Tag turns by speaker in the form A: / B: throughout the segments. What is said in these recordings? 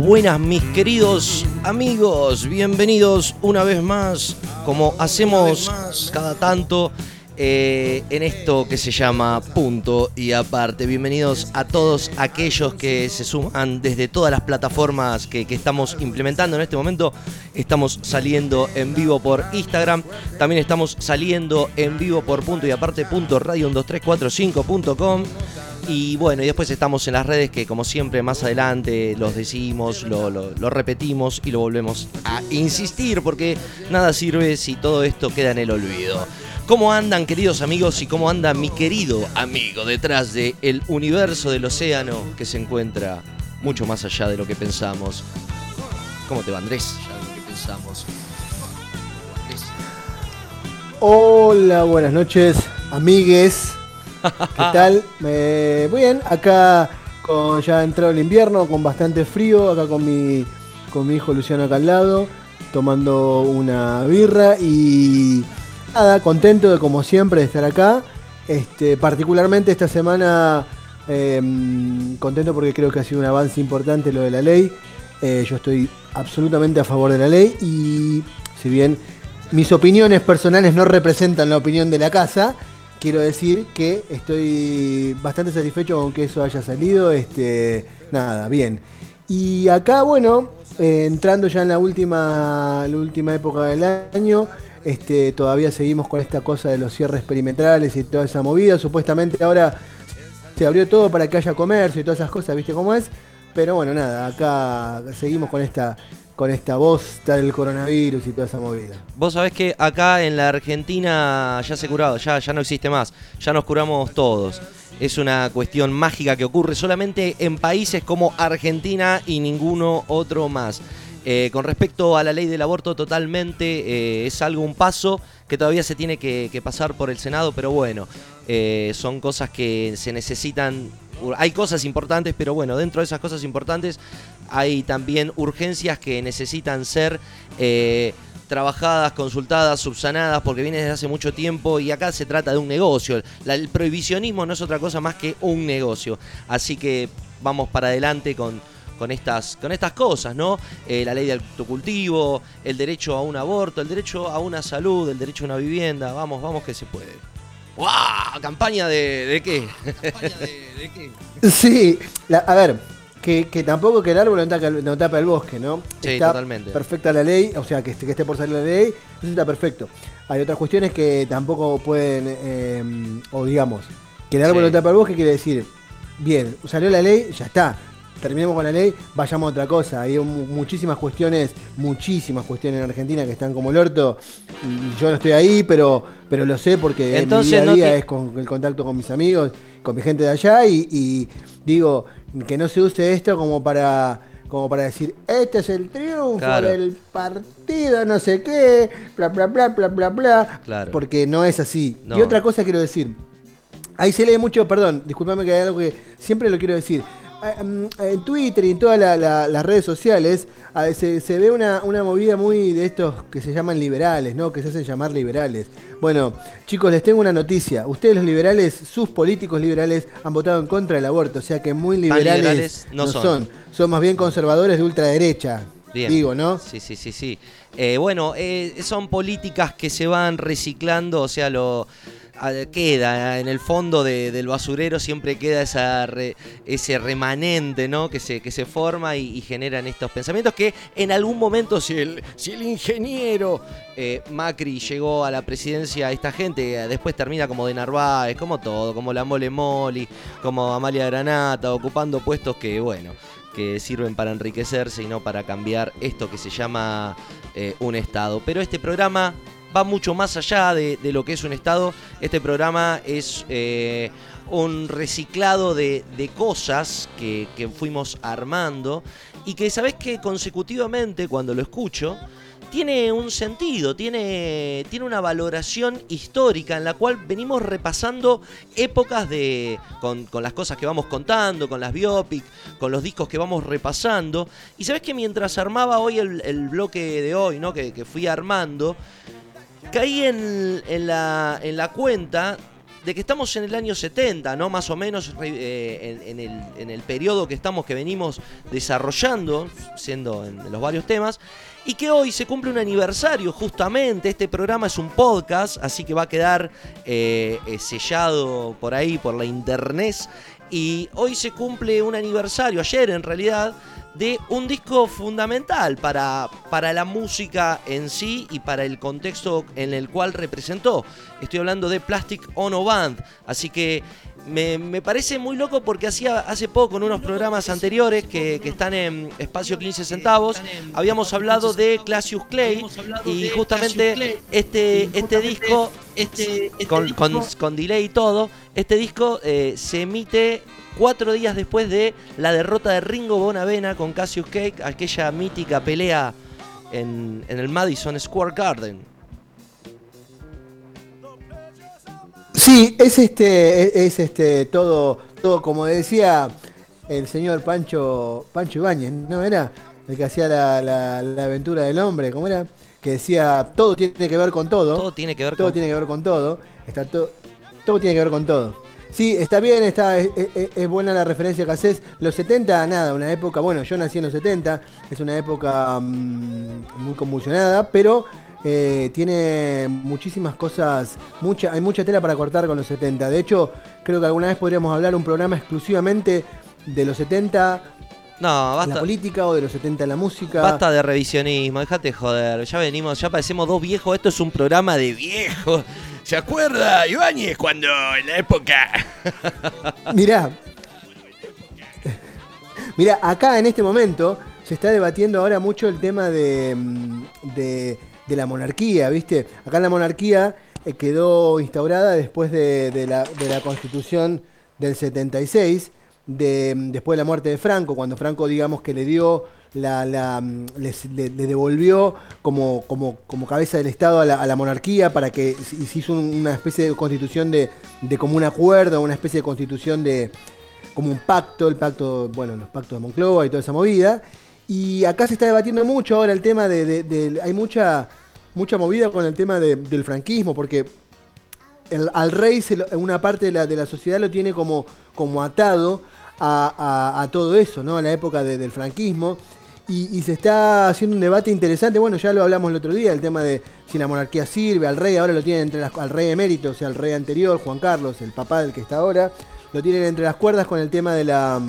A: buenas, mis queridos amigos, bienvenidos una vez más, como hacemos cada tanto eh, en esto que se llama Punto y Aparte. Bienvenidos a todos aquellos que se suman desde todas las plataformas que, que estamos implementando en este momento. Estamos saliendo en vivo por Instagram, también estamos saliendo en vivo por Punto y Aparte punto radio 12345.com. Y bueno, y después estamos en las redes que como siempre más adelante los decimos, lo, lo- repetimos y lo volvemos a insistir porque nada sirve si todo esto queda en el olvido. ¿Cómo andan queridos amigos y cómo anda mi querido amigo detrás del el universo del océano que se encuentra mucho más allá de lo que pensamos? ¿Cómo te va Andrés? Ya de lo que pensamos. Andrés.
B: Hola, buenas noches, amigues. ¿Qué tal? Me- Muy bien, acá con ya entrado el invierno, con bastante frío, acá con mi, con mi hijo Luciano acá al lado, tomando una birra y nada, contento de como siempre de estar acá. Este, particularmente esta semana eh, contento porque creo que ha sido un avance importante lo de la ley. Eh, yo estoy absolutamente a favor de la ley y si bien mis opiniones personales no representan la opinión de la casa, quiero decir que estoy bastante satisfecho con que eso haya salido. Este, nada, bien. Y acá, bueno, eh, entrando ya en la última, la última época del año, este, todavía seguimos con esta cosa de los cierres perimetrales y toda esa movida. Supuestamente ahora se abrió todo para que haya comercio y todas esas cosas, ¿viste cómo es? Pero bueno, nada, acá seguimos con esta con esta bosta del coronavirus y toda esa movida.
A: Vos sabés que acá en la Argentina ya se curado, ya, ya no existe más, ya nos curamos todos. Es una cuestión mágica que ocurre solamente en países como Argentina y ninguno otro más. Eh, con respecto a la ley del aborto, totalmente eh, es algo, un paso que todavía se tiene que, que pasar por el Senado, pero bueno, eh, son cosas que se necesitan. Hay cosas importantes, pero bueno, dentro de esas cosas importantes hay también urgencias que necesitan ser eh, trabajadas, consultadas, subsanadas, porque viene desde hace mucho tiempo y acá se trata de un negocio. El prohibicionismo no es otra cosa más que un negocio. Así que vamos para adelante con, con, estas, con estas cosas, ¿no? Eh, la ley de autocultivo, el derecho a un aborto, el derecho a una salud, el derecho a una vivienda. Vamos, vamos que se puede. ¡Guau! ¿Campaña de, de qué? ¿Campaña de, de qué?
B: Sí, la- a ver, que, que tampoco que el árbol no tapa, no tapa el bosque, ¿no?
A: Sí,
B: está
A: totalmente.
B: perfecta la ley, o sea, que, esté- que esté por salir la ley, eso está perfecto. Hay otras cuestiones que tampoco pueden, eh, o digamos, que el árbol
A: Sí.
B: no tapa el bosque quiere decir, bien, salió la ley, ya está. Terminemos con la ley, vayamos a otra cosa. Hay mu- muchísimas cuestiones, muchísimas cuestiones en Argentina que están como el orto. Y yo no estoy ahí, pero, pero lo sé porque
A: Entonces,
B: mi día a
A: no
B: día es con el contacto con mis amigos, con mi gente de allá y, y digo que no se use esto como para como para decir este es el triunfo
A: Claro.
B: del partido no sé qué bla bla bla bla bla bla
A: Claro.
B: porque no es así
A: No.
B: y otra cosa quiero decir ahí se lee mucho perdón discúlpame que hay algo que siempre lo quiero decir Eh, mm, en Twitter y en todas la- la- las redes sociales ah, se, se ve una, una movida muy de estos que se llaman liberales, ¿no? Que se hacen llamar liberales. Bueno, chicos, les tengo una noticia. Ustedes los liberales, sus políticos liberales, han votado en contra del aborto, o sea que muy liberales,
A: liberales no
B: no,
A: son.
B: son. son. más bien conservadores de ultraderecha.
A: Bien.
B: Digo, ¿no?
A: Sí, sí, sí, sí. Eh, bueno, eh, son políticas que se van reciclando, o sea, lo a- queda en el fondo de- del basurero siempre queda esa ese remanente, ¿no? Que se, que se forma y, generan estos pensamientos que en algún momento si el, si el ingeniero eh, Macri llegó a la presidencia, esta gente después termina como de Narváez, como todo, como la Mole Moli, como Amalia Granata, ocupando puestos que, bueno, que sirven para enriquecerse y no para cambiar esto que se llama eh, un Estado. Pero este programa va mucho más allá de, de lo que es un Estado. Este programa es eh, un reciclado de, de cosas que, que fuimos armando y que sabes que consecutivamente cuando lo escucho tiene un sentido, tiene, tiene una valoración histórica en la cual venimos repasando épocas de. Con, con las cosas que vamos contando, con las biopic, con los discos que vamos repasando. Y sabes que mientras armaba hoy el, el bloque de hoy, ¿no? Que, que fui armando, caí en, en la, en la cuenta de que estamos en el año 70, ¿no? Más o menos eh, en, el, en el periodo que estamos, que venimos desarrollando, siendo en los varios temas, y que hoy se cumple un aniversario justamente. Este programa es un podcast, así que va a quedar eh, eh, sellado por ahí, por la internet. Y hoy se cumple un aniversario, ayer en realidad, de un disco fundamental para, para la música en sí y para el contexto en el cual representó. Estoy hablando de Plastic Ono Band. Así que me, me, parece muy loco porque hacía hace poco en unos programas anteriores que, que, están en espacio 15 centavos habíamos hablado de Classius Clay y justamente este este disco este, este con, con, con, delay y todo este disco eh, se emite cuatro días después de la derrota de Ringo Bonavena con Cassius Clay aquella mítica pelea en, en el Madison Square Garden
B: Sí, es este, es este todo, todo como decía el señor Pancho, Pancho Ibáñez, ¿no era? El que hacía la, la, la, aventura del hombre, ¿cómo era? Que decía todo tiene que ver con todo.
A: Todo tiene que ver
B: todo
A: con
B: tiene que ver con todo. Está todo, todo tiene que ver con todo. Sí, está bien, está, es, es, es, buena la referencia que haces. Los 70, nada, una época, bueno, yo nací en los 70, es una época mmm, muy convulsionada, pero eh, tiene muchísimas cosas, mucha, hay mucha tela para cortar con los 70. De hecho, creo que alguna vez podríamos hablar un programa exclusivamente de los 70
A: no, basta.
B: la política o de los 70 en la música.
A: Basta de revisionismo, déjate joder. Ya venimos, ya parecemos dos viejos. Esto es un programa de viejos. ¿Se acuerda, Ibáñez, cuando en la época?
B: Mirá. Mirá, acá en este momento se está debatiendo ahora mucho el tema de, de de la monarquía, ¿viste? Acá la monarquía eh, quedó instaurada después de, de, la, de, la, constitución del 76, de, después de la muerte de Franco, cuando Franco, digamos, que le dio la, la les, le, devolvió como, como, como, cabeza del Estado a la, a la, monarquía para que se hizo una especie de constitución de, de común acuerdo, una especie de constitución de como un pacto, el pacto, bueno, los pactos de Moncloa y toda esa movida. Y acá se está debatiendo mucho ahora el tema de. hay mucha, mucha movida con el tema de, del franquismo, porque el, al rey, se una parte de la, de la, sociedad lo tiene como, como atado a, todo eso, ¿no? A la época del franquismo. Y, y, se está haciendo un debate interesante. Bueno, ya lo hablamos el otro día, el tema de si la monarquía sirve al rey. Ahora lo tienen entre las, al rey emérito, o sea, el rey anterior, Juan Carlos, el papá del que está ahora. Lo tienen entre las cuerdas con el tema de la.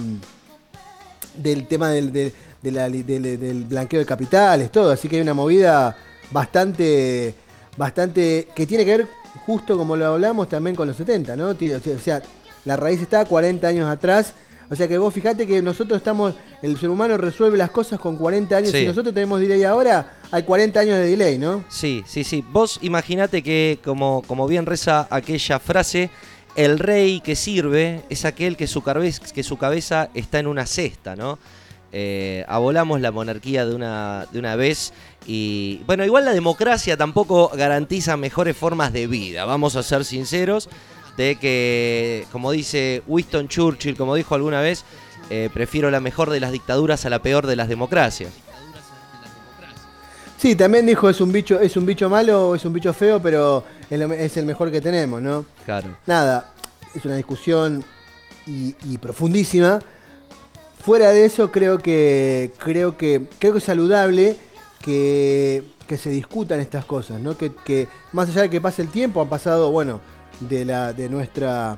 B: del tema del. De, de la, de, de, del blanqueo de capitales, todo. Así que hay una movida bastante, bastante, que tiene que ver justo como lo hablamos también con los 70, ¿no? O sea, la raíz está 40 años atrás. O sea que vos fijate que nosotros estamos, el ser humano resuelve las cosas con 40 años. Sí. Si nosotros tenemos delay ahora, hay 40 años de delay, ¿no?
A: Sí, sí, sí. Vos imaginate que, como, como bien reza aquella frase, el rey que sirve es aquel que su, cabeza, que su cabeza está en una cesta, ¿no? Eh, abolamos la monarquía de una, de una vez y bueno, igual la democracia tampoco garantiza mejores formas de vida, vamos a ser sinceros, de que, como dice Winston Churchill, como dijo alguna vez, eh, prefiero la mejor de las dictaduras a la peor de las democracias.
B: Sí, también dijo es un bicho, es un bicho malo, es un bicho feo, pero es el mejor que tenemos, ¿no?
A: Claro.
B: Nada, es una discusión y, y profundísima fuera de eso creo que creo que creo que es saludable que, que se discutan estas cosas, ¿no? Que, que, más allá de que pase el tiempo, han pasado, bueno, de la de nuestra.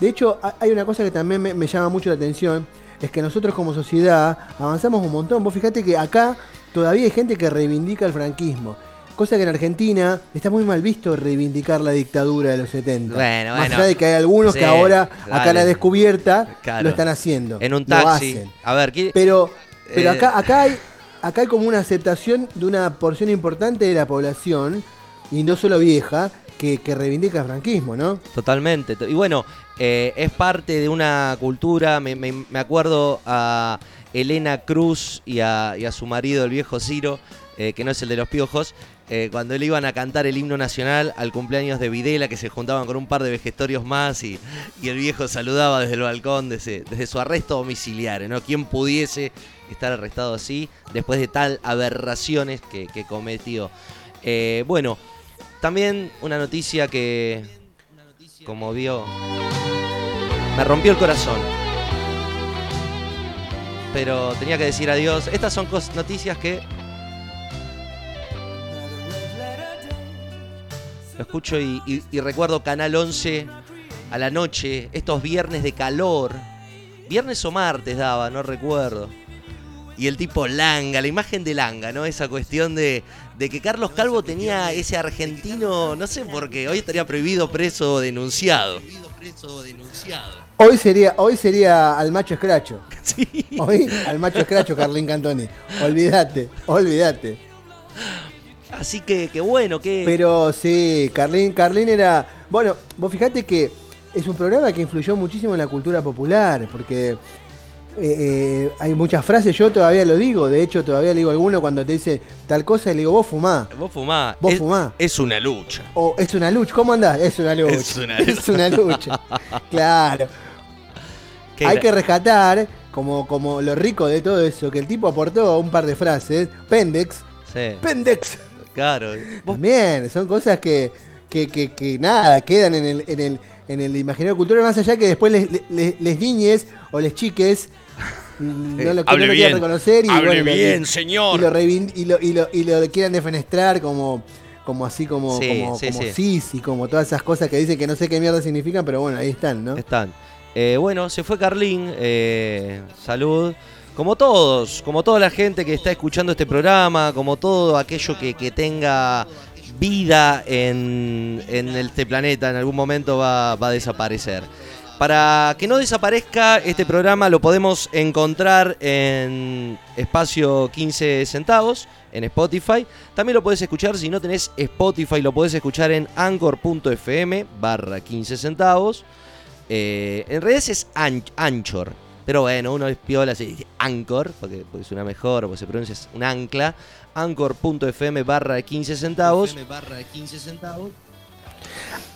B: De hecho, hay una cosa que también me, me llama mucho la atención, es que nosotros como sociedad avanzamos un montón. Vos fíjate que acá todavía hay gente que reivindica el franquismo. Cosa que en Argentina está muy mal visto reivindicar la dictadura de los 70.
A: Bueno,
B: Más
A: bueno.
B: allá de que hay algunos
A: Sí,
B: que ahora, acá a la descubierta,
A: Claro.
B: lo están haciendo.
A: En un
B: Lo
A: taxi.
B: hacen.
A: A ver, ¿qué-
B: Pero, pero
A: Eh.
B: acá, acá, hay, acá hay como una aceptación de una porción importante de la población y no solo vieja, que, reivindica el franquismo, ¿no?
A: Totalmente. Y bueno, eh, es parte de una cultura. Me, acuerdo a Elena Cruz y a, su marido, el viejo Ciro, eh, que no es el de los piojos, eh, cuando le iban a cantar el himno nacional al cumpleaños de Videla, que se juntaban con un par de vejestorios más y, el viejo saludaba desde el balcón, desde, su arresto domiciliario, ¿no? ¿Quién pudiese estar arrestado así después de tal aberraciones que, cometió? Bueno, también una noticia que, como vio, me rompió el corazón. Pero tenía que decir adiós. Estas son noticias que lo escucho y, y- y recuerdo Canal 11 a la noche, estos viernes de calor. Viernes o martes daba, no recuerdo. Y el tipo Langa, la imagen de Langa, ¿no? Esa cuestión de, de que Carlos Calvo tenía ese argentino, no sé por qué, hoy estaría prohibido preso o denunciado.
B: Hoy sería, hoy sería al macho escracho.
A: Sí.
B: Hoy al macho escracho, Carlín Cantoni. Olvídate, olvídate.
A: Así que, que bueno, que...
B: Pero sí, Carlín, Carlín era. Bueno, vos fijate que es un programa que influyó muchísimo en la cultura popular, porque eh, eh, hay muchas frases, yo todavía lo digo, de hecho todavía le digo a alguno cuando te dice tal cosa, y le digo, vos fumá.
A: Vos fumás.
B: Vos
A: es,
B: fumá.
A: Es una lucha.
B: O es una lucha, ¿cómo andás? Es una lucha.
A: Es una
B: Es una lucha. claro.
A: Qué
B: Hay que rescatar, como, como lo rico de todo eso, que el tipo aportó un par de frases. Pendex.
A: Sí,
B: Pendex.
A: claro. Vos-
B: También, son cosas que, que, que- que nada, quedan en el, en el, en el imaginario cultural, más allá que después les, les, les niñes o les chiques mm, no lo, que
A: hable
B: no lo
A: bien,
B: reconocer y,
A: hable
B: bueno, lo-
A: bien,
B: y-
A: señor.
B: y lo, y, lo, y, lo, y lo quieran defenestrar como, como así como,
A: Sí,
B: como,
A: sí,
B: como
A: sí.
B: cis y como todas esas cosas que dicen que no sé qué mierda significan, pero bueno, ahí están, ¿no?
A: Están. Eh, bueno, se fue Carlín. eh, salud. Como todos, como toda la gente que está escuchando este programa, como todo aquello que, que tenga vida en, en este planeta, en algún momento va, va a desaparecer. Para que no desaparezca, este programa lo podemos encontrar en espacio 15 centavos en Spotify. También lo puedes escuchar, si no tenés Spotify, lo podés escuchar en anchor.fm barra 15 centavos. Eh, en redes es An- Anchor. Pero bueno, uno es piola, se dice Anchor, porque, porque suena mejor, porque se pronuncia es un ancla. Anchor.fm barra 15 centavos.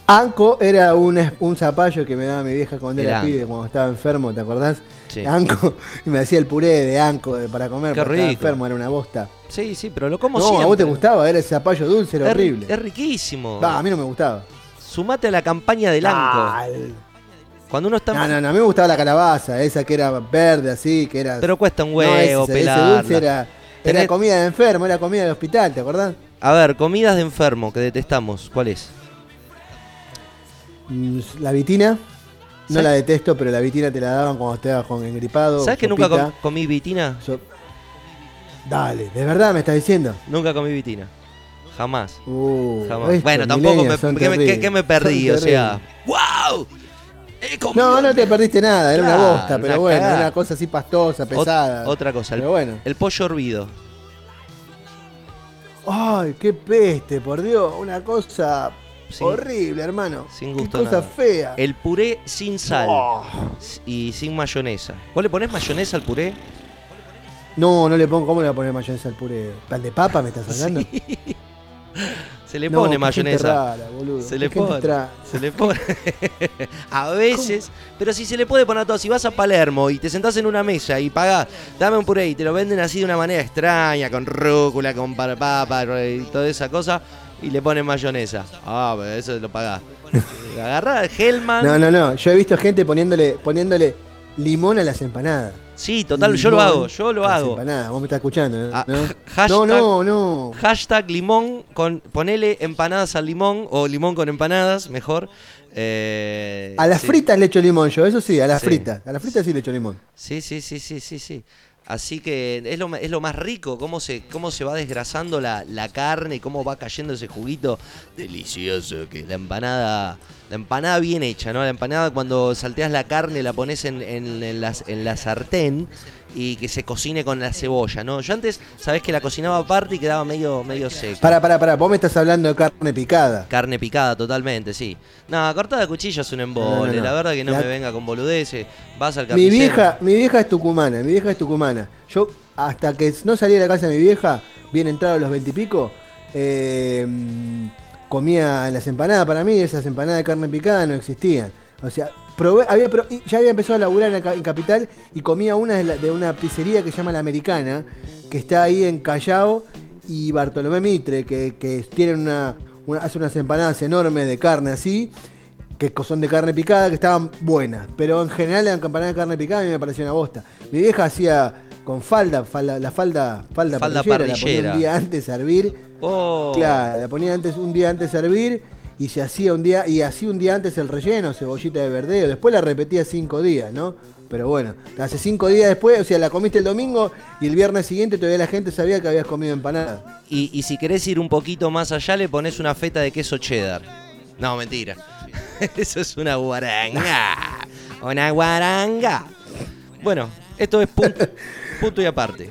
B: Anco era un, un zapallo que me daba mi vieja cuando
A: El
B: era pibe, cuando estaba enfermo, ¿te acordás?
A: Sí.
B: Anco, y me hacía el puré de anco de- para comer,
A: Qué
B: porque estaba
A: rico.
B: enfermo, era una bosta.
A: Sí, sí, pero lo como
B: no,
A: siempre.
B: a vos te gustaba, era ese zapallo dulce, era
A: Es, ri-
B: horrible.
A: es riquísimo.
B: Va, a mí no me gustaba.
A: Sumate a la campaña del Anco.
B: Ay.
A: Cuando uno está.
B: No, no, no, a mí me gustaba la calabaza, esa que era verde así, que era...
A: Pero cuesta un
B: No,
A: huevo,
B: ese, ese
A: pelarla.
B: dulce era, era comida de enfermo, era comida de hospital, ¿te acordás?
A: A ver, comidas de enfermo que detestamos. ¿Cuál es?
B: Mm, La vitina, no
A: ¿Sabes?
B: la detesto, pero la vitina te la daban cuando estabas con engripado.
A: ¿Sabes que nunca com- comí vitina?
B: So- Dale, ¿de verdad me estás diciendo?
A: Nunca comí vitina. Jamás.
B: Uh,
A: Jamás.
B: estos
A: Bueno, tampoco me, ¿qué, me- qué- perdí? O sea. ¡Wow!
B: No, no te perdiste nada, era
A: Claro,
B: una bosta, pero
A: una
B: bueno,
A: cagada.
B: una cosa así pastosa,
A: Ot-
B: pesada.
A: otra cosa, el,
B: Pero bueno.
A: el pollo hervido.
B: Ay, qué peste, por Dios, una cosa
A: Sí.
B: horrible, hermano.
A: Sin
B: qué
A: gusto
B: cosa
A: nada.
B: fea.
A: El puré sin sal
B: Oh.
A: y sin mayonesa. ¿Vos le ponés mayonesa al puré?
B: No, no le pongo, ¿cómo le voy a poner mayonesa al puré? ¿Pan de papa me estás hablando?
A: Se le
B: No,
A: pone mayonesa.
B: rara,
A: Se le pone. Se le pone. a veces. Pero si se le puede poner a todo. Si vas a Palermo y te sentás en una mesa y pagás, dame un puré y te lo venden así de una manera extraña, con rúcula, con pa- papa y toda esa cosa, y le ponen mayonesa. Ah, pero eso lo pagás. Agarrá Hellman.
B: No, no, no. Yo he visto gente poniéndole, poniéndole limón a las empanadas.
A: Sí, total, yo lo hago, yo lo hago.
B: empanadas. Vos me estás escuchando, ¿no?
A: Ah,
B: ¿No?
A: hashtag-
B: no, no, no.
A: Hashtag limón con. Ponele empanadas al limón o limón con empanadas, mejor. Eh,
B: A las
A: sí.
B: fritas le echo limón yo, eso sí, a las
A: Sí.
B: fritas. A las fritas sí le echo limón.
A: Sí, sí, sí, sí, sí, sí. Así que es lo, es lo más rico, cómo se, cómo se va desgrasando la, la carne, cómo va cayendo ese juguito delicioso que la empanada, la empanada bien hecha, ¿no? La empanada cuando salteas la carne, la pones en, en la sartén y que se cocine con la cebolla, ¿no? Yo antes, sabés que la cocinaba aparte y quedaba medio, medio seco.
B: Para, para, para, vos me estás hablando de carne picada.
A: Carne picada, totalmente, sí. No, cortada de cuchillo es un embole.
B: No, no, no.
A: La verdad que no
B: La-
A: me venga con boludeces. Vas al
B: Mi
A: carnicero.
B: vieja, mi vieja es tucumana, mi vieja es tucumana. Yo, hasta que no salí de la casa de mi vieja, bien entrado a los veintipico, eh, comía en las empanadas. Para mí, esas empanadas de carne picada no existían. O sea, probé, había, ya había empezado a laburar en, la en Capital y comía una de, la- de una pizzería que se llama La Americana, que está ahí en Callao y Bartolomé Mitre, que, que tienen una, una- hace unas empanadas enormes de carne así que son de carne picada, que estaban buenas. Pero en general la empanada de carne picada a mí me pareció una bosta. Mi vieja hacía con falda, falda la falda, falda,
A: Falda
B: parrillera, la
A: parrillera.
B: ponía un día antes de servir.
A: Oh.
B: Claro, la ponía antes, un día antes de servir y se hacía un día, y hacía un día antes el relleno, cebollita de verdeo. Después la repetía cinco días, ¿no? Pero bueno, hace cinco días después, o sea, la comiste el domingo y el viernes siguiente todavía la gente sabía que habías comido empanada.
A: Y, y si querés ir un poquito más allá, le pones una feta de queso cheddar. No, mentira. Eso es una guaranga. Una guaranga. Bueno, esto es punto, punto y aparte.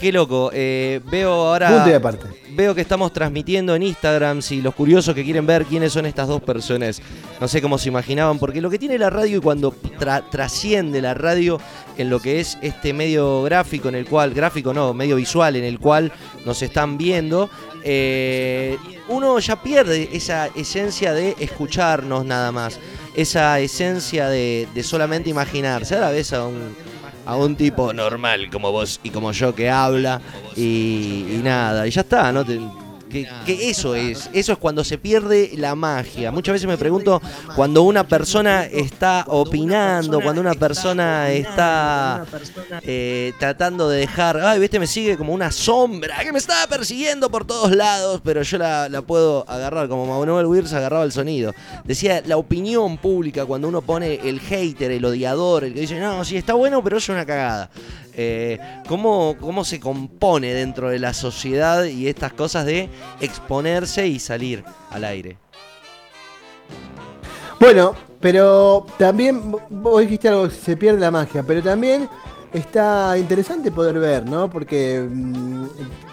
A: Qué loco. eh, veo ahora.
B: Punto y aparte.
A: Veo que estamos transmitiendo en Instagram. Si los curiosos que quieren ver quiénes son estas dos personas, no sé cómo se imaginaban, porque lo que tiene la radio y cuando tra- trasciende la radio en lo que es este medio gráfico, en el cual, gráfico no, medio visual, en el cual nos están viendo, eh, uno ya pierde esa esencia de escucharnos nada más, esa esencia de, de solamente imaginarse. Ahora ves a un a un tipo normal como vos y como yo que habla y, nada, y ya está, ¿no? Que, que eso es, eso es cuando se pierde la magia. Muchas veces me pregunto cuando una persona está opinando, cuando una persona está eh, tratando de dejar, ay, viste, me sigue como una sombra que me está persiguiendo por todos lados, pero yo la, la puedo agarrar, como Manuel Wirtz agarraba el sonido. Decía, la opinión pública, cuando uno pone el hater, el odiador, el que dice, no, sí, está bueno, pero es una cagada. Eh, ¿cómo, ¿Cómo se compone dentro de la sociedad y estas cosas de exponerse y salir al aire?
B: Bueno, pero también vos dijiste algo, se pierde la magia, pero también está interesante poder ver, ¿no? Porque mm,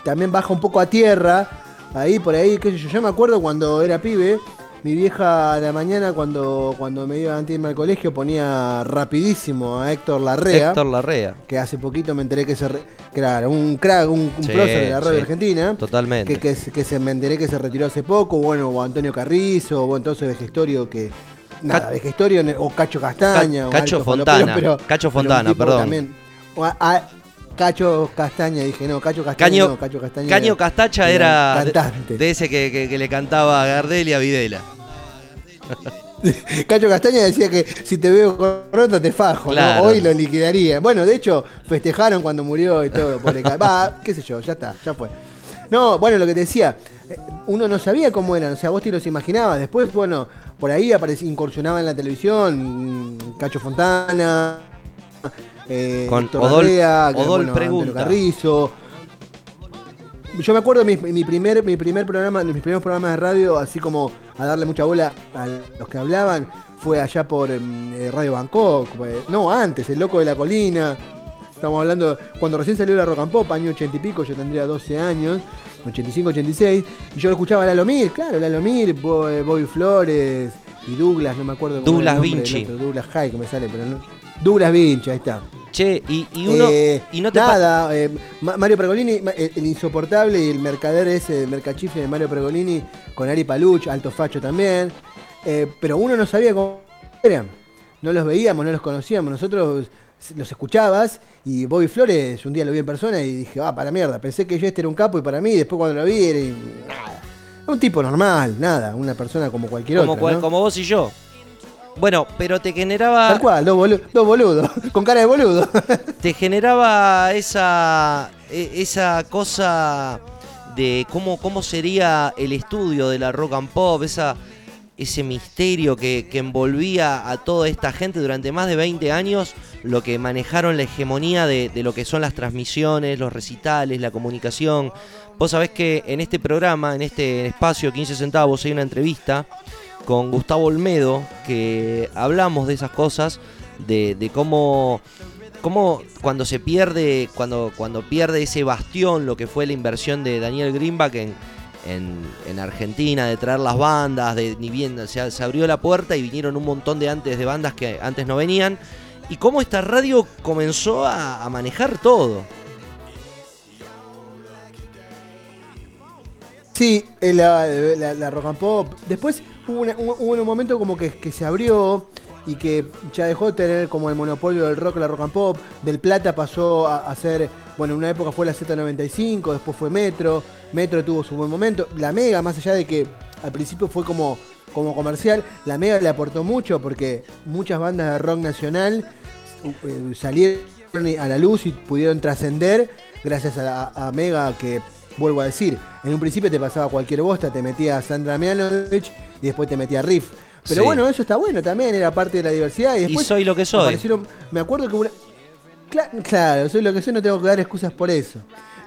B: también baja un poco a tierra, ahí por ahí, qué sé yo, yo me acuerdo cuando era pibe, mi vieja a la mañana cuando, cuando me iba antes de irme al colegio ponía rapidísimo a Héctor Larrea.
A: Héctor Larrea.
B: que hace poquito me enteré que se re- que era un crack, un, un
A: Sí,
B: prócer de la radio
A: sí,
B: argentina.
A: totalmente.
B: Que, que, se- que se me enteré que se retiró hace poco, bueno, o Antonio Carrizo, o entonces Vejestorio que. Nada, ne- o Cacho Castaña.
A: Ca-
B: o
A: Cacho Fontana,
B: Falopero,
A: Cacho Fontana, perdón.
B: también- o a- a- Cacho Castaña, dije, no, Cacho Castaña.
A: Caño,
B: no, Cacho Castaña
A: Caño
B: era-
A: Castacha era de, ese que, que- que le cantaba a Gardel y a Videla.
B: Cacho Castaña decía que si te veo con rota te fajo, ¿no? Hoy lo liquidaría. Bueno, de hecho, festejaron cuando murió y todo. Por el ca- Va, qué sé yo, ya está, ya fue. No, bueno, lo que te decía, eh, uno no sabía cómo eran, o sea, vos te los imaginabas. Después, bueno, por ahí incursionaba en la televisión, mm, Cacho Fontana, eh,
A: Con
B: Héctor
A: Odol-
B: Larrea, que,
A: Odol
B: bueno,
A: pregunta.
B: Carrizo. Yo me acuerdo mi, mi primer, mi primer programa, mis primeros programas de radio, así como a darle mucha bola a los que hablaban, fue allá por em, eh, Radio Bangkok, no antes, El Loco de la Colina. Estamos hablando, cuando recién salió la Rock and Pop, año 80 y pico, yo tendría 12 años, 85, 86, y yo escuchaba a Lalo Mir, claro, Lalo Mir, eh, Bobby Flores y Douglas, no me acuerdo cómo
A: Douglas
B: nombre
A: Vinci.
B: otro, Douglas High, que me sale, pero no. Douglas Vinci, ahí está.
A: Che, y, y uno.
B: Eh,
A: y no te pa-
B: nada, eh, Ma- Mario Pergolini, ma- el, insoportable y el mercader ese, el mercachifle de Mario Pergolini, con Ari Paluch, alto facho también. Eh, pero uno no sabía cómo eran. No los veíamos, no los conocíamos. Nosotros los escuchabas y Bobby Flores un día lo vi en persona y dije, ah, para mierda, pensé que yo este era un capo y para mí, después cuando lo vi era y- nada. Un tipo normal, nada, una persona como cualquier
A: como,
B: otra.
A: cual-
B: ¿no?
A: como vos y yo. Bueno, pero te generaba.
B: Tal cual, dos, bolu- dos boludos, con cara de boludo.
A: te generaba esa e- esa cosa de cómo, cómo sería el estudio de la rock and pop, esa, ese misterio que, que envolvía a toda esta gente durante más de 20 años, lo que manejaron la hegemonía de, de lo que son las transmisiones, los recitales, la comunicación. Vos sabés que en este programa, en este espacio 15 centavos, hay una entrevista con Gustavo Olmedo, que hablamos de esas cosas, de, cómo, cómo cuando se pierde, cuando, cuando pierde ese bastión, lo que fue la inversión de Daniel Greenback en, en, en Argentina, de traer las bandas, de ni bien se, abrió la puerta y vinieron un montón de antes de bandas que antes no venían. Y cómo esta radio comenzó a, manejar todo.
B: Sí, eh, la- la rock and pop. Después hubo, un momento como que, se abrió y que ya dejó de tener como el monopolio del rock, la rock and pop. Del Plata pasó a, a ser, bueno, en una época fue la Z95, después fue Metro. Metro tuvo su buen momento. La Mega, más allá de que al principio fue como, como comercial, la Mega le aportó mucho porque muchas bandas de rock nacional eh, salieron a la luz y pudieron trascender gracias a, a Mega que, vuelvo a decir, en un principio te pasaba cualquier bosta, te metía Sandra Mianovich y después te metía Riff. Pero
A: Sí.
B: bueno, eso está bueno también, era parte de la diversidad. Y, después
A: soy lo que soy.
B: me acuerdo que una... Cla- Claro, soy lo que soy, no tengo que dar excusas por eso.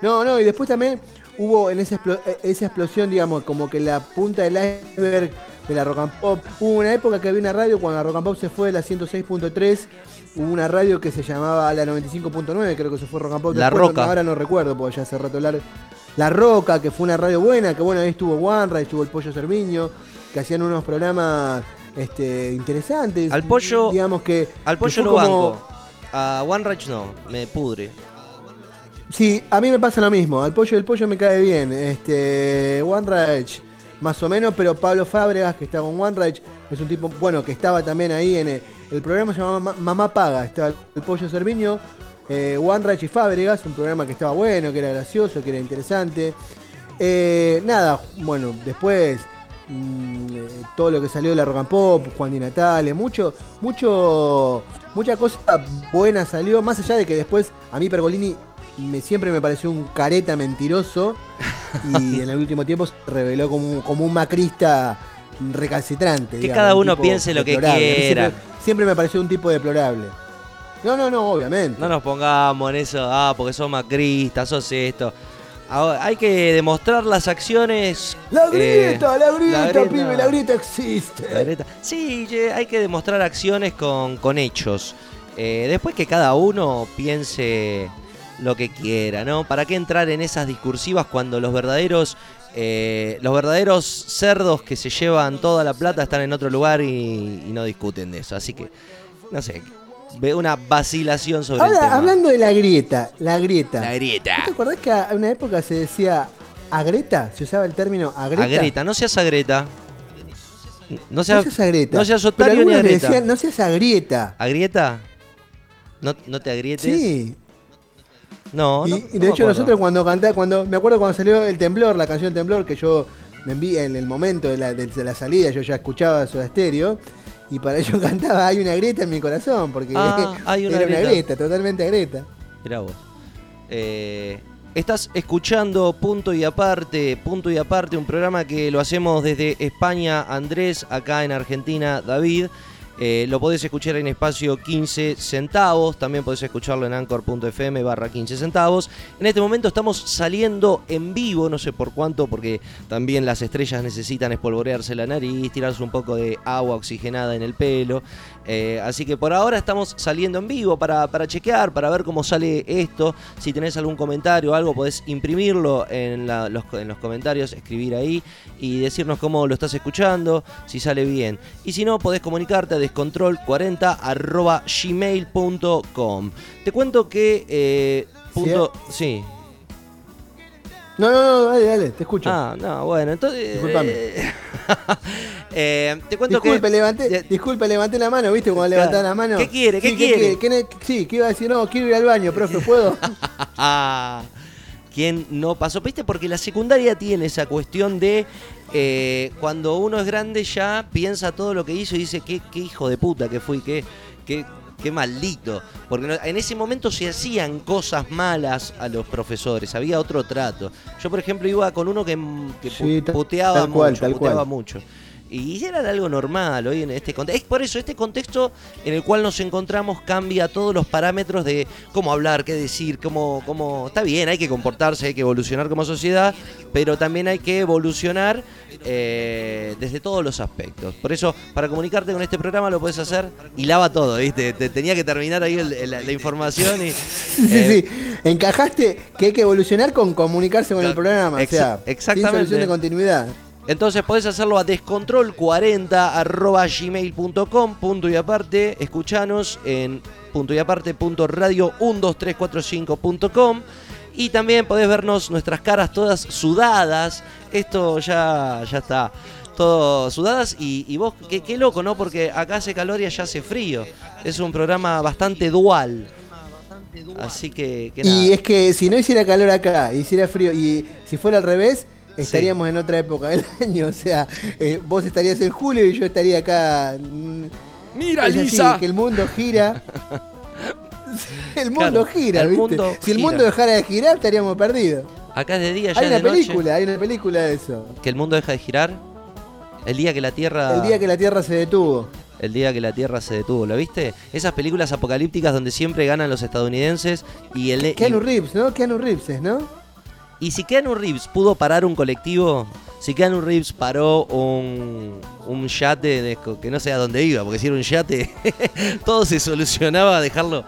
B: No, no, y después también hubo en esa, explo- eh, esa explosión, digamos, como que la punta del iceberg de la rock and pop. Hubo una época que había una radio, cuando la rock and pop se fue de la 106.3, hubo una radio que se llamaba la 95.9, creo que se fue rock and pop.
A: La
B: Después,
A: Roca.
B: Ahora no recuerdo, porque ya hace rato largo. La Roca, que fue una radio buena, que bueno, ahí estuvo One estuvo el Pollo Cerviño, que hacían unos programas este, interesantes.
A: Al Pollo-
B: digamos que...
A: Al pollo
B: fue
A: lo
B: como-
A: banco. A One no, me pudre.
B: Sí, a mí me pasa lo mismo. Al pollo del pollo me cae bien. Este, One más o menos, pero Pablo Fábregas, que está con One Rage, es un tipo, bueno, que estaba también ahí en el, el programa se llamaba Ma- Mamá Paga. Estaba el pollo Cerviño, eh, One Rage y Fábregas, un programa que estaba bueno, que era gracioso, que era interesante. Eh, nada, bueno, después mm, eh, todo lo que salió de la rock and pop, Juan Di Natale, mucho, mucho, mucha cosa buena salió, más allá de que después a mí Pergolini me, siempre me pareció un careta mentiroso y en el último tiempo se reveló como, un- como un macrista recalcitrante.
A: Que
B: digamos,
A: cada
B: un
A: uno piense lo que
B: deplorable.
A: Quiera.
B: Siempre, siempre me pareció un tipo deplorable. No, no, no, obviamente.
A: No nos pongamos en eso, ah, porque sos macristas, sos esto. Ahora, hay que demostrar las acciones.
B: La
A: eh,
B: grieta, la grieta, pibe, la grieta existe.
A: la grieta. Sí, hay que demostrar acciones con, con hechos. Eh, después que cada uno piense lo que quiera, ¿no? ¿Para qué entrar en esas discursivas cuando los verdaderos eh, los verdaderos cerdos que se llevan toda la plata están en otro lugar y, y no discuten de eso? Así que, no sé, veo una vacilación sobre el
B: Ahora,
A: tema.
B: hablando de la grieta, la grieta.
A: La grieta.
B: ¿No ¿Te acordás que a una época se decía agreta? Se usaba el término agreta.
A: Agreta, no seas agreta. No
B: No
A: seas,
B: seas agreta.
A: no seas
B: Pero
A: otario ni
B: algunos le
A: agreta.
B: decían, no seas agrieta.
A: ¿Agrieta? ¿No, no te agrietes?
B: Sí.
A: No,
B: y,
A: no,
B: y
A: no
B: de hecho nosotros cuando cantá, cuando me acuerdo cuando salió el temblor, la canción Temblor, que yo me envié en el momento de la, de- de la salida, yo ya escuchaba Soda Stereo, y para ello cantaba Hay una grieta en mi corazón, porque
A: Ah, hay una
B: era
A: grieta.
B: una grieta, totalmente agreta.
A: Mirá vos. Eh, estás escuchando Punto y Aparte, Punto y Aparte, un programa que lo hacemos desde España, Andrés, acá en Argentina, David. Eh, lo podés escuchar en espacio 15 centavos, también podés escucharlo en anchor.fm barra 15 centavos. En este momento estamos saliendo en vivo, no sé por cuánto, porque también las estrellas necesitan espolvorearse la nariz, tirarse un poco de agua oxigenada en el pelo. Eh, así que por ahora estamos saliendo en vivo para, para chequear, para ver cómo sale esto. Si tenés algún comentario o algo, podés imprimirlo en, los, en los comentarios, escribir ahí y decirnos cómo lo estás escuchando, si sale bien. Y si no, podés comunicarte descontrol40 arroba gmail.com. Te cuento que... eh, punto, sí.
B: No, no, no, dale, dale, te escucho.
A: Ah, no, bueno, entonces...
B: Disculpame.
A: eh, eh, te cuento
B: disculpe,
A: que...
B: levanté, disculpe, levanté la mano, ¿viste? Cuando
A: Claro.
B: la mano.
A: ¿Qué quiere? ¿Qué
B: Sí,
A: quiere?
B: ¿Qué sí, ¿qué iba a decir? No, quiero ir al baño, profe, ¿puedo?
A: ¿Quién no pasó? ¿Viste? Porque la secundaria tiene esa cuestión de eh, cuando uno es grande ya piensa todo lo que hizo y dice qué, qué hijo de puta que fui, qué, qué, qué maldito. Porque en ese momento se hacían cosas malas a los profesores, había otro trato. Yo, por ejemplo, iba con uno que, que
B: Sí,
A: puteaba
B: tal
A: mucho,
B: tal
A: puteaba
B: cual.
A: mucho. Y era algo normal hoy en este contexto. Es por eso, este contexto en el cual nos encontramos cambia todos los parámetros de cómo hablar, qué decir, cómo, cómo... Está bien, hay que comportarse, hay que evolucionar como sociedad, pero también hay que evolucionar eh, desde todos los aspectos. Por eso, para comunicarte con este programa lo puedes hacer y lava todo, ¿viste? Te, tenía que terminar ahí la, información y...
B: sí, sí, encajaste que hay que evolucionar con comunicarse con el programa, o sea,
A: exactamente. sin
B: solución de continuidad.
A: Entonces podés hacerlo a descontrol40 punto y aparte, escuchanos en punto y aparte punto radio 12345.com y también podés vernos nuestras caras todas sudadas. Esto ya, ya está. Todo sudadas y, vos, qué, qué loco, ¿no? Porque acá hace calor y allá hace frío. Es un programa bastante dual. Así que, que
B: Y es que si no hiciera calor acá, hiciera frío, y si fuera al revés, estaríamos en otra época del año. O sea, eh, vos estarías en julio y yo estaría acá.
A: Mira, Lisa.
B: que el mundo gira. el mundo gira, ¿viste? si el mundo dejara de girar, estaríamos perdidos.
A: Acá es de día, ya
B: Hay
A: una
B: película, hay una película de eso.
A: ¿Que el mundo deja de girar? El día que la Tierra.
B: El día que la Tierra se detuvo.
A: El día que la Tierra se detuvo, ¿lo viste? Esas películas apocalípticas donde siempre ganan los estadounidenses y el.
B: Keanu Reeves, ¿no? Keanu Reeves, ¿no?
A: Y si Keanu Reeves pudo parar un colectivo, si Keanu Reeves paró un, un yate que no sé a dónde iba, porque si era un yate, todo se solucionaba a dejarlo.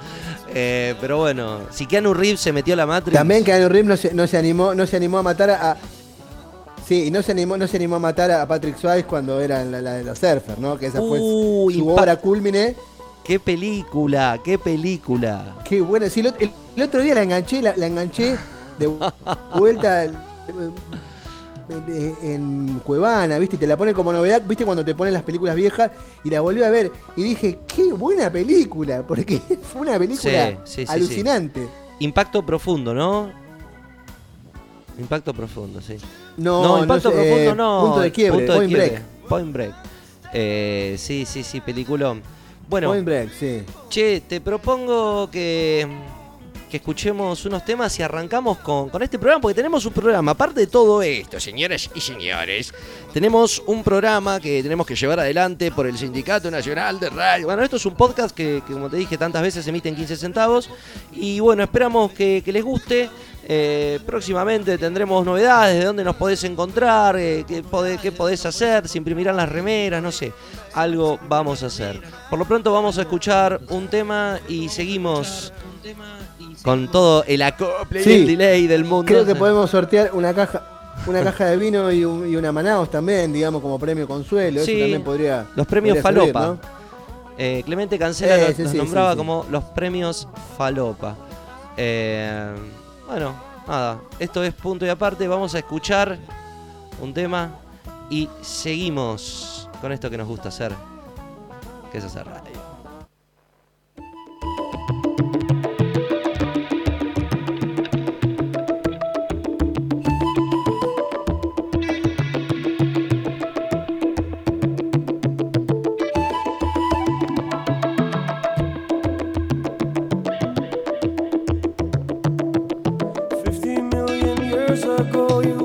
A: Eh, pero bueno, si Keanu Reeves se metió a la Matrix.
B: También Keanu Reeves no se, animó, no se animó a matar a. Sí, y no se animó, no se animó a matar a Patrick Swayze cuando era la, de los surfers, ¿no? Que esa fue su obra culmine.
A: ¡Qué película! ¡Qué película!
B: ¡Qué buena! Sí, el, otro día la enganché, la enganché de vuelta en Cuevana, ¿viste? Y te la pone como novedad, ¿viste? Cuando te ponen las películas viejas y la volví a ver y dije, qué buena película, porque fue una película alucinante.
A: Impacto profundo, ¿no? Impacto profundo, sí.
B: No, impacto profundo no. Punto de quiebre, point, break.
A: point break. Eh, sí, sí, sí, peliculón. Bueno,
B: point break, sí.
A: Che, te propongo que que escuchemos unos temas y arrancamos con, este programa, porque tenemos un programa, aparte de todo esto, señoras y señores, tenemos un programa que tenemos que llevar adelante por el Sindicato Nacional de Radio. Bueno, esto es un podcast que, como te dije tantas veces, emite en 15 centavos y bueno, esperamos que, les guste. Eh, próximamente tendremos novedades de dónde nos podés encontrar, eh, qué, qué, podés hacer, se imprimirán las remeras, no sé. Algo vamos a hacer. Por lo pronto vamos a escuchar un tema y seguimos con todo el acople y el delay del mundo.
B: Creo que podemos sortear una caja una caja de vino y, una Manaos también, digamos, como premio consuelo. Eso también podría.
A: Los premios Falopa. Eh, Clemente Cancela nos, nombraba como los premios Falopa. Eh, bueno, nada. Esto es punto y aparte. Vamos a escuchar un tema y seguimos con esto que nos gusta hacer, que es hacer radio.
C: you.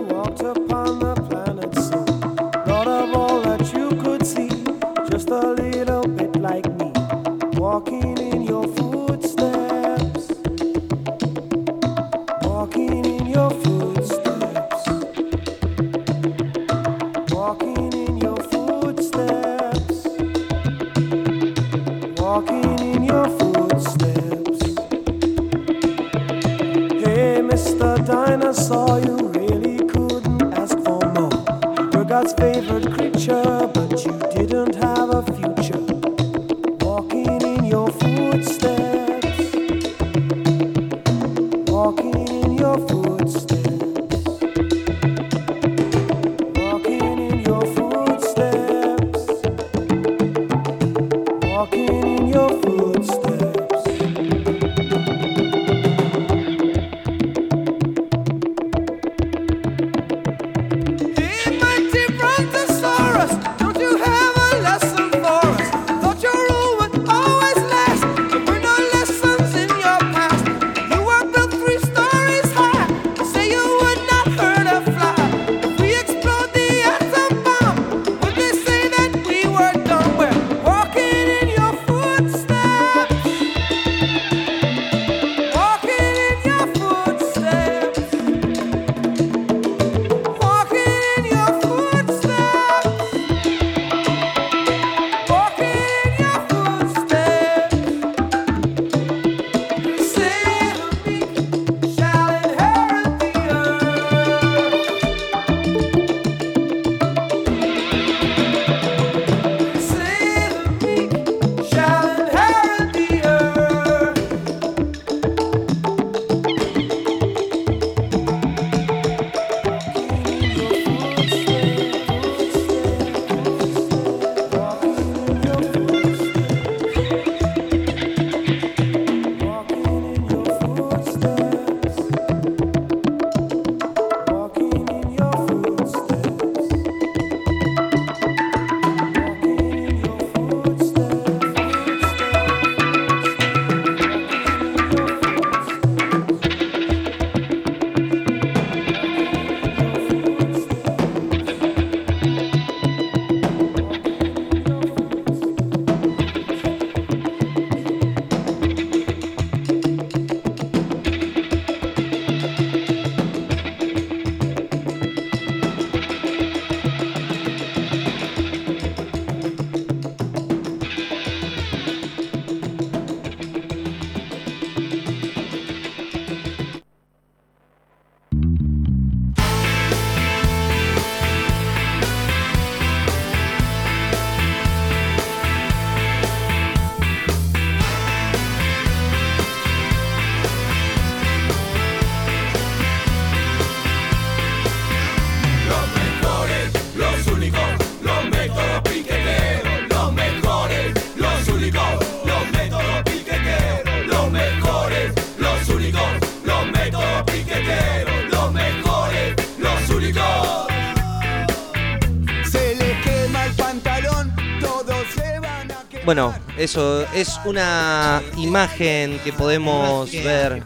A: Bueno, eso es una imagen que podemos ver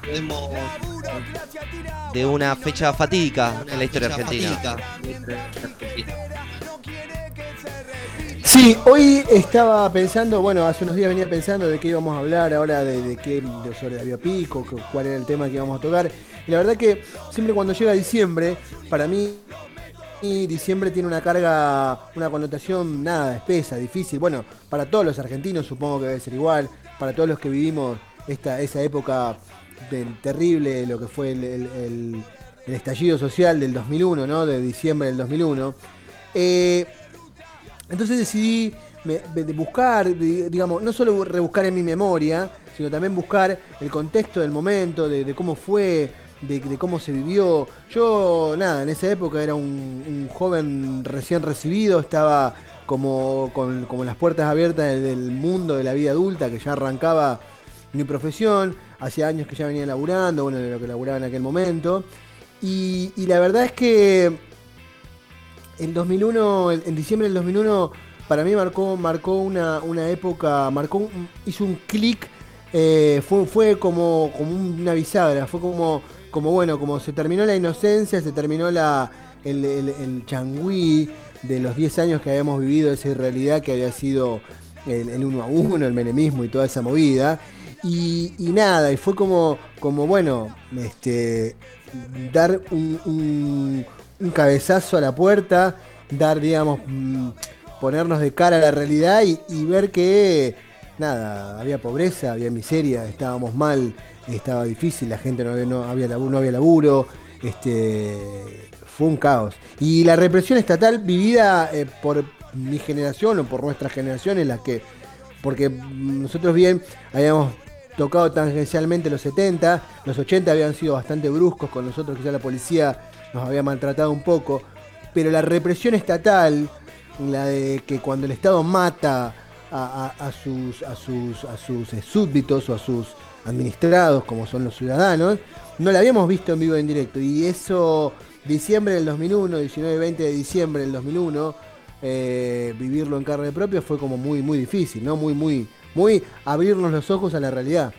A: de una fecha fatídica en la historia argentina.
B: Sí, hoy estaba pensando, bueno, hace unos días venía pensando de qué íbamos a hablar ahora, de, de qué, de- sobre Darío Pico, que- cuál era el tema que íbamos a tocar. Y la verdad que siempre cuando llega diciembre, para mí y diciembre tiene una carga, una connotación nada, espesa, difícil. Bueno, para todos los argentinos supongo que debe ser igual, para todos los que vivimos esta, esa época terrible, lo que fue el, estallido social del 2001, ¿no? De diciembre del 2001. Eh, entonces decidí buscar, di- digamos, no solo rebuscar en mi memoria, sino también buscar el contexto del momento, de, cómo fue, de, cómo se vivió. Yo, nada, en esa época era un joven recién recibido, estaba como con como las puertas abiertas del, mundo de la vida adulta, que ya arrancaba mi profesión, hacía años que ya venía laburando, bueno, de lo que laburaba en aquel momento. Y, la verdad es que el 2001, el- en diciembre del 2001, para mí marcó, marcó una, una época, marcó, hizo un clic, eh, fue, fue como, como una bisagra, fue como, como bueno, como se terminó la inocencia, se terminó la, el, el, el changüí de los 10 años que habíamos vivido, esa irrealidad que había sido el, el uno a uno, el menemismo y toda esa movida. Y, nada, y fue como, como bueno, este, dar un, cabezazo a la puerta, dar, digamos, mm, ponernos de cara a la realidad y, ver que, nada, había pobreza, había miseria, estábamos mal, estaba difícil, la gente no había, no había, laburo, no había laburo, este, un caos. Y la represión estatal vivida eh, por mi generación o por nuestra generación en la que, porque nosotros bien habíamos tocado tangencialmente los 70, los 80 habían sido bastante bruscos con nosotros, quizá la policía nos había maltratado un poco, pero la represión estatal, la de que cuando el Estado mata a, a- sus, a, sus, a sus eh, súbditos o a sus administrados, como son los ciudadanos, no la habíamos visto en vivo en directo. Y eso, diciembre del 2001, 19 y 20 de diciembre del 2001, eh, vivirlo en carne propia fue como muy, muy difícil, ¿no? Muy, muy, muy abrirnos los ojos a la realidad.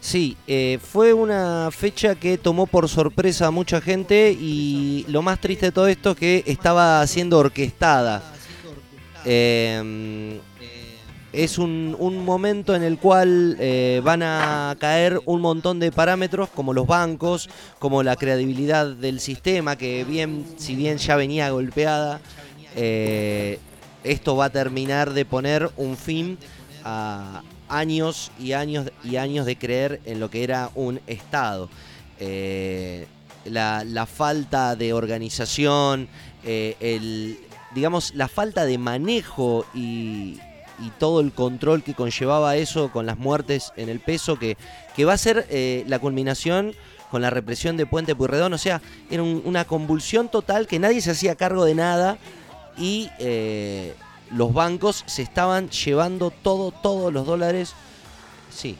A: Sí, eh, fue una fecha que tomó por sorpresa a mucha gente y lo más triste de todo esto es que estaba siendo orquestada. Eh, es un, un momento en el cual eh, van a caer un montón de parámetros como los bancos, como la credibilidad del sistema, que bien, si bien ya venía golpeada, eh, esto va a terminar de poner un fin a años y años y años de creer en lo que era un Estado. Eh, la, la falta de organización, el, digamos, la falta de manejo y, y todo el control que conllevaba eso con las muertes en el peso, que, que va a ser eh, la culminación con la represión de Puente Pueyrredón. O sea, era un- una convulsión total que nadie se hacía cargo de nada y eh, los bancos se estaban llevando todo, todos los dólares. Sí.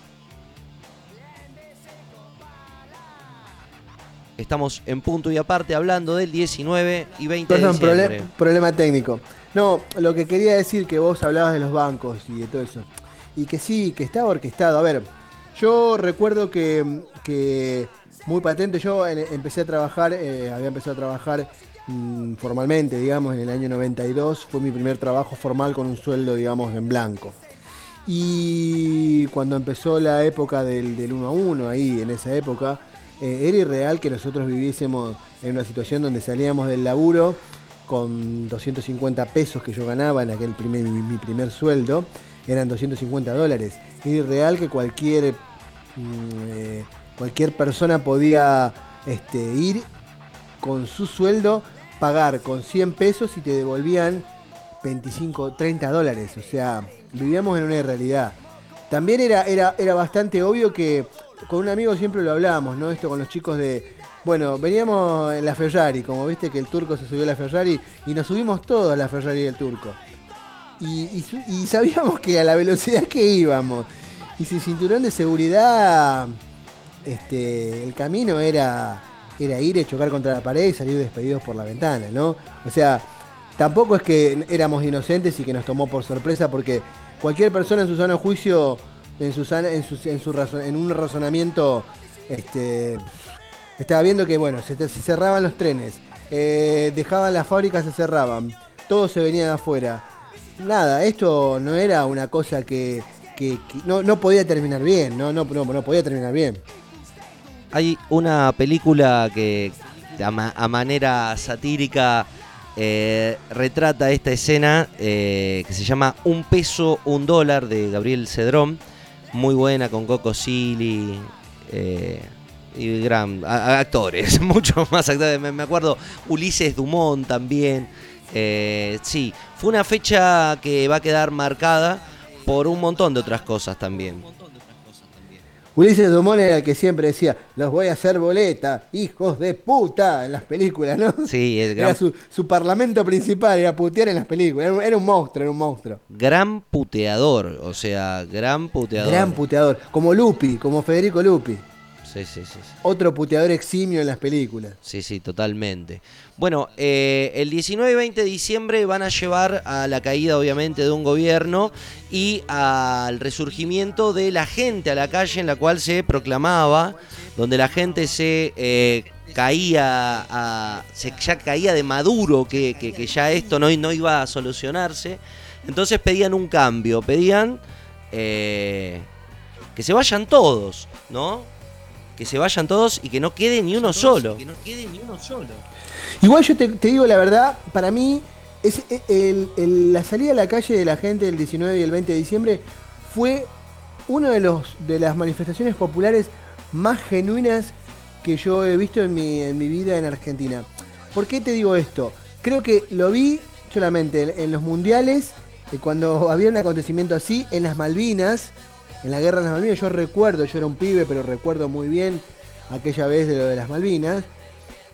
A: Estamos en punto y aparte hablando del 19 y 20 de
B: Perdón,
A: diciembre.
B: prole- problema técnico. No, lo que quería decir que vos hablabas de los bancos y de todo eso. Y que sí, que estaba orquestado. A ver, yo recuerdo que, muy patente, yo empecé a trabajar, eh, había empezado a trabajar mm, formalmente, digamos, en el año 92. Fue mi primer trabajo formal con un sueldo, digamos, en blanco. Y cuando empezó la época del, del 1 a 1, ahí en esa época, eh, era irreal que nosotros viviésemos en una situación donde salíamos del laburo con 250 pesos que yo ganaba en aquel primer, mi, primer sueldo, eran 250 dólares. Era irreal que cualquier, mm, eh, cualquier persona podía este, ir con su sueldo, pagar con 100 pesos y te devolvían 25, 30 dólares. O sea, vivíamos en una irrealidad. También era, era, era bastante obvio que con un amigo siempre lo hablábamos, ¿no? Esto con los chicos de. Bueno, veníamos en la Ferrari, como viste que el turco se subió a la Ferrari y nos subimos todos a la Ferrari del turco. Y, sabíamos que a la velocidad que íbamos y sin cinturón de seguridad, este, el camino era, era ir chocar contra la pared y salir despedidos por la ventana, ¿no? O sea, tampoco es que éramos inocentes y que nos tomó por sorpresa, porque cualquier persona en su sano juicio, en, su, sana- en, su- en, su en un razonamiento, este, estaba viendo que, bueno, se, cerraban los trenes, eh, dejaban las fábricas, se cerraban, todo se venía de afuera. Nada, esto no era una cosa que, no, no podía terminar bien, no, no, no, no podía terminar bien.
A: Hay una película que a, ma- a manera satírica eh, retrata esta escena eh, que se llama Un peso, un dólar de Gabriel Cedrón. Muy buena con Coco Silly y gran a- actores, muchos más actores. Me, me acuerdo Ulises Dumont también. Eh, sí, fue una fecha que va a quedar marcada por un montón de otras cosas también.
B: Ulises Dumont era el que siempre decía, los voy a hacer boleta, hijos de puta, en las películas, ¿no?
A: Sí, el
B: Era
A: gran,
B: su, su parlamento principal, era putear en las películas. Era era un monstruo, era un monstruo.
A: gran puteador, o sea, gran puteador.
B: Gran puteador. Como Lupi, como Federico Lupi.
A: Sí, sí, sí, sí.
B: Otro puteador eximio en las películas.
A: Sí, sí, totalmente. Bueno, eh, el 19 y 20 de diciembre van a llevar a la caída, obviamente, de un gobierno y al resurgimiento de la gente a la calle en la cual se proclamaba, donde la gente se eh, caía, a- se, ya caía de Maduro, que, que- que ya esto no, no iba a solucionarse. Entonces pedían un cambio, pedían eh, que se vayan todos, ¿no? Que se vayan todos y que no quede ni uno solo. Que no quede ni uno solo.
B: Igual yo te, te digo la verdad, para mí, es, e- el- el- la salida a la calle de la gente el 19 y el 20 de diciembre fue una de, los, de las manifestaciones populares más genuinas que yo he visto en mi, en mi vida en Argentina. ¿Por qué te digo esto? Creo que lo vi solamente en, en los mundiales, eh, cuando había un acontecimiento así, en las Malvinas, en la guerra de las Malvinas, yo recuerdo, yo era un pibe, pero recuerdo muy bien aquella vez de lo de las Malvinas.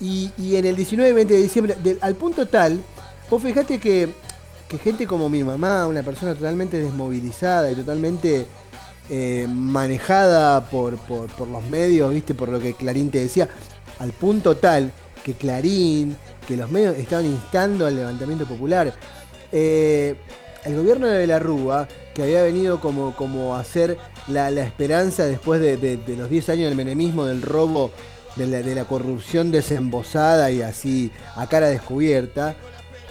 B: Y, y en el 19 y 20 de diciembre, al punto tal, vos fijate que, que gente como mi mamá, una persona totalmente desmovilizada y totalmente eh, manejada por, por- por los medios, viste, por lo que Clarín te decía, al punto tal que Clarín, que los medios estaban instando al levantamiento popular. Eh, el gobierno de la Rúa, que había venido como, como a ser la, la esperanza después de, de- los 10 años del menemismo, del robo, de la, de la corrupción desembosada y así a cara descubierta,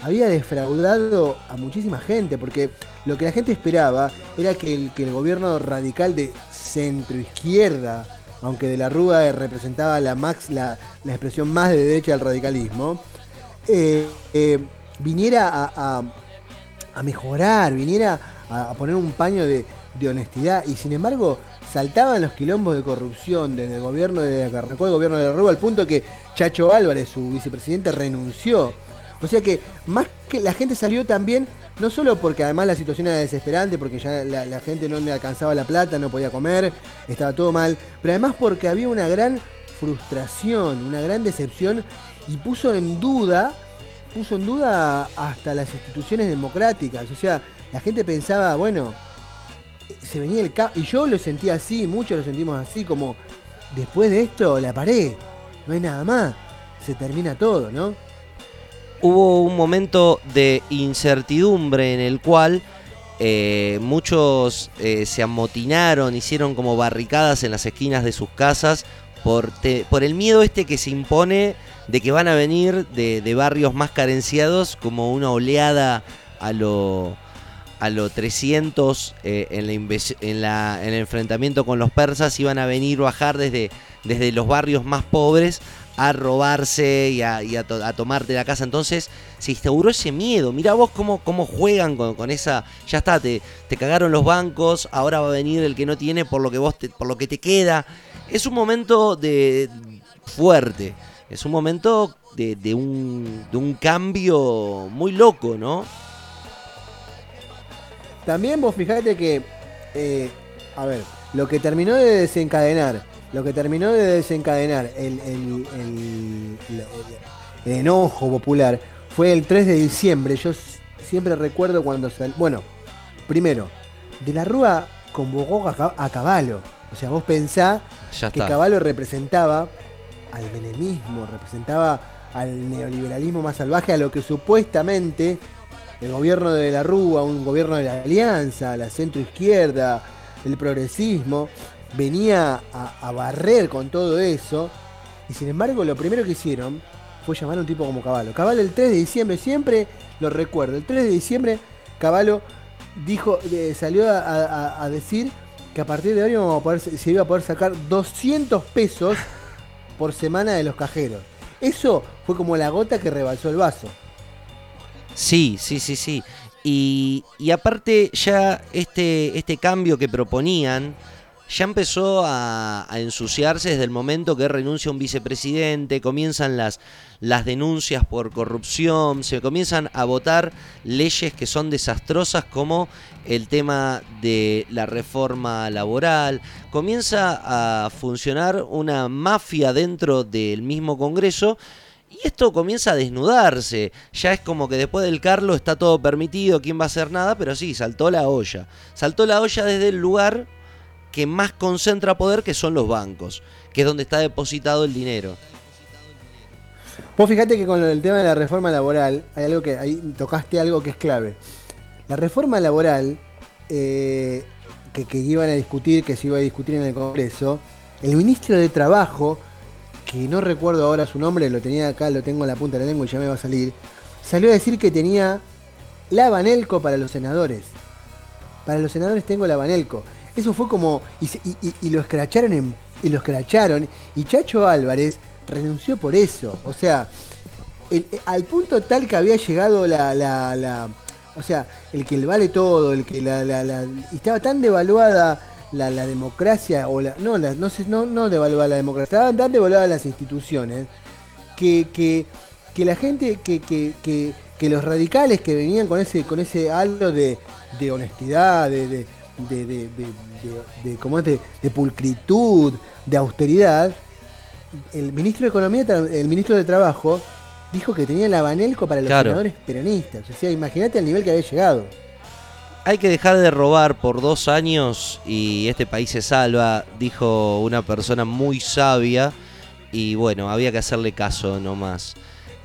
B: había defraudado a muchísima gente, porque lo que la gente esperaba era que el, que el gobierno radical de centro izquierda, aunque de la Rúa representaba la, max, la, la expresión más de derecha del radicalismo, eh, eh, viniera a- a mejorar, viniera a, poner un paño de, honestidad y sin embargo saltaban los quilombos de corrupción desde el gobierno de arrancó el gobierno de la Rúa al punto que Chacho Álvarez, su vicepresidente, renunció. O sea que más que la gente salió también, no solo porque además la situación era desesperante, porque ya la gente no le alcanzaba la plata, no podía comer, estaba todo mal, pero además porque había una gran frustración, una gran decepción y puso en duda puso en duda hasta las instituciones democráticas. O sea, la gente pensaba, bueno, se venía el ca Y yo lo sentía así, muchos lo sentimos así, como después de esto la pared, no hay nada más, se termina todo, ¿no?
A: Hubo un momento de incertidumbre en el cual eh, muchos eh, se amotinaron, hicieron como barricadas en las esquinas de sus casas por, te- por el miedo este que se impone de que van a venir de, barrios más carenciados como una oleada a lo, a lo 300 eh, en, el enfrentamiento con los persas, iban a venir bajar desde, desde los barrios más pobres a robarse y, a, tomarte la casa. Entonces se instauró ese miedo. Mira vos cómo, cómo juegan con, con esa. Ya está, te, te cagaron los bancos, ahora va a venir el que no tiene por lo que vos te- por lo que te queda. Es un momento de fuerte. Es un momento de, de un, de un cambio muy loco, ¿no?
B: También vos fijate que, eh, a ver, lo que terminó de desencadenar, lo que terminó de desencadenar el, el- el- el- enojo popular fue el 3 de diciembre. Yo siempre recuerdo cuando sal- Bueno, primero, De la Rúa convocó a, a Caballo. O sea, vos pensás
A: Ya
B: que. Caballo representaba al menemismo, representaba al neoliberalismo más salvaje, a lo que supuestamente el gobierno de la Rúa, un gobierno de la Alianza, la centro izquierda, el progresismo, venía a, a barrer con todo eso. Y sin embargo, lo primero que hicieron fue llamar a un tipo como Caballo. Caballo el 3 de diciembre, siempre lo recuerdo, el 3 de diciembre Caballo dijo, eh, salió a, a- a decir que a partir de hoy se iba a poder sacar 200 pesos por semana de los cajeros. Eso fue como la gota que rebalsó el vaso.
A: Sí, sí, sí, sí. Y, y aparte ya este, este cambio que proponían ya empezó a, ensuciarse desde el momento que renuncia un vicepresidente, comienzan las, las denuncias por corrupción, se comienzan a votar leyes que son desastrosas como el tema de la reforma laboral, comienza a funcionar una mafia dentro del mismo Congreso y esto comienza a desnudarse. Ya es como que después del Carlos está todo permitido, quién va a hacer nada, pero sí, saltó la olla. Saltó la olla desde el lugar que más concentra poder, que son los bancos, que es donde está depositado el dinero.
B: Vos fíjate que con el tema de la reforma laboral, hay algo que ahí tocaste algo que es clave. La reforma laboral eh, que, iban a discutir, que se iba a discutir en el Congreso, el ministro de Trabajo, que no recuerdo ahora su nombre, lo tenía acá, lo tengo en la punta de la lengua y ya me va a salir, salió a decir que tenía la Banelco para los senadores. Para los senadores tengo la Banelco. Eso fue como. Y, y- y- lo escracharon en- y lo escracharon. Y Chacho Álvarez renunció por eso. O sea, eh, al punto tal que había llegado la, o sea, el que le vale todo, el que la, y estaba tan devaluada la, democracia, o la, no, la- no sé, no, no devaluada la democracia, estaban tan devaluadas las instituciones, que, que, que la gente, que, que, que, los radicales que venían con ese, con ese de, de honestidad, de, de, de, de- de- de- ¿cómo es? de- pulcritud, de austeridad, el ministro de Economía, el ministro de Trabajo, dijo que tenía la Banelco para los
A: Claro.
B: senadores peronistas. O sea, imagínate al nivel que había llegado.
A: Hay que dejar de robar por dos años y este país se salva, dijo una persona muy sabia y bueno, había que hacerle caso nomás.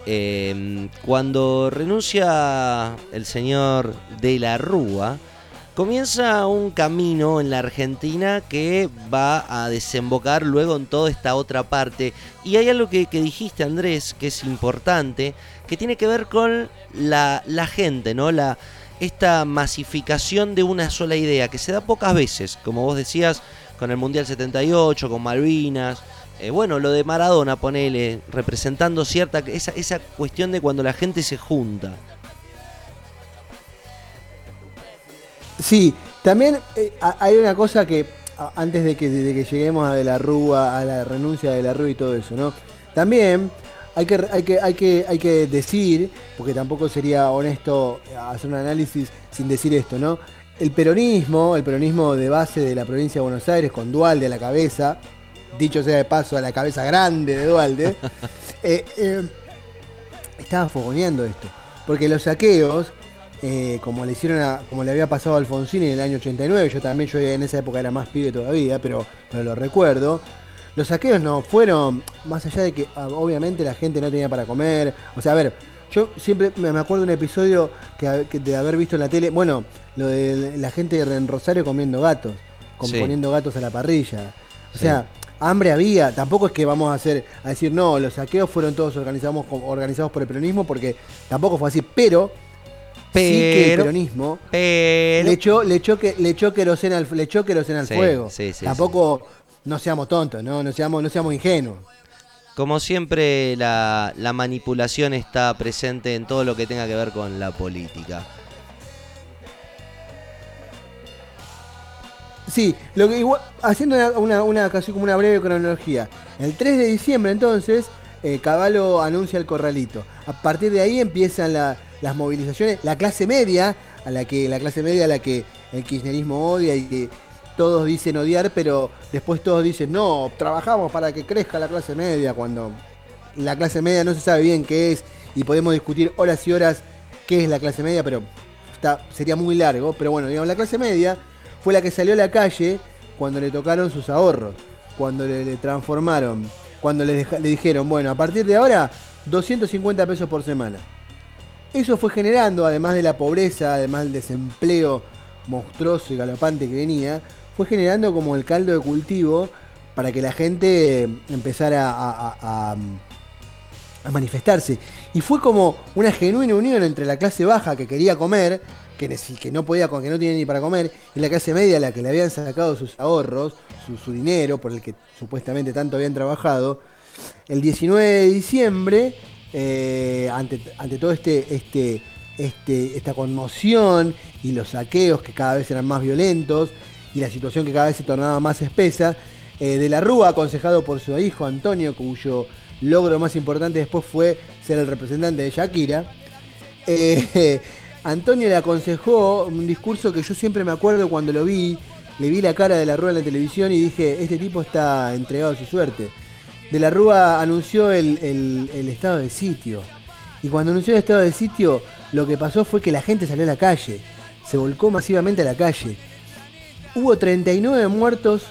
A: Eh, cuando renuncia el señor de la Rúa, comienza un camino en la Argentina que va a desembocar luego en toda esta otra parte. Y hay algo que, dijiste, Andrés, que es importante, que tiene que ver con la, la gente, ¿no? La, esta masificación de una sola idea, que se da pocas veces, como vos decías, con el Mundial 78, con Malvinas. eh, bueno, lo de Maradona, ponele, representando cierta esa, esa cuestión de cuando la gente se junta.
B: Sí, también eh, ha- hay una cosa que, antes de que, de que lleguemos a de la Rúa, a la renuncia de la Rúa y todo eso, ¿no? También hay que, hay que, hay que, hay que decir, porque tampoco sería honesto hacer un análisis sin decir esto, ¿no? El peronismo, el peronismo de base de la provincia de Buenos Aires, con Dualde a la cabeza, dicho sea de paso, a la cabeza grande de Dualde, eh, eh, estaba fogoneando esto. Porque los saqueos, eh, como le hicieron a- como le había pasado a Alfonsín en el año 89, yo también, yo en esa época era más pibe todavía, pero, pero lo recuerdo. Los saqueos no fueron, más allá de que ah, obviamente la gente no tenía para comer. O sea, a ver, yo siempre me acuerdo de un episodio que, que de haber visto en la tele, bueno, lo de la gente en Rosario comiendo gatos, con-
A: Sí.
B: poniendo gatos a la parrilla. O
A: Sí.
B: sea, hambre había, tampoco es que vamos a hacer a decir no, los saqueos fueron todos organizados, organizados por el peronismo, porque tampoco fue así, pero, sí que el
A: Pero-
B: peronismo
A: Pero
B: le echó, le echó que le echó querosena al, le echó al
A: Sí,
B: fuego.
A: sí,
B: tampoco no seamos tontos, no, no seamos, no seamos ingenuos.
A: Como siempre, la, la manipulación está presente en todo lo que tenga que ver con la política.
B: Sí, lo que igual- haciendo una, una- una- casi como una breve cronología. El 3 de diciembre entonces, eh, Caballo anuncia el corralito. A partir de ahí empiezan la- las movilizaciones, la clase media, a la que la clase media a la que el kirchnerismo odia y que todos dicen odiar, pero después todos dicen, no, trabajamos para que crezca la clase media, cuando la clase media no se sabe bien qué es y podemos discutir horas y horas qué es la clase media, pero está, sería muy largo. Pero bueno, digamos, la clase media fue la que salió a la calle cuando le tocaron sus ahorros, cuando le, transformaron cuando le dijeron, bueno, a partir de ahora, 250 pesos por semana. Eso fue generando, además de la pobreza, además del desempleo monstruoso y galopante que venía, fue generando como el caldo de cultivo para que la gente empezara a, a manifestarse. Y fue como una genuina unión entre la clase baja que quería comer, que, que no podía, que no tenía ni para comer, y la clase media la que le habían sacado sus ahorros, su dinero, por el que supuestamente tanto habían trabajado. El 19 de diciembre, eh, ante, ante todo este, este, este, esta conmoción y los saqueos que cada vez eran más violentos y la situación que cada vez se tornaba más espesa, eh, de la Rúa, aconsejado por su hijo Antonio, cuyo logro más importante después fue ser el representante de Shakira, eh, Antonio le aconsejó un discurso que yo siempre me acuerdo cuando lo vi, le vi la cara de la Rúa en la televisión y dije, este tipo está entregado a su suerte. De la Rúa anunció el, estado de sitio. Y cuando anunció el estado de sitio, lo que pasó fue que la gente salió a la calle. Se volcó masivamente a la calle. Hubo 39 muertos,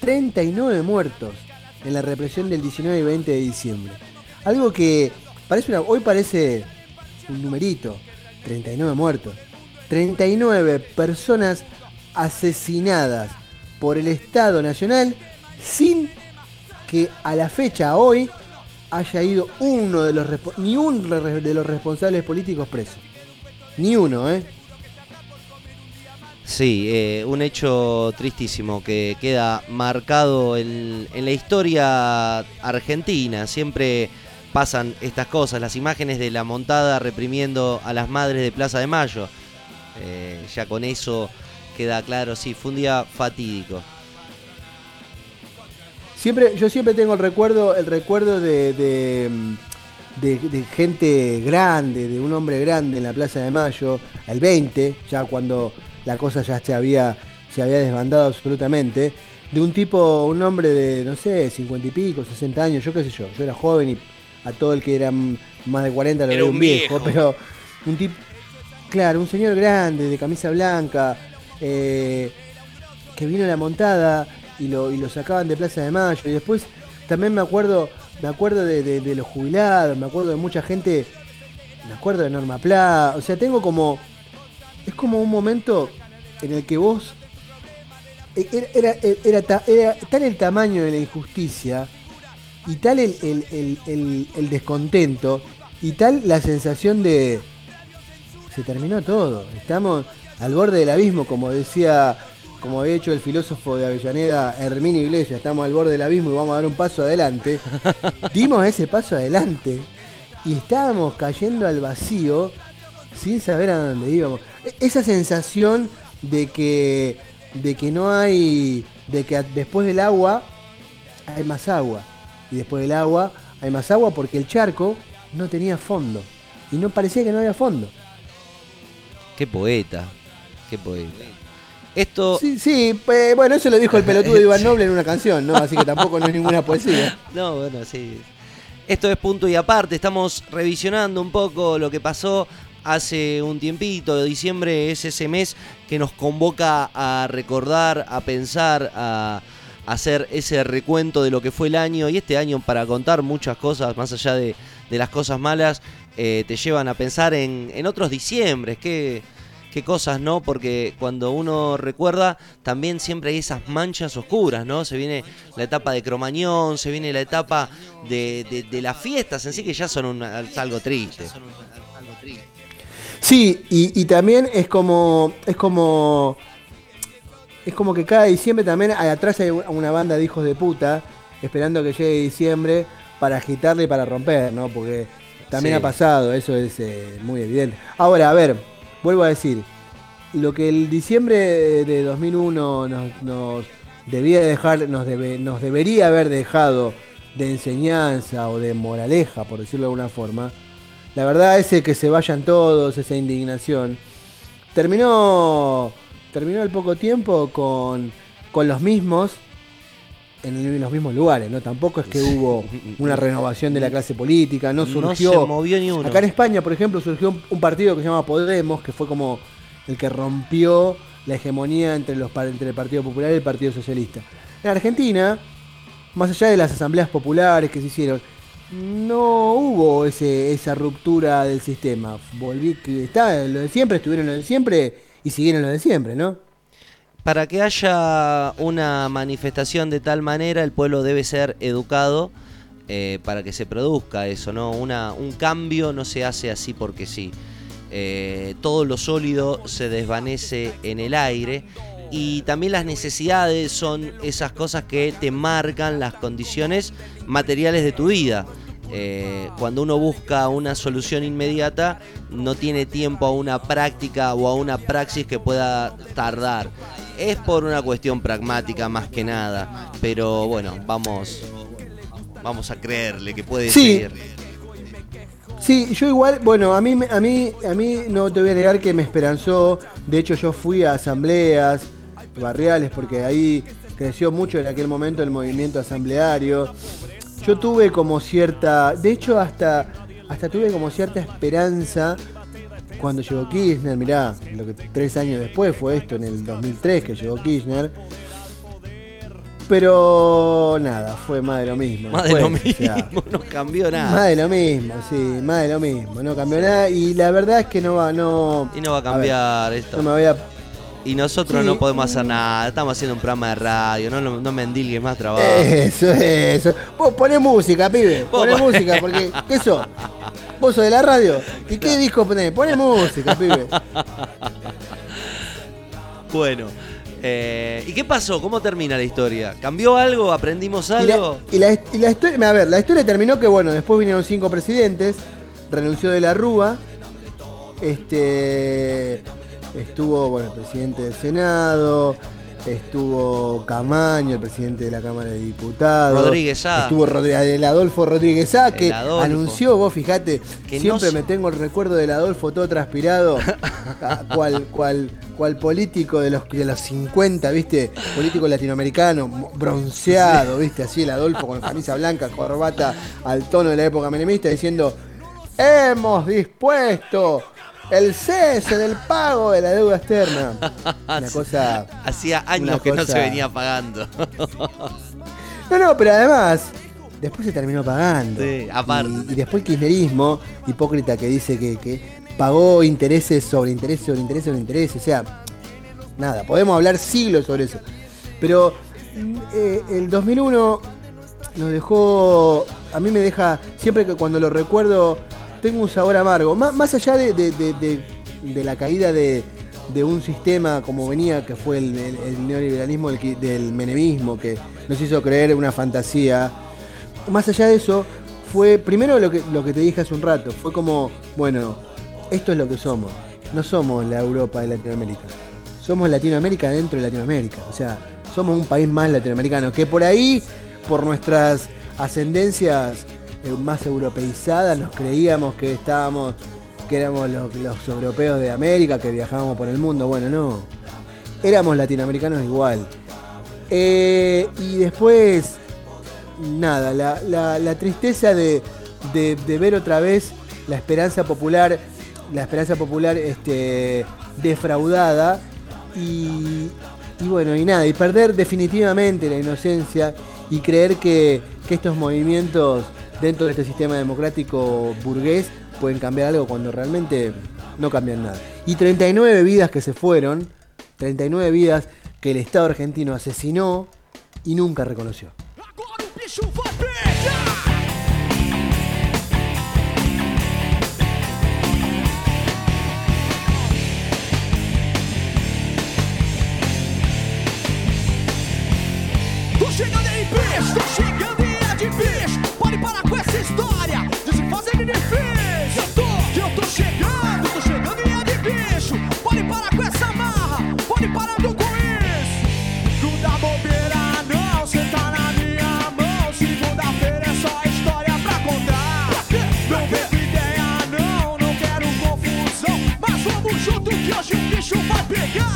B: 39 muertos en la represión del 19 y 20 de diciembre. Algo que parece hoy parece un numerito, 39 muertos. 39 personas asesinadas por el Estado Nacional sin que a la fecha hoy haya ido uno de los ni un de los responsables políticos preso. Ni uno, ¿eh?
A: Sí, eh, un hecho tristísimo que queda marcado en, en la historia argentina. Siempre pasan estas cosas, las imágenes de la montada reprimiendo a las madres de Plaza de Mayo. Eh, ya con eso queda claro, sí, fue un día fatídico.
B: Siempre, yo siempre tengo el recuerdo, el recuerdo de, de, de- de gente grande, de un hombre grande en la Plaza de Mayo, el 20, ya cuando la cosa ya se había, se había desbandado absolutamente, de un tipo, un hombre de, no sé, 50 y pico, 60 años, yo qué sé yo, yo era joven y a todo el que era más de 40 lo
A: Era un
B: un viejo,
A: viejo.
B: pero un tipo, claro, un señor grande, de camisa blanca, eh, que vino a la montada y lo, y lo sacaban de Plaza de Mayo. Y después también me acuerdo, me acuerdo de, los jubilados, me acuerdo de mucha gente, me acuerdo de Norma Pla, o sea, tengo como, es como un momento en el que vos, e- era, era, ta- era tal el tamaño de la injusticia y tal el- el- el descontento y tal la sensación de, se terminó todo, estamos al borde del abismo, como decía, como había hecho el filósofo de Avellaneda, Herminio Iglesias, estamos al borde del abismo y vamos a dar un paso adelante. Dimos ese paso adelante y estábamos cayendo al vacío sin saber a dónde íbamos. E- Esa sensación de que, de que no hay, de que después del agua hay más agua. Y después del agua hay más agua porque el charco no tenía fondo. Y no parecía que no había fondo.
A: Qué poeta, qué poeta. Esto,
B: Sí, sí, pues, bueno, eso lo dijo el pelotudo de Iván Noble en una canción, ¿no? Así que tampoco no es ninguna poesía.
A: No, bueno, sí. Esto es punto y aparte. Estamos revisionando un poco lo que pasó hace un tiempito. Diciembre es ese mes que nos convoca a recordar, a pensar, a hacer ese recuento de lo que fue el año. Y este año, para contar muchas cosas, más allá de, de las cosas malas, eh, te llevan a pensar en, en otros diciembres. ¿Qué, qué cosas, ¿no? Porque cuando uno recuerda, también siempre hay esas manchas oscuras, ¿no? Se viene la etapa de Cromañón, se viene la etapa de, de- de las fiestas en sí, que ya son un- algo triste.
B: Sí, y, y también es como. Es como. Es como que cada diciembre también hay- atrás hay una banda de hijos de puta esperando que llegue diciembre para agitarle y para romper, ¿no? Porque también
A: Sí.
B: ha pasado, eso es eh, muy evidente. Ahora, a ver, vuelvo a decir, lo que el diciembre de 2001 nos, nos debía dejar, nos, debe- nos debería haber dejado de enseñanza o de moraleja, por decirlo de alguna forma, la verdad es que se vayan todos, esa indignación. Terminó, terminó al poco tiempo con, con los mismos en los mismos lugares, ¿no? Tampoco es que hubo una renovación de la clase política, no surgió.
A: se movió ni uno.
B: Acá en España, por ejemplo, surgió un, partido que se llama Podemos, que fue como el que rompió la hegemonía entre, los, entre el Partido Popular y el Partido Socialista. En Argentina, más allá de las asambleas populares que se hicieron, no hubo ese, esa ruptura del sistema. Volví que está lo de siempre, estuvieron lo de siempre y siguieron lo de siempre, ¿no?
A: Para que haya una manifestación de tal manera, el pueblo debe ser educado eh, para que se produzca eso, ¿no? Un cambio no se hace así porque sí. Eh, todo lo sólido se desvanece en el aire y también las necesidades son esas cosas que te marcan las condiciones materiales de tu vida. Eh, cuando uno busca una solución inmediata, no tiene tiempo a una práctica o a una praxis que pueda tardar. Es por una cuestión pragmática más que nada, pero bueno, vamos, vamos a creerle que puede
B: Sí.
A: ser.
B: Sí, yo igual, bueno, a mí, a mí, a mí no te voy a negar que me esperanzó. De hecho, yo fui a asambleas barriales porque ahí creció mucho en aquel momento el movimiento asambleario. Yo tuve como cierta, de hecho, hasta, hasta tuve como cierta esperanza cuando llegó Kirchner. Mirá, lo que tres años después fue esto, en el 2003 que llegó Kirchner. Pero nada, fue más de lo mismo.
A: Más de lo
B: después, o sea,
A: mismo, no cambió
B: más
A: nada.
B: de lo mismo, sí, más de lo mismo. No cambió nada y la verdad es que no va, no.
A: Y no va a
B: ver,
A: cambiar esto.
B: no me voy a.
A: Y nosotros
B: Sí.
A: no podemos hacer nada. Estamos haciendo un programa de radio. No, no, no me endilgues más trabajo.
B: Eso, eso. Vos poné música, pibe. Poné
A: Vos-
B: música, porque. ¿Qué sos? ¿Vos sos de la radio? ¿Y qué disco ponés? Poné música, pibe.
A: Bueno. eh, ¿Y qué pasó? ¿Cómo termina la historia? ¿Cambió algo? ¿Aprendimos
B: Y la,
A: algo?
B: y la- y la historia, a ver, la historia terminó que bueno, después vinieron cinco presidentes, renunció de la Rúa, este estuvo bueno el presidente del Senado, estuvo Camaño, el presidente de la Cámara de Diputados,
A: Rodríguez Sá.
B: estuvo el Adolfo Rodríguez Sá, que
A: Adolfo.
B: anunció, vos fíjate,
A: Que
B: siempre
A: no
B: me tengo el recuerdo del Adolfo todo transpirado, a- cual, cual, cual político de los, de los 50, ¿viste? Político latinoamericano, bronceado, ¿viste? Así el Adolfo con camisa blanca, corbata al tono de la época menemista, diciendo, hemos dispuesto el cese del pago de la deuda externa. Una cosa...
A: Hacía años que no se venía pagando.
B: No, no, pero además, después se terminó pagando.
A: Sí, aparte.
B: Y, y después el kirchnerismo, hipócrita que dice que, que pagó intereses sobre intereses sobre intereses sobre intereses. O sea, nada, podemos hablar siglos sobre eso. Pero eh, el 2001 nos dejó, a mí me deja, siempre que cuando lo recuerdo, tengo un sabor amargo. Má- más allá de, de- de- de- la caída de, un sistema como venía, que fue el, el- el neoliberalismo qui- del menemismo, que nos hizo creer una fantasía. Más allá de eso, fue primero lo que, lo que te dije hace un rato, fue como, bueno, esto es lo que somos. No somos la Europa de Latinoamérica. Somos Latinoamérica dentro de Latinoamérica. O sea, somos un país más latinoamericano. Que por ahí, por nuestras ascendencias más europeizadas, nos creíamos que estábamos, que éramos los, los europeos de América, que viajábamos por el mundo. Bueno, no. Éramos latinoamericanos igual. Eh, y después, nada, la, la- la tristeza de, de- de ver otra vez la esperanza popular, la esperanza popular este, defraudada y, y bueno, y nada, y perder definitivamente la inocencia y creer que, que estos movimientos dentro de este sistema democrático burgués pueden cambiar algo cuando realmente no cambian nada. Y 39 vidas que se fueron, 39 vidas que el Estado argentino asesinó y nunca reconoció.
C: Hoje o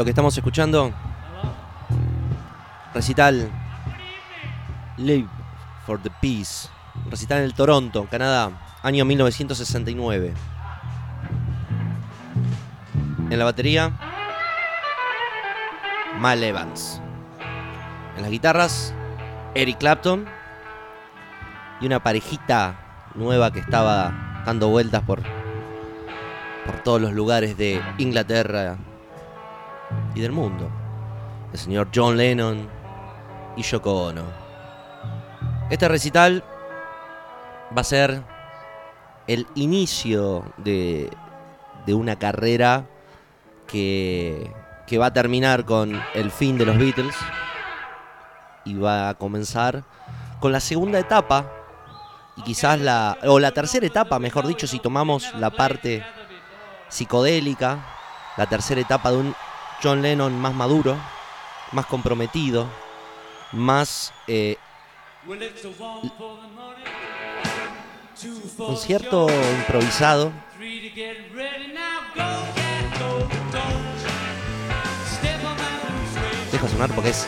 A: Lo que estamos escuchando, recital Live for the Peace, recital en el Toronto, Canadá, año 1969. En la batería, Mal Evans. En las guitarras, Eric Clapton. Y una parejita nueva que estaba dando vueltas por, por todos los lugares de Inglaterra y del mundo. El señor John Lennon y Yoko Ono. Este recital va a ser el inicio de, de una carrera que, que va a terminar con el fin de los Beatles y va a comenzar con la segunda etapa y quizás la o la tercera etapa, mejor dicho, si tomamos la parte psicodélica, la tercera etapa de un John Lennon más maduro, más comprometido, más eh, concierto improvisado. Dejo sonar porque es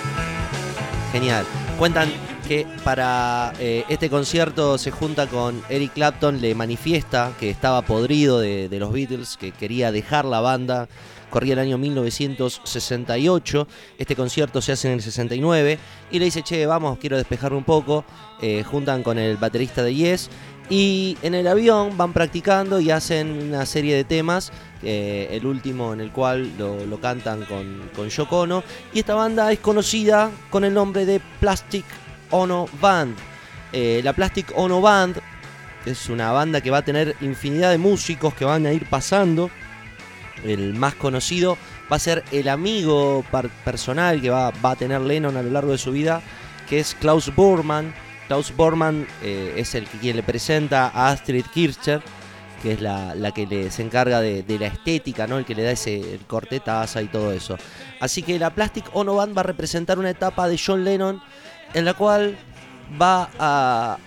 A: genial. Cuentan que para eh, este concierto se junta con Eric Clapton, le manifiesta que estaba podrido de los Beatles, que quería dejar la banda. Corría el año 1968, este concierto se hace en el 69 y le dice, che, vamos, quiero despejarme un poco. Eh, juntan con el baterista de Yes y en el avión van practicando y hacen una serie de temas, eh, el último en el cual lo, cantan con, con. Y esta banda es conocida con el nombre de Plastic Ono Band. Eh, la Plastic Ono Band es una banda que va a tener infinidad de músicos que van a ir pasando. El más conocido va a ser el amigo personal que va, a tener Lennon a lo largo de su vida, que es Klaus Bormann. Klaus Bormann eh, es el que quien le presenta a Astrid Kirchner, que es la, la que le, se encarga de, de la estética, ¿no? el que le da ese el corte taza y todo eso. Así que la Plastic Ono Band va a representar una etapa de John Lennon en la cual va a,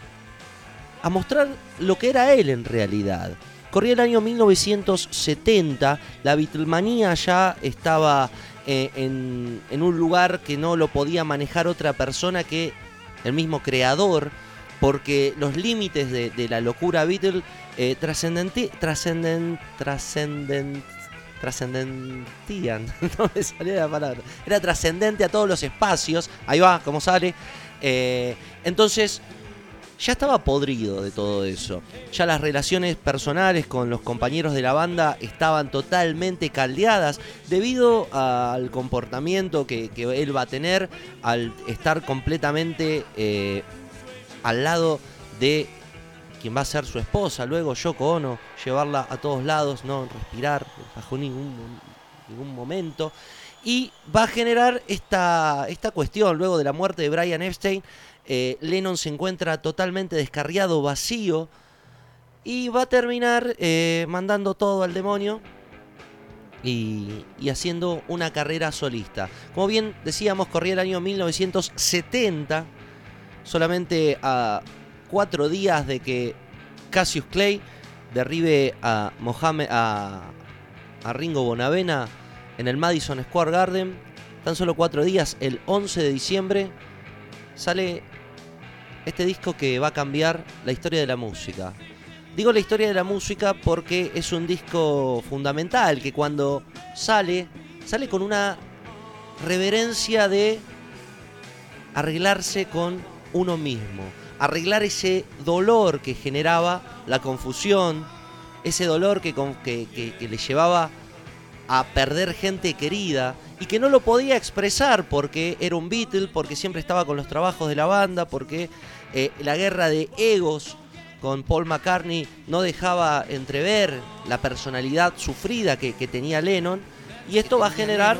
A: a mostrar lo que era él en realidad. Corría el año 1970, la Beatlemanía ya estaba eh, en, en un lugar que no lo podía manejar otra persona que el mismo creador, porque los límites de, la locura Beatle eh, trascenden, trascendentían, no me salía la palabra, era trascendente a todos los espacios, ahí va, como sale. Eh, entonces, ya estaba podrido de todo eso. Ya las relaciones personales con los compañeros de la banda estaban totalmente caldeadas debido al comportamiento que, que él va a tener al estar completamente eh, al lado de quien va a ser su esposa, luego Yoko Ono, llevarla a todos lados, no respirar bajo ningún, ningún momento. Y va a generar esta, esta cuestión, luego de la muerte de Brian Epstein, eh, Lennon se encuentra totalmente descarriado, vacío, y va a terminar eh, mandando todo al demonio y, haciendo una carrera solista. Como bien decíamos, corría el año 1970, solamente a cuatro días de que Cassius Clay derribe a, Mohamed, a, a Ringo Bonavena en el Madison Square Garden. tan solo cuatro días, el 11 de diciembre, sale este disco que va a cambiar la historia de la música. Digo la historia de la música porque es un disco fundamental que cuando sale, sale con una reverencia de arreglarse con uno mismo, arreglar ese dolor que generaba la confusión, ese dolor que, que- que le llevaba a perder gente querida y que no lo podía expresar porque era un Beatle, porque siempre estaba con los trabajos de la banda, porque eh, la guerra de egos con Paul McCartney no dejaba entrever la personalidad sufrida que, que tenía Lennon y esto va a generar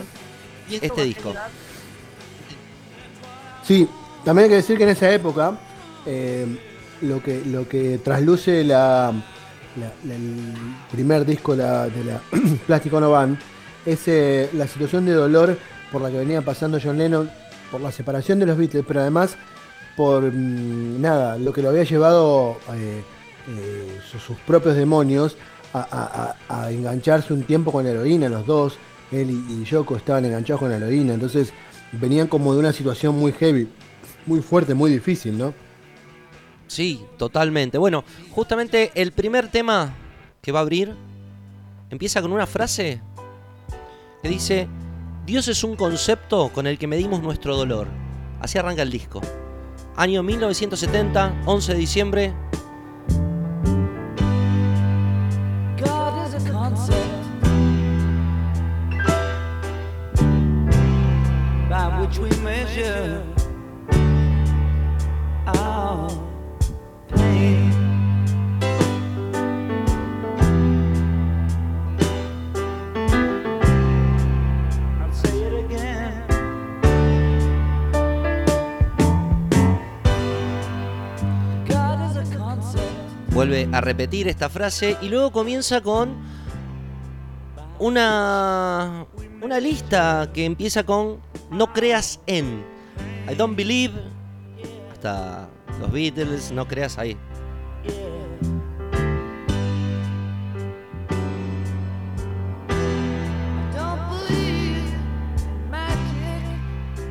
A: este disco.
B: Sí, también hay que decir que en esa época eh, lo, que, lo que trasluce la, la- la- el primer disco la- de la Plastic Ono Band es eh, la situación de dolor por la que venía pasando John Lennon por la separación de los Beatles, pero además por mm, nada, lo que lo había llevado eh, eh, sus, propios demonios a engancharse un tiempo con la heroína, los dos, él y, y Yoko estaban enganchados con la heroína, entonces venían como de una situación muy heavy, muy fuerte, muy difícil, ¿no?
A: Sí, totalmente. Bueno, justamente el primer tema que va a abrir empieza con una frase que dice, Dios es un concepto con el que medimos nuestro dolor. Así arranca el disco. Año 1970, 11 de diciembre.
C: Which we measure our
A: Vuelve a repetir esta frase y luego comienza con una, una lista que empieza con no creas en. I don't believe. Hasta los Beatles, no creas ahí.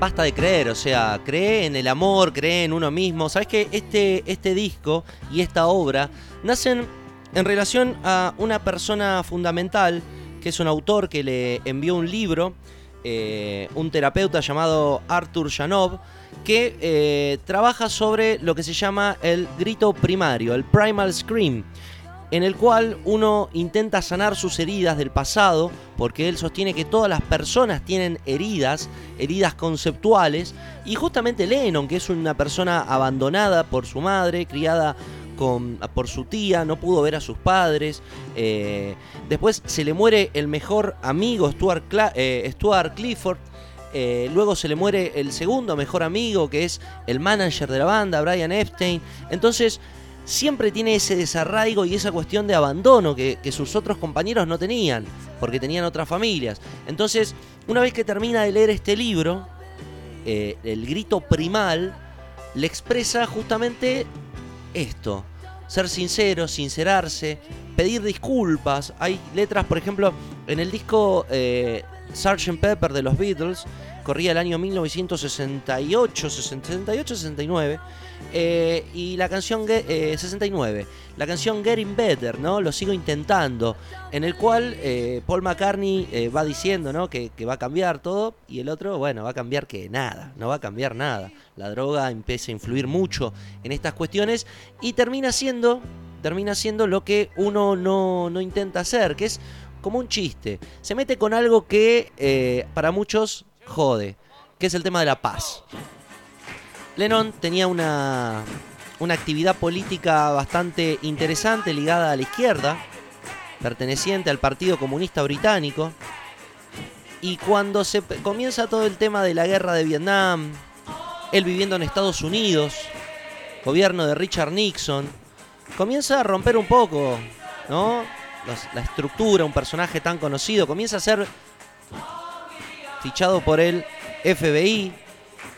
A: Basta de creer, o sea, cree en el amor, cree en uno mismo. Sabes que este, este disco y esta obra nacen en relación a una persona fundamental, que es un autor que le envió un libro, eh, un terapeuta llamado Arthur Janov, que eh, trabaja sobre lo que se llama el grito primario, el primal scream en el cual uno intenta sanar sus heridas del pasado, porque él sostiene que todas las personas tienen heridas, heridas conceptuales, y justamente Lennon, que es una persona abandonada por su madre, criada con, por su tía, no pudo ver a sus padres, eh, después se le muere el mejor amigo, Stuart, eh, Stuart Clifford, eh, luego se le muere el segundo mejor amigo, que es el manager de la banda, Brian Epstein. Entonces, siempre tiene ese desarraigo y esa cuestión de abandono que, sus otros compañeros no tenían, porque tenían otras familias. Entonces, una vez que termina de leer este libro, eh, el grito primal le expresa justamente esto. Ser sincero, sincerarse, pedir disculpas. Hay letras, por ejemplo, en el disco eh, Sgt. Pepper de los Beatles, corría el año 1968, 68, 69, eh, y la canción Ge- eh, 69, la canción Getting Better, ¿no? Lo sigo intentando, en el cual eh, Paul McCartney va diciendo, ¿no? Que, que va a cambiar todo, y el otro, bueno, va a cambiar que nada, no va a cambiar nada. La droga empieza a influir mucho en estas cuestiones y termina siendo, termina siendo lo que uno no, no intenta hacer, que es como un chiste. Se mete con algo que para muchos jode, que es el tema de la paz. Lennon tenía una, una actividad política bastante interesante ligada a la izquierda, perteneciente al Partido Comunista Británico. Y cuando se comienza todo el tema de la guerra de Vietnam, él viviendo en Estados Unidos, gobierno de Richard Nixon, comienza a romper un poco, ¿no? La estructura, un personaje tan conocido, comienza a ser fichado por el FBI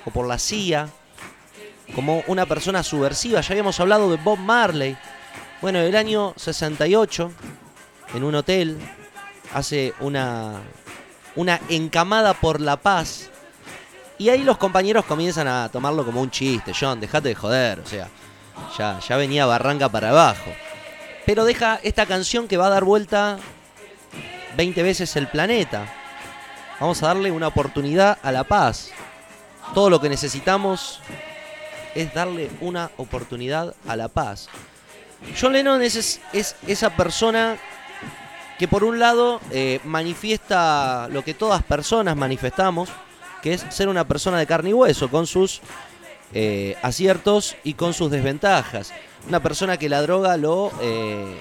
A: o por la CIA como una persona subversiva. Ya habíamos hablado de Bob Marley. Bueno, el año 68, en un hotel, hace una, una encamada por la paz Y ahí los compañeros comienzan a tomarlo como un chiste. John, dejate de joder. O sea, ya, ya venía Barranca para abajo. Pero deja esta canción que va a dar vuelta 20 veces el planeta. Vamos a darle una oportunidad a la paz. Todo lo que necesitamos es darle una oportunidad a la paz. John Lennon es, es- es esa persona que por un lado eh, manifiesta lo que todas personas manifestamos, que es ser una persona de carne y hueso, con sus eh, aciertos y con sus desventajas. Una persona que la droga lo, eh,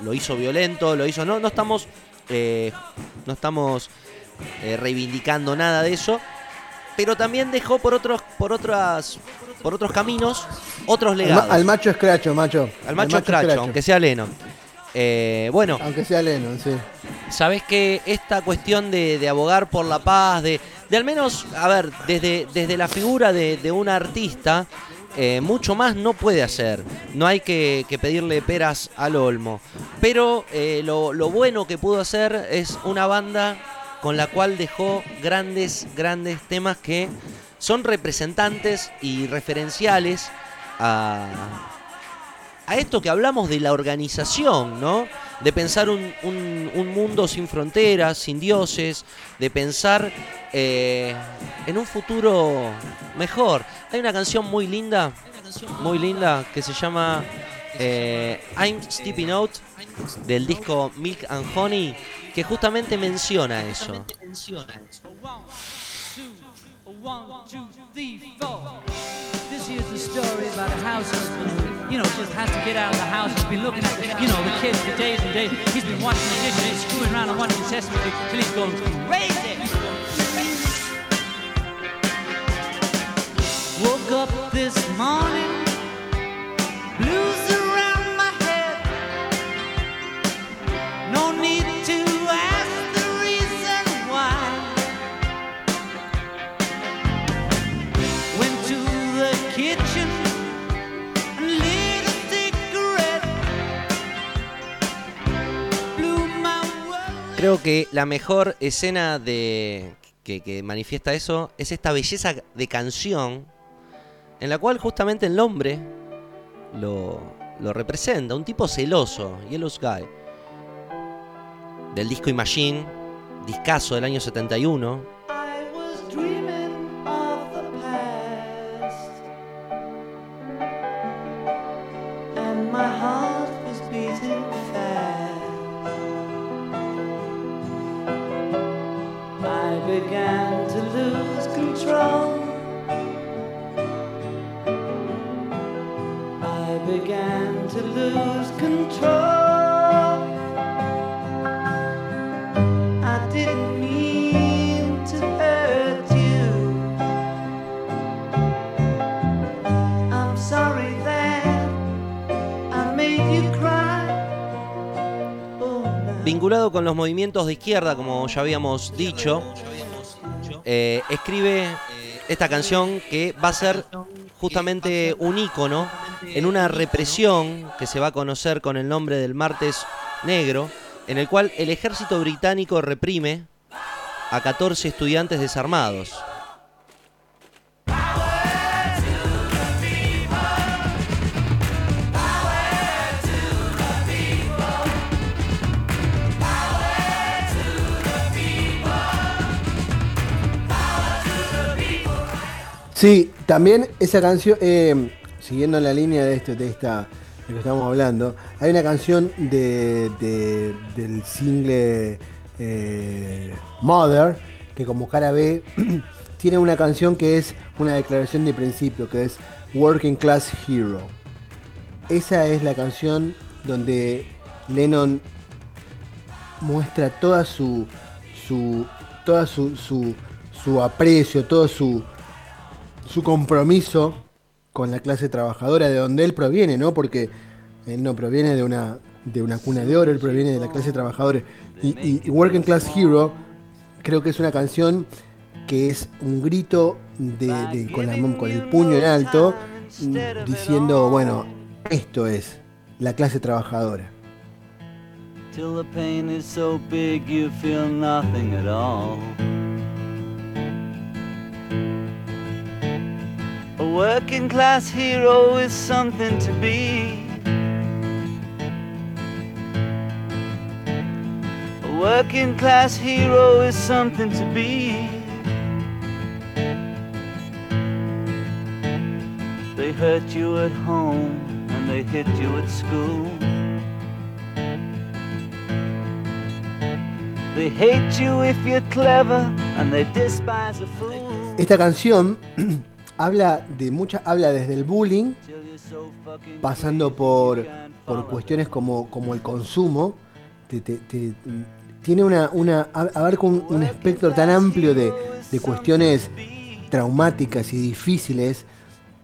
A: lo hizo violento, lo hizo... No, no estamos, no estamos reivindicando nada de eso, pero también dejó por otros, por otras, por otros caminos otros
B: Al, ma-
A: legados.
B: al macho escracho, macho.
A: Al macho escracho, aunque sea Lennon. Eh, bueno,
B: Aunque sea Lennon, sí.
A: sabes que esta cuestión de, de abogar por la paz, de, de al menos, a ver, desde, desde la figura de, de un artista, eh, mucho más no puede hacer. No hay que, que pedirle peras al olmo. Pero eh, lo, lo bueno que pudo hacer es una banda con la cual dejó grandes, grandes temas que son representantes y referenciales a, a esto que hablamos de la organización, ¿no? De pensar un, un- un mundo sin fronteras, sin dioses, de pensar eh, en un futuro mejor. Hay una canción muy linda, muy linda, que se llama eh, I'm Stepping Out, del disco Milk and Honey, que justamente menciona eso.
C: One, two, three, four. This here's the story about a house husband you know, just has to get out of the house. He's been looking at, you know, the kids for days and days. He's been watching the dish he's screwing around on watching the Sesame Street till he's going crazy. Woke up this morning, blues
A: Creo que la mejor escena de que, manifiesta eso es esta belleza de canción en la cual justamente el hombre lo, lo representa, un tipo celoso, Yellow Sky, del disco Imagine, discazo del año 71. Con los movimientos de izquierda, como ya habíamos dicho, eh, escribe esta canción que va a ser justamente un ícono en una represión que se va a conocer con el nombre del Martes Negro, en el cual el ejército británico reprime a 14 estudiantes desarmados.
B: Sí, también esa canción, eh, siguiendo la línea de esto, de esta, lo que estamos hablando, hay una canción de- del single eh, Mother, que como cara B, tiene una canción que es una declaración de principio, que es Working Class Hero. Esa es la canción donde Lennon muestra toda su, su toda su, su, su aprecio, todo su, su compromiso con la clase trabajadora de donde él proviene, ¿no? Porque él no proviene de una, de una cuna de oro, él proviene de la clase trabajadora. Y, Working Class Hero creo que es una canción que es un grito de, con, con el puño en alto diciendo, bueno, esto es la clase trabajadora.
D: A working class hero is something to be. A working class hero is something to be. They hurt you at home and they hit you at school. They hate you if you're clever and they despise a fool.
B: Esta canción habla de mucha, habla desde el bullying, pasando por, por cuestiones como, como el consumo. Tiene una, una abarca un, un espectro tan amplio de, de cuestiones traumáticas y difíciles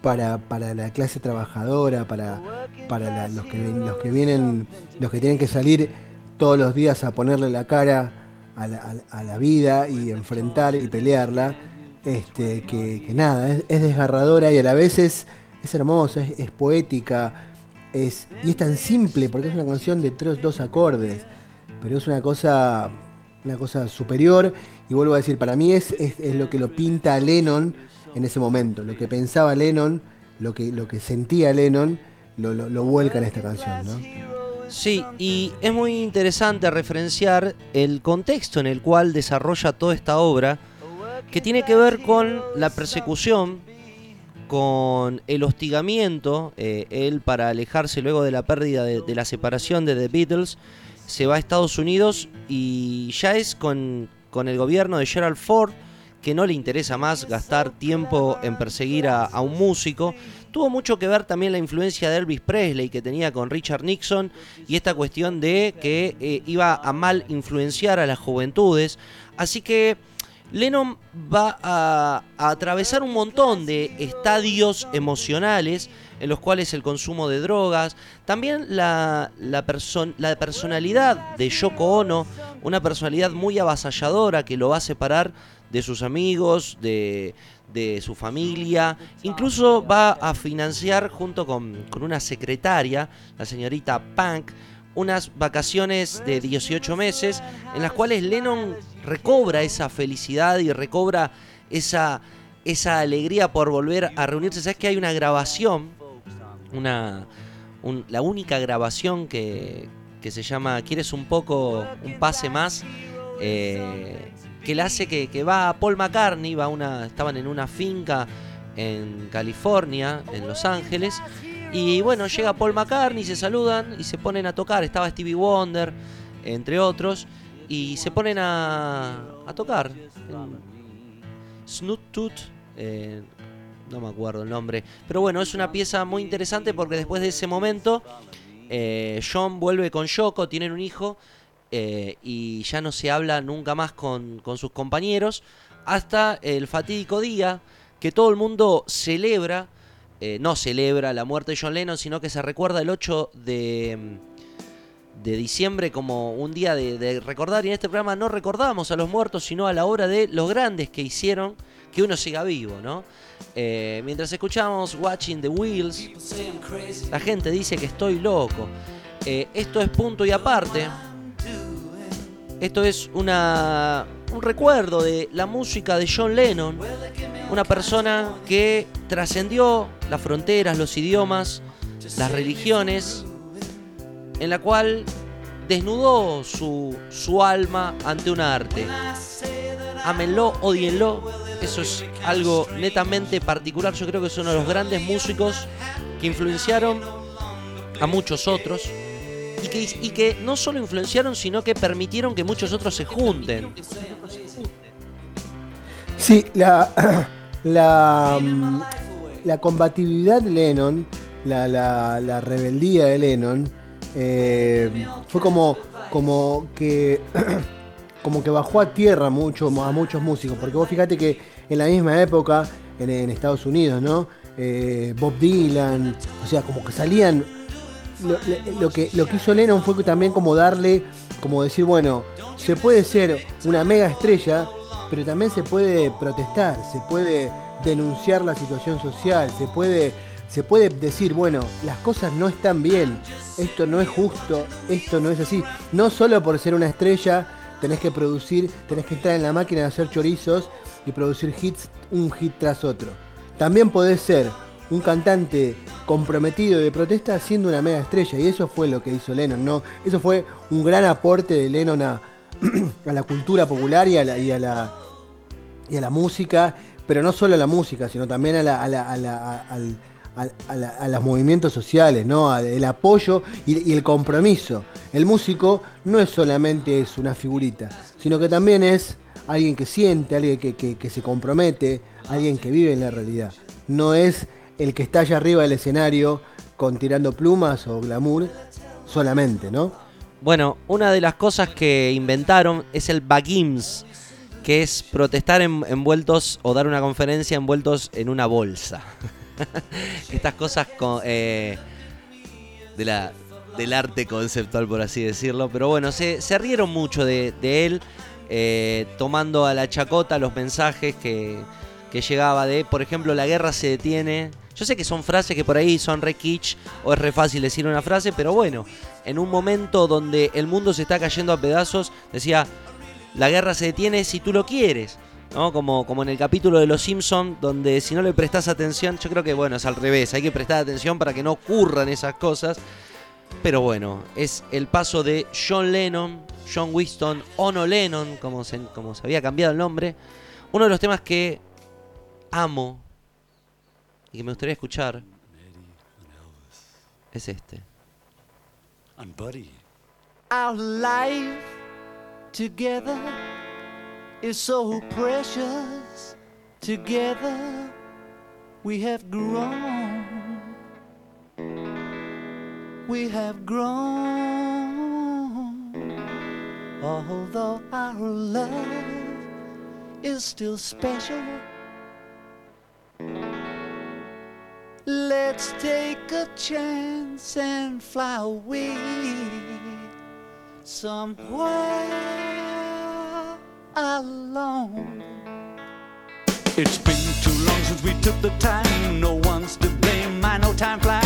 B: para, para la clase trabajadora, para, para los, que, los que vienen, los que tienen que salir todos los días a ponerle la cara a la- a la vida y enfrentar y pelearla, este, que, nada, es, es desgarradora y a la vez es, es hermosa, es, poética, es, y es tan simple porque es una canción de tres, dos acordes, pero es una cosa, una cosa superior y vuelvo a decir, para mí es, es, es lo que lo pinta Lennon en ese momento, lo que pensaba Lennon, lo que, lo que sentía Lennon, lo, lo, lo vuelca en esta canción, ¿no?
A: Sí, y es muy interesante referenciar el contexto en el cual desarrolla toda esta obra, que tiene que ver con la persecución, con el hostigamiento. eh, él, para alejarse luego de la pérdida de, la separación de The Beatles, se va a Estados Unidos y ya es con, con el gobierno de Gerald Ford que no le interesa más gastar tiempo en perseguir a, a un músico. Tuvo mucho que ver también la influencia de Elvis Presley que tenía con Richard Nixon y esta cuestión de que eh, iba a mal influenciar a las juventudes. Así que Lennon va a, atravesar un montón de estadios emocionales en los cuales el consumo de drogas, también la, la, la personalidad de Yoko Ono, una personalidad muy avasalladora que lo va a separar de sus amigos, de, de su familia, incluso va a financiar junto con, con una secretaria, la señorita Punk, unas vacaciones de 18 meses en las cuales Lennon recobra esa felicidad y recobra esa, esa alegría por volver a reunirse. ¿Sabes que hay una grabación? Una, un- la única grabación que, que se llama ¿Quieres un poco, un pase más? Eh, que le hace que, que va a Paul McCartney, va una, estaban en una finca en California, en Los Ángeles, y bueno, llega Paul McCartney, se saludan y se ponen a tocar. Estaba Stevie Wonder, entre otros, y se ponen a, tocar. Snoot Toot, eh, no me acuerdo el nombre, pero bueno, es una pieza muy interesante porque después de ese momento, eh, John vuelve con Yoko, tienen un hijo, eh, y ya no se habla nunca más con, con sus compañeros, hasta el fatídico día que todo el mundo celebra eh, no celebra la muerte de John Lennon, sino que se recuerda el 8 de, mm, de diciembre como un día de, recordar. Y en este programa no recordamos a los muertos, sino a la obra de los grandes que hicieron que uno siga vivo, ¿no? Eh, mientras escuchamos Watching the Wheels, la gente dice que estoy loco. Eh, esto es punto y aparte. Esto es una, un recuerdo de la música de John Lennon, una persona que trascendió las fronteras, los idiomas, las religiones, en la cual desnudó su, su alma ante un arte. Ámenlo, odienlo, eso es algo netamente particular. Yo creo que es uno de los grandes músicos que influenciaron a muchos otros y que, no solo influenciaron, sino que permitieron que muchos otros se junten.
B: Sí, la, la, la combatividad de Lennon, la, la- la rebeldía de Lennon, eh, fue como, como que como que bajó a tierra mucho a muchos músicos, porque vos fíjate que en la misma época, en, en Estados Unidos, ¿no? Eh, Bob Dylan, o sea, como que salían. Lo, que, lo que hizo Lennon fue también como darle, como decir, bueno, se puede ser una mega estrella, pero también se puede protestar, se puede denunciar la situación social, se puede, se puede decir, bueno, las cosas no están bien, esto no es justo, esto no es así. No solo por ser una estrella tenés que producir, tenés que estar en la máquina de hacer chorizos y producir hits un hit tras otro. también podés ser un cantante comprometido de protesta siendo una mega estrella. Y eso fue lo que hizo Lennon, ¿no? Eso fue un gran aporte de Lennon a, la cultura popular y a la, y a la, música, pero no solo a la música, sino también a, los movimientos sociales, ¿no? El apoyo y, el compromiso. El músico no es solamente es una figurita, sino que también es alguien que siente, alguien que, que- que se compromete, alguien que vive en la realidad. No es el que está allá arriba del escenario con tirando plumas o glamour solamente, ¿no?
A: Bueno, una de las cosas que inventaron es el bagims, que es protestar en- envueltos o dar una conferencia envueltos en una bolsa. Estas cosas co- eh, de la, del arte conceptual, por así decirlo. Pero bueno, se, se rieron mucho de, de él, eh, tomando a la chacota los mensajes que, que llegaba de, por ejemplo, la guerra se detiene. Yo sé que son frases que por ahí son re kitsch o es re fácil decir una frase, pero bueno, en un momento donde el mundo se está cayendo a pedazos, decía, la guerra se detiene si tú lo quieres. ¿no? Como, como en el capítulo de Los Simpson donde si no le prestas atención, yo creo que bueno, es al revés, hay que prestar atención para que no ocurran esas cosas. Pero bueno, es el paso de John Lennon, John Winston, Ono Lennon, como se, como se había cambiado el nombre. Uno de los temas que amo y que me gustaría escuchar es este.
E: And Buddy.
D: Our life together is so precious. Together we have grown. We have grown. Although our love is still special. Let's take a chance and fly away somewhere alone.
E: It's been too long since we took the time. No one's to blame. I know time flies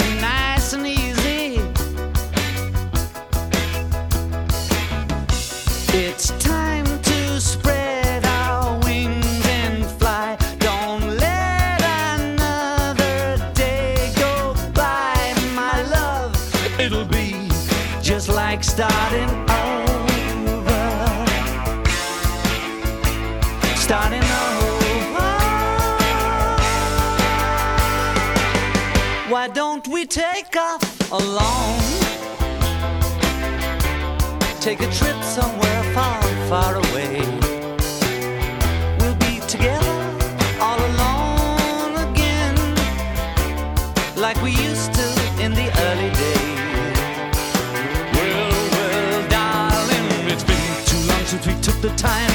E: starting over. Starting over. Why don't we take off alone? Take a trip somewhere far, far away. The time.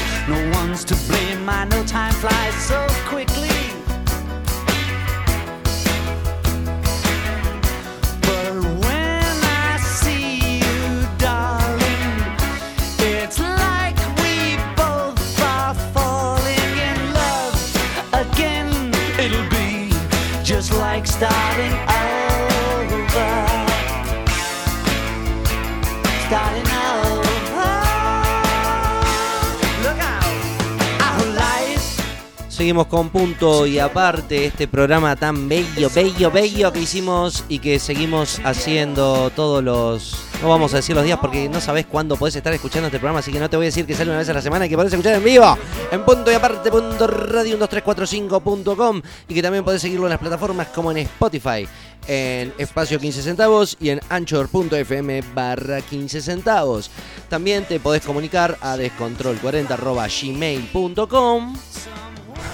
A: Seguimos con punto y aparte este programa tan bello, bello, bello que hicimos y que seguimos haciendo todos los... No vamos a decir los días porque no sabes cuándo podés estar escuchando este programa, así que no te voy a decir que sale una vez a la semana y que podés escuchar en vivo en punto y aparte punto radio 12345.com y que también podés seguirlo en las plataformas como en Spotify, en espacio 15 centavos y en anchor.fm barra 15 centavos. También te podés comunicar a descontrol40 arroba gmail.com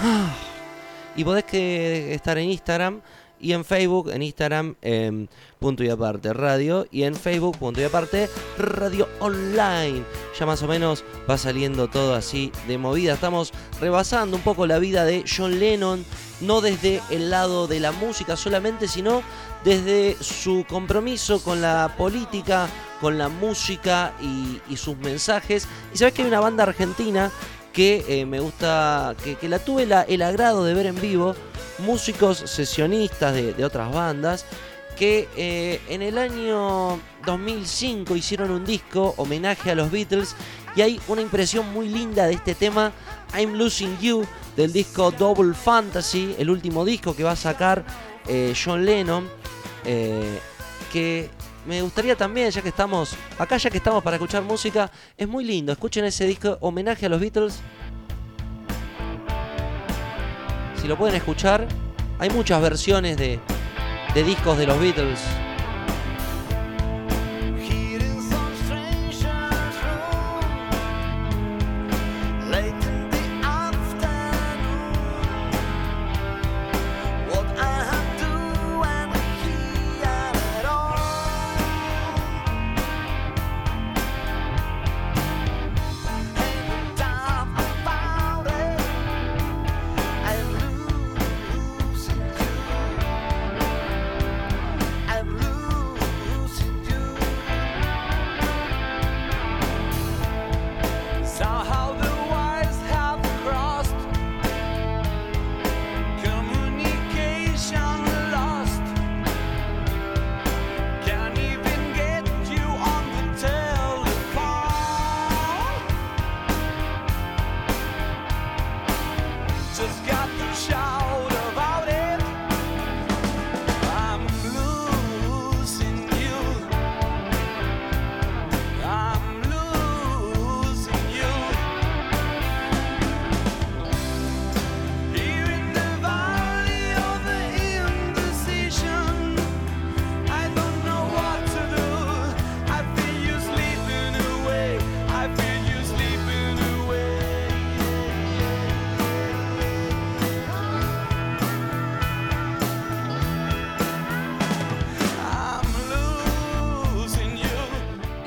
A: y podés que estar en Instagram y en Facebook, en Instagram, en punto y aparte radio y en Facebook, punto y aparte radio online. Ya más o menos va saliendo todo así de movida. Estamos rebasando un poco la vida de John Lennon, no desde el lado de la música solamente, sino desde su compromiso con la política, con la música y, y sus mensajes. Y sabes que hay una banda argentina que eh, me gusta, que, la tuve el agrado de ver en vivo, músicos sesionistas de, otras bandas, que eh, en el año 2005 hicieron un disco homenaje a los Beatles y hay una impresión muy linda de este tema, I'm Losing You, del disco Double Fantasy, el último disco que va a sacar eh, John Lennon, que me gustaría también, ya que estamos acá, ya que estamos para escuchar música, es muy lindo. Escuchen ese disco, homenaje a los Beatles. Si lo pueden escuchar, hay muchas versiones de, de discos de los Beatles.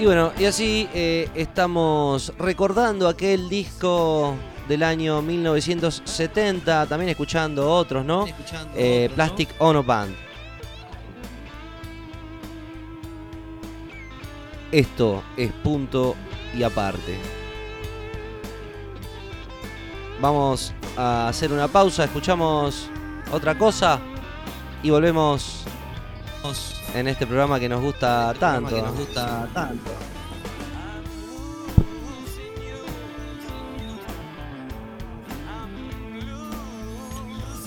A: Bueno, y así eh, estamos recordando aquel disco del año 1970, también escuchando otros, ¿no? Eh, Plastic Ono Band. Esto es punto y aparte. Vamos a hacer una pausa, escuchamos otra cosa y volvemos en este programa que nos gusta tanto.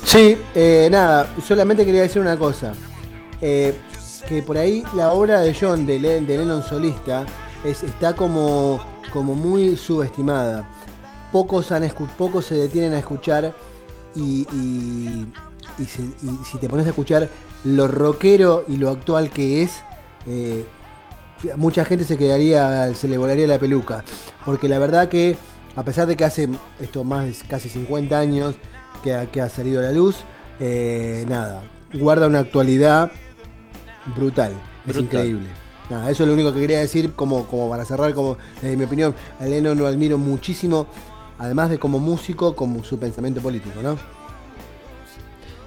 B: Sí, eh, nada, solamente quería decir una cosa. Eh, que por ahí la obra de John, de, Len- de Lennon solista, es- está como, como muy subestimada. Pocos, han escu- pocos se detienen a escuchar y, y- y si, y si te pones a escuchar lo rockero y lo actual que es, eh, mucha gente se quedaría, se le volaría la peluca. Porque la verdad que, a pesar de que hace esto más de casi 50 años que ha, que ha salido a la luz, eh, nada, guarda una actualidad brutal. Es increíble. Nada, eso es lo único que quería decir, como, como para cerrar, como desde mi opinión, a Lennon lo admiro muchísimo, además de como músico, como su pensamiento político, ¿no?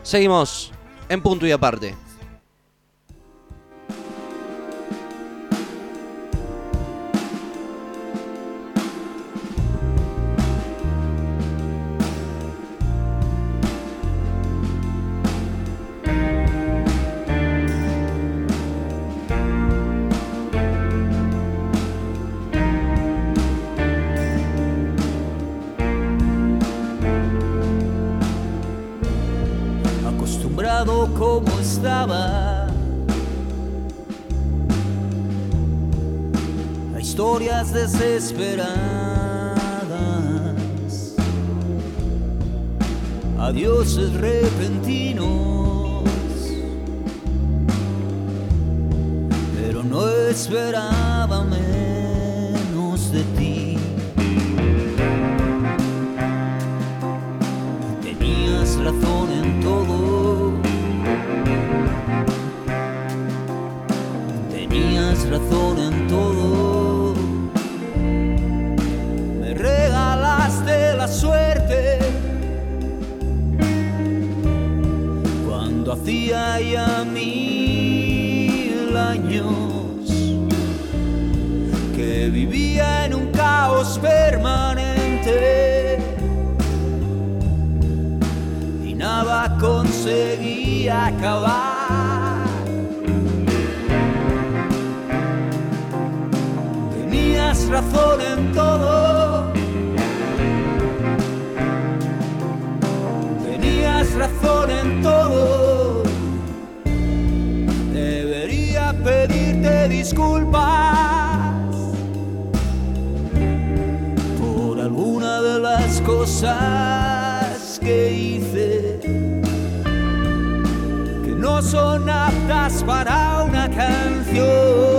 A: Seguimos en punto y aparte.
E: Estaba. A historias desesperadas, a dioses repentinos, pero no esperaba menos de ti. Tenías razón razón en todo. Me regalaste la suerte cuando hacía ya mil años que vivía en un caos permanente y nada conseguía acabar. Razón en todo. Tenías razón en todo. Debería pedirte disculpas por alguna de las cosas que hice que no son aptas para una canción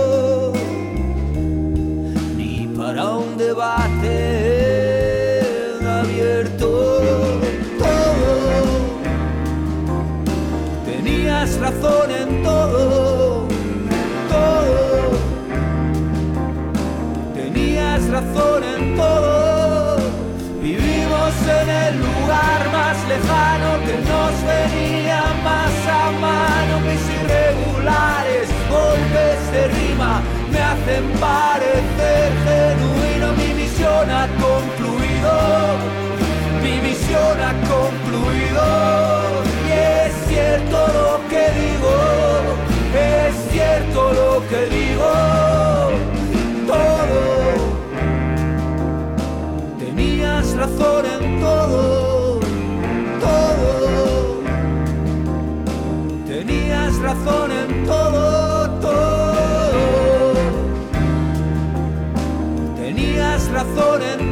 E: debate abierto. Todo tenías razón en todo, todo tenías razón en todo. Vivimos en el lugar más lejano que nos venía más a mano. Mis irregulares golpes de rima me hacen parecer misión ha concluido, mi misión ha concluido. Y es cierto lo que digo, es cierto lo que digo. Todo tenías razón en todo, todo. Tenías razón en todo. Tenías razón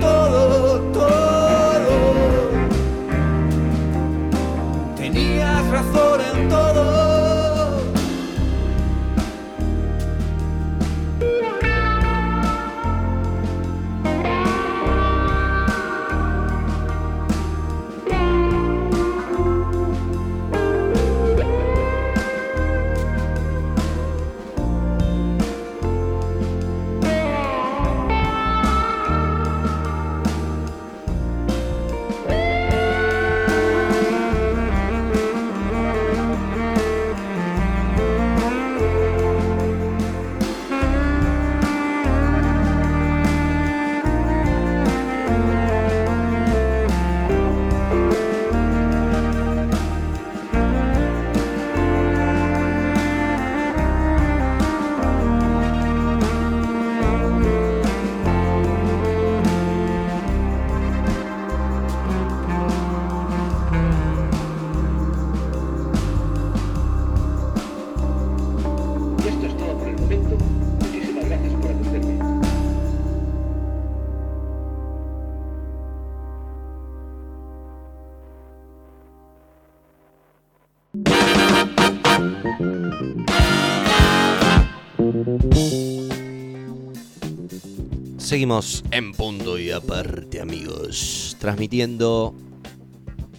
A: Seguimos en punto y aparte, amigos. Transmitiendo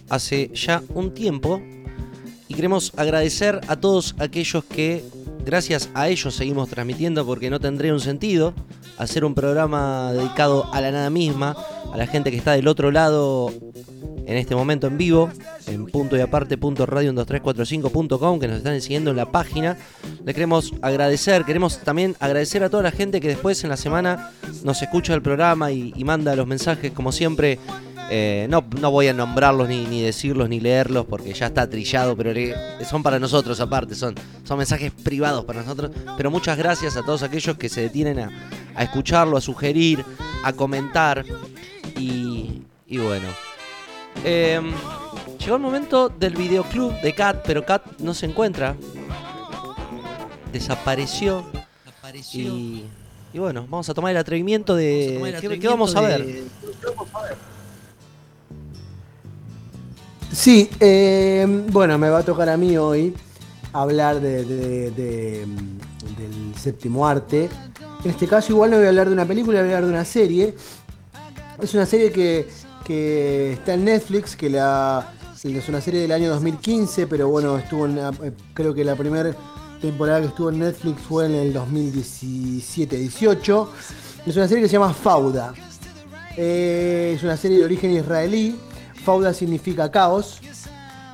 A: hace ya un tiempo. Y queremos agradecer a todos aquellos que, gracias a ellos, seguimos transmitiendo porque no tendría un sentido hacer un programa dedicado a la nada misma, a la gente que está del otro lado en este momento en vivo, en punto y aparte punto radio 12345.com, que nos están siguiendo en la página. Le queremos agradecer, queremos también agradecer a toda la gente que después en la semana nos escucha el programa y, manda los mensajes, como siempre. Eh, no, no voy a nombrarlos ni, ni decirlos ni leerlos porque ya está trillado, pero son para nosotros aparte, son, son mensajes privados para nosotros. Pero muchas gracias a todos aquellos que se detienen a, a escucharlo, a sugerir, a comentar. Y, y bueno. Eh, llegó el momento del videoclub de Kat, pero Kat no se encuentra. Desapareció. Y, y bueno, vamos a tomar el atrevimiento de. ¿Qué, qué vamos a ver?
B: Sí, eh, bueno, me va a tocar a mí hoy hablar de, de- de, del séptimo arte. En este caso igual no voy a hablar de una película, voy a hablar de una serie. Es una serie que, que está en Netflix, que la, es una serie del año 2015, pero bueno, estuvo en eh, creo que la primera temporada que estuvo en Netflix fue en el 2017-18. Es una serie que se llama Fauda. Eh, es una serie de origen israelí. Fauda significa caos.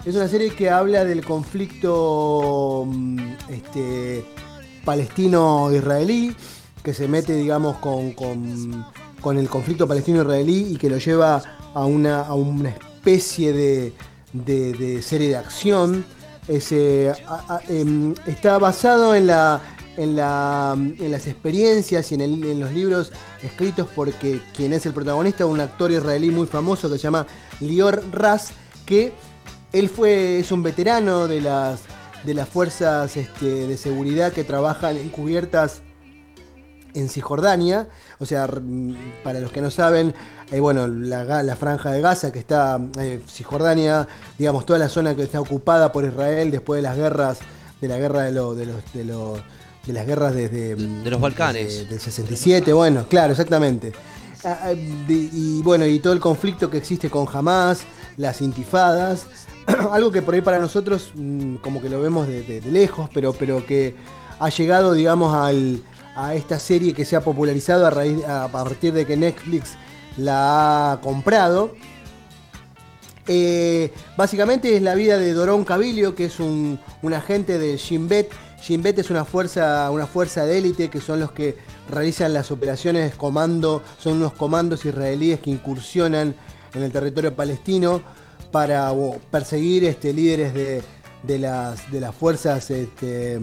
B: Es una serie que habla del conflicto mm, este, palestino-israelí, que se mete, digamos, con- con el conflicto palestino-israelí y que lo lleva a una, a una especie de, de- serie de acción. Es, eh, em, está basado en, la, en, la, en las experiencias y en, en los libros escritos porque quien es el protagonista, un actor israelí muy famoso que se llama Lior Ras, que él fue, es un veterano de las, de las fuerzas este, de seguridad que trabajan encubiertas en Cisjordania. O sea, para los que no saben, eh, bueno, la, franja de Gaza que está, eh, Cisjordania, digamos, toda la zona que está ocupada por Israel después de las guerras, de la guerra de, lo- de los... De los de las guerras desde
A: De los Balcanes.
B: desde- del 67, bueno, claro, exactamente. Ah, ah, de- y bueno, y todo el conflicto que existe con Hamas, las intifadas, algo que por ahí para nosotros mm, como que lo vemos de, de- de lejos, pero, pero que ha llegado, digamos, al- a esta serie que se ha popularizado a, raíz, a partir de que Netflix la ha comprado. Eh, básicamente es la vida de Dorón Cabilio, que es un, un agente de Shin Bet. Shin Bet es una fuerza, una fuerza de élite que son los que realizan las operaciones comando, son unos comandos israelíes que incursionan en el territorio palestino para perseguir este, líderes de, de las, de las fuerzas este,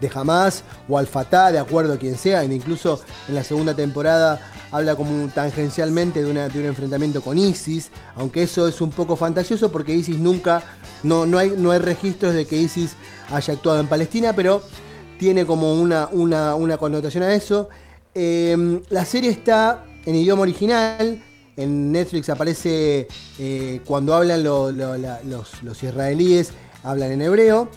B: de Hamas o al Fatah, de acuerdo a quien sea. E incluso en la segunda temporada habla como tangencialmente de, una- de un enfrentamiento con ISIS, aunque eso es un poco fantasioso porque ISIS nunca, no, no, hay, no hay registros de que ISIS haya actuado en Palestina, pero tiene como una, una, una connotación a eso. Eh, la serie está en idioma original. En Netflix aparece eh, cuando hablan lo- lo- la- los, los israelíes, hablan en hebreo.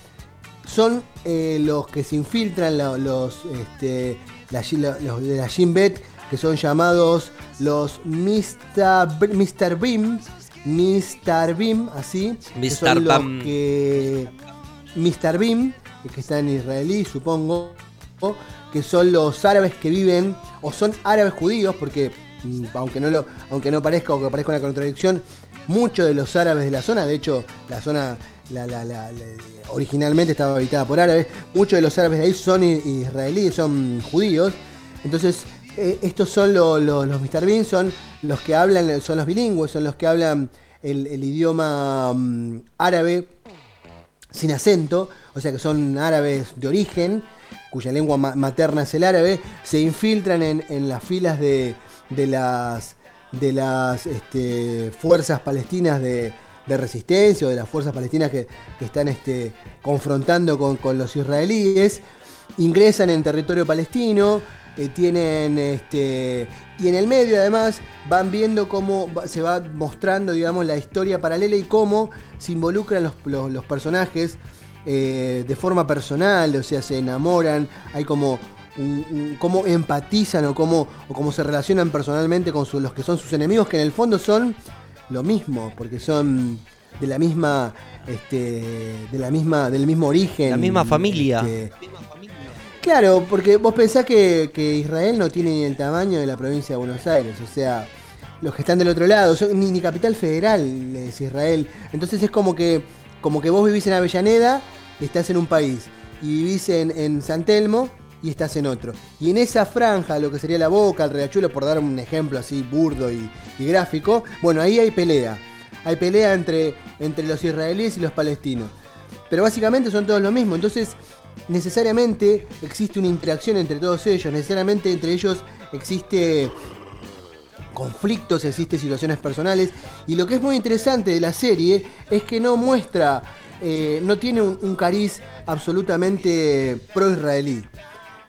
B: Son eh, los que se infiltran, lo- los, este, la los de la Shin Bet, que son llamados los Mr. Mr. Beam. Mr. Beam, así. que son
A: Mr.
B: los que Mr. Beam, que está en israelí, supongo, que son los árabes que viven, o son árabes judíos, porque mm, aunque no, lo, aunque no parezca o que parezca una contradicción, muchos de los árabes de la zona, de hecho, la zona la- la- originalmente estaba habitada por árabes, muchos de los árabes de ahí son israelíes, son judíos, entonces eh, estos son lo- lo- los Mr. Bean, son los que hablan, son los bilingües, son los que hablan el, idioma mm, árabe sin acento, o sea que son árabes de origen, cuya lengua ma- materna es el árabe, se infiltran en, las filas de, de las, de las este, fuerzas palestinas de, de resistencia o de las fuerzas palestinas que, que están este, confrontando con, con los israelíes, ingresan en territorio palestino, eh, tienen este y en el medio además van viendo cómo se va mostrando digamos la historia paralela y cómo se involucran los, los- personajes eh, de forma personal o sea se enamoran hay como un- cómo empatizan o cómo, o cómo se relacionan personalmente con su- los que son sus enemigos que en el fondo son lo mismo porque son de la misma este, de la misma del mismo origen
A: La misma familia.
B: este, Claro, porque vos pensás que, que Israel no tiene ni el tamaño de la provincia de Buenos Aires, o sea, los que están del otro lado, son- ni, ni capital federal es Israel. Entonces es como que, como que vos vivís en Avellaneda estás en un país, y vivís en, en San Telmo y estás en otro. Y en esa franja, lo que sería la boca, el riachuelo, por dar un ejemplo así burdo y, gráfico, bueno, ahí hay pelea. Hay pelea entre, entre los israelíes y los palestinos. Pero básicamente son todos lo mismo. Entonces, necesariamente existe una interacción entre todos ellos. Necesariamente entre ellos existe conflictos, existe situaciones personales. Y lo que es muy interesante de la serie es que no muestra, eh, no tiene un, un cariz absolutamente pro-israelí.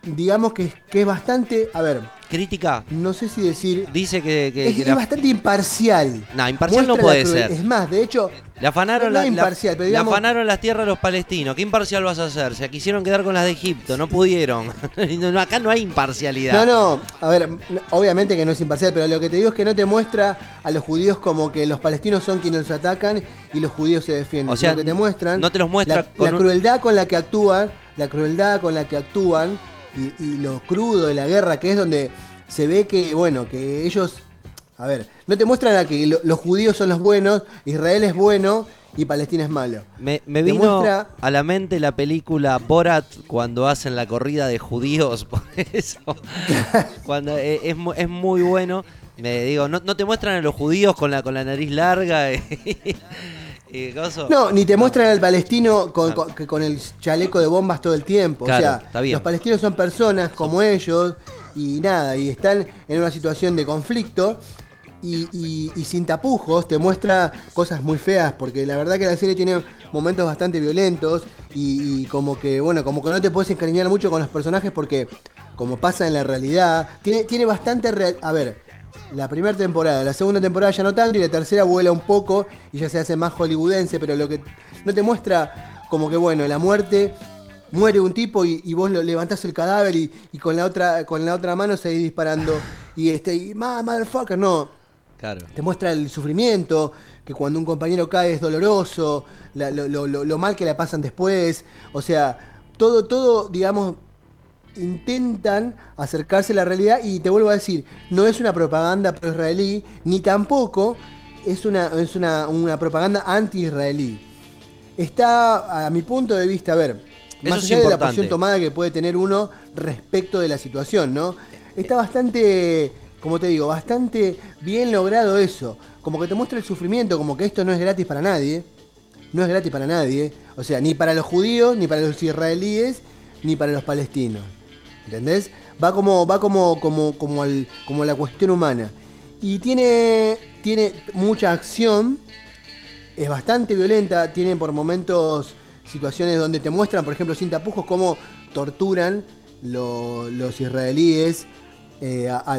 B: Digamos que, que es bastante, a ver,
A: Crítica.
B: no sé si decir...
A: Dice que, que-
B: Es,
A: que
B: es
A: la,
B: bastante imparcial.
A: No, imparcial no puede
B: la
A: ser.
B: Es más, de hecho,
A: le afanaron,
B: no
A: la-
B: imparcial, pero
A: le afanaron las tierras a los palestinos. ¿Qué imparcial vas a hacer? Se quisieron quedar con las de Egipto, no pudieron. Acá no hay imparcialidad.
B: No, no, a ver, obviamente que no es imparcial, pero lo que te digo es que no te muestra a los judíos como que los palestinos son quienes los atacan y los judíos se defienden.
A: O sea,
B: sino que te muestran
A: no te los muestra
B: la,
A: con
B: la
A: un-
B: crueldad con la que actúan la crueldad con la que actúan y, y lo crudo de la guerra, que es donde se ve que, bueno, que ellos, a ver, no te muestran a que lo- los judíos son los buenos, Israel es bueno y Palestina es malo.
A: Me, me vino
B: muestra-
A: a la mente la película Borat cuando hacen la corrida de judíos, por eso. cuando eh, es, es muy bueno. Me digo, no, no te muestran a los judíos con la con la nariz larga y,
B: No, ni te muestran al palestino con,
A: Ah.
B: con- el chaleco de bombas todo el tiempo.
A: Claro,
B: o sea, los palestinos son personas como ellos y nada, y están en una situación de conflicto y, y- y sin tapujos, te muestra cosas muy feas, porque la verdad que la serie tiene momentos bastante violentos y, y como que, bueno, como que no te puedes encariñar mucho con los personajes porque, como pasa en la realidad, tiene, tiene bastante... real- A ver, la primera temporada, la segunda temporada ya no tanto y la tercera vuela un poco y ya se hace más hollywoodense, pero lo que no te muestra como que bueno, la muerte muere un tipo y, y vos lo levantás el cadáver y, y con la otra con la otra mano seguís disparando y este y "Ma, motherfucker, no,
A: Claro.
B: te muestra el sufrimiento, que cuando un compañero cae es doloroso, la- lo, lo- lo- lo mal que la pasan después, o sea, todo, todo, digamos, intentan acercarse a la realidad y te vuelvo a decir, no es una propaganda pro-israelí, ni tampoco es una, es una, una propaganda anti-israelí. Está, a mi punto de vista, a ver,
A: Eso
B: más allá de la posición tomada que puede tener uno respecto de la situación, ¿no? Está bastante, como te digo, bastante bien logrado eso. Como que te muestra el sufrimiento, como que esto no es gratis para nadie. No es gratis para nadie. O sea, ni para los judíos, ni para los israelíes, ni para los palestinos. ¿Entendés? Va como, va como, como, como, al- como la cuestión humana. Y tiene, tiene mucha acción, es bastante violenta, tiene por momentos situaciones donde te muestran, por ejemplo, sin tapujos, cómo torturan lo- los israelíes eh, a, a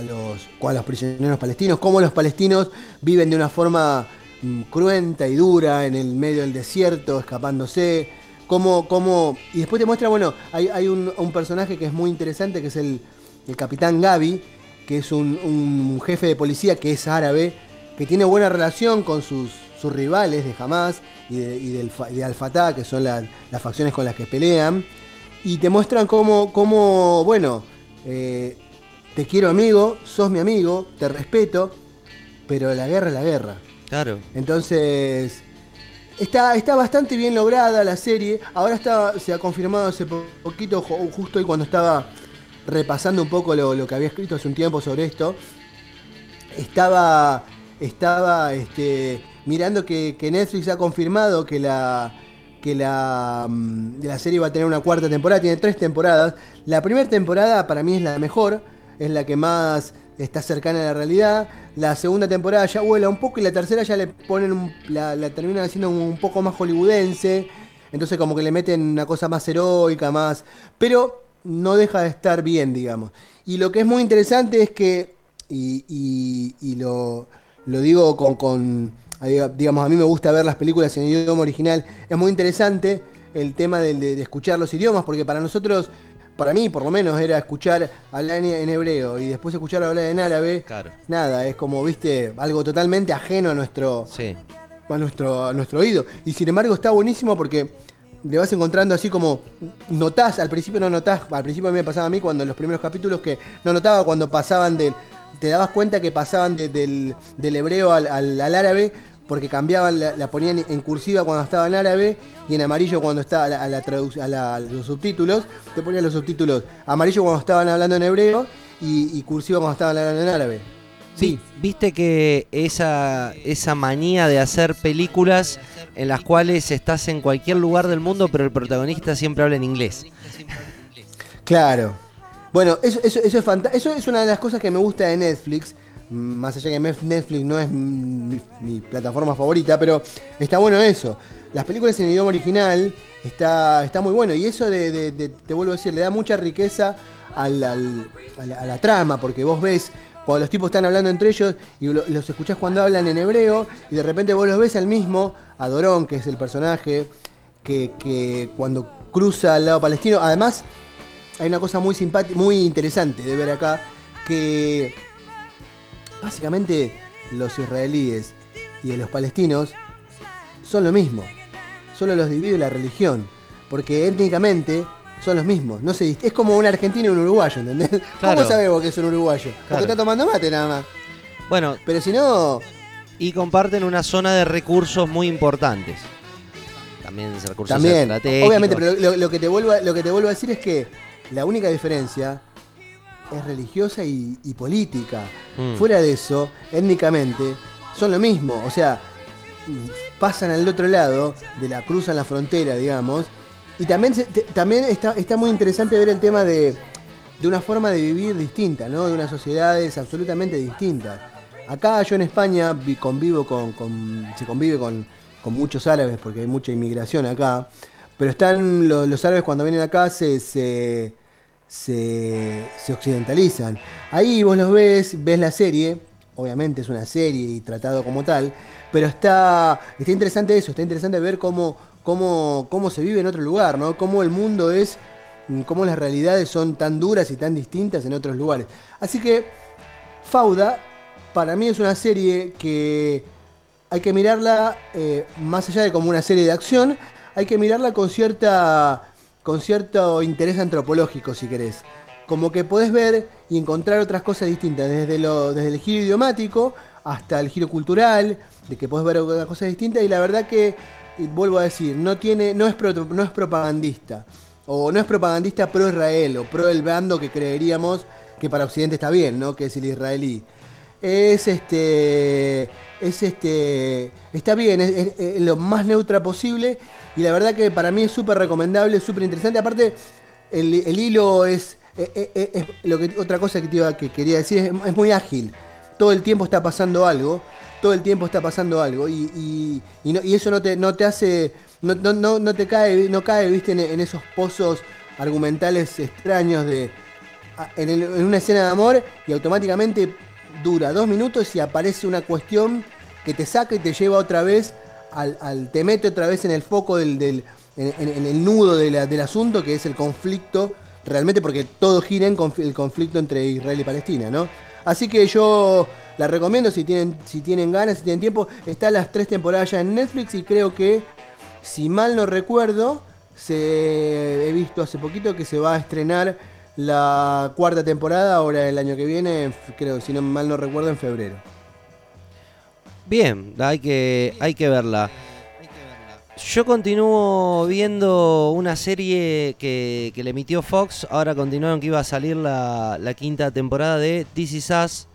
B: los, a los prisioneros palestinos, cómo los palestinos viven de una forma mm, cruenta y dura en el medio del desierto, escapándose. Cómo, cómo, y después te muestra, bueno, hay, hay un, un personaje que es muy interesante, que es el, el capitán Gaby, que es un, un jefe de policía que es árabe, que tiene buena relación con sus, sus rivales de Hamas y de, y del, de Al-Fatah, que son la- las facciones con las que pelean. Y te muestran cómo, cómo bueno, eh, te quiero amigo, sos mi amigo, te respeto, pero la guerra es la guerra.
A: Claro.
B: Entonces, está, está bastante bien lograda la serie. Ahora está, se ha confirmado hace po- poquito, ju- justo hoy cuando estaba repasando un poco lo, lo que había escrito hace un tiempo sobre esto. Estaba, estaba este, mirando que, que Netflix ha confirmado que la, que la, mm, la serie va a tener una cuarta temporada. Tiene tres temporadas. La primera temporada para mí es la mejor, es la que más está cercana a la realidad. La segunda temporada ya vuela un poco y la tercera ya le ponen un- la, terminan haciendo un poco más hollywoodense. Entonces como que le meten una cosa más heroica, más... Pero no deja de estar bien, digamos. Y lo que es muy interesante es que, y, y- lo, lo digo con, con- digamos, a mí me gusta ver las películas en idioma original, es muy interesante el tema de escuchar los idiomas, porque para nosotros, para mí por lo menos, era escuchar hablar en, en hebreo y después escuchar hablar en árabe.
A: Claro.
B: Nada, es como, viste, algo totalmente ajeno a nuestro,
A: Sí.
B: a nuestro, a nuestro oído. Y sin embargo está buenísimo porque le vas encontrando así como notás, al principio no notás, al principio a mí me pasaba a mí cuando en los primeros capítulos que no notaba cuando pasaban del, te dabas cuenta que pasaban de- del, del hebreo al, al- al árabe porque cambiaban, la, la ponían en cursiva cuando estaba en árabe y en amarillo cuando estaba a, la, a la traduc- a la- a los subtítulos, te ponían los subtítulos amarillo cuando estaban hablando en hebreo y, y cursiva cuando estaban hablando en árabe. Sí,
A: Vi- Viste que esa, esa manía de hacer películas en las cuales estás en cualquier lugar del mundo, pero el protagonista siempre habla en inglés.
B: Claro. Bueno, eso, eso, eso es Eso es una de las cosas que me gusta de Netflix. Más allá que Netflix no es mi, plataforma favorita, pero está bueno eso. Las películas en idioma original está, está muy bueno. Y eso de, te vuelvo a decir, le da mucha riqueza a, la, a la trama, porque vos ves cuando los tipos están hablando entre ellos y lo- los escuchás cuando hablan en hebreo, y de repente vos los ves al mismo, a Dorón, que es el personaje, que, que cuando cruza al lado palestino, además hay una cosa muy simpática, muy interesante de ver acá, que básicamente los israelíes y los palestinos son lo mismo. Solo los divide la religión. porque étnicamente son los mismos. No se es como un argentino y un uruguayo, ¿entendés?
A: Claro.
B: ¿Cómo sabemos que es un uruguayo?
A: Claro.
B: Porque está tomando mate nada más.
A: Bueno,
B: Pero si no,
A: y comparten una zona de recursos muy importantes. También recursos
B: también.
A: estratégicos.
B: Obviamente, pero lo, lo que te vuelvo a, lo que te vuelvo a decir es que la única diferencia es religiosa y, y política.
A: Mm.
B: Fuera de eso, étnicamente, son lo mismo. O sea, pasan al otro lado de la cruzan la frontera, digamos. Y también, se- te- también está, está muy interesante ver el tema de, de una forma de vivir distinta, ¿no? De unas sociedades absolutamente distintas. Acá yo en España vi- convivo con, con- se convive con, con muchos árabes porque hay mucha inmigración acá. Pero están los, los árabes cuando vienen acá se, se, se, se occidentalizan. Ahí vos los ves, ves la serie, obviamente es una serie y tratado como tal, pero está, está interesante eso, está interesante ver cómo, cómo, cómo se vive en otro lugar, ¿no? Cómo el mundo es, cómo las realidades son tan duras y tan distintas en otros lugares. Así que Fauda, para mí es una serie que hay que mirarla eh, más allá de como una serie de acción, hay que mirarla con cierta con cierto interés antropológico, si querés. Como que podés ver y encontrar otras cosas distintas, desde, lo, desde el giro idiomático hasta el giro cultural, de que podés ver otras cosas distintas, y la verdad que, vuelvo a decir, no, tiene, no, es, pro- no es propagandista, o no es propagandista pro Israel, o pro el bando que creeríamos que para Occidente está bien, ¿no? Que es el israelí es este es este está bien es, lo más neutra posible y la verdad que para mí es súper recomendable súper interesante. Aparte el, el hilo es, es- es- es- lo que otra cosa que, te iba- que quería decir es, muy ágil. Todo el tiempo está pasando algo todo el tiempo está pasando algo y, y- y eso no te no te hace no, no, no, te cae no cae viste en, esos pozos argumentales extraños de en, en una escena de amor y automáticamente dura dos minutos y aparece una cuestión que te saca y te lleva otra vez al, al- te mete otra vez en el foco del, del- en, el nudo del asunto que es el conflicto realmente porque todo gira en el conflicto entre Israel y Palestina, ¿no? Así que yo la recomiendo si tienen, si tienen ganas, si tienen tiempo. Están las tres temporadas ya en Netflix y creo que, si mal no recuerdo, se, he visto hace poquito que se va a estrenar la cuarta temporada ahora el año que viene, creo, si no mal no recuerdo, en febrero.
A: Bien, hay que, hay que verla. Yo continúo viendo una serie que, que le emitió Fox. Ahora continuaron que iba a salir la, la quinta temporada de This Is Us.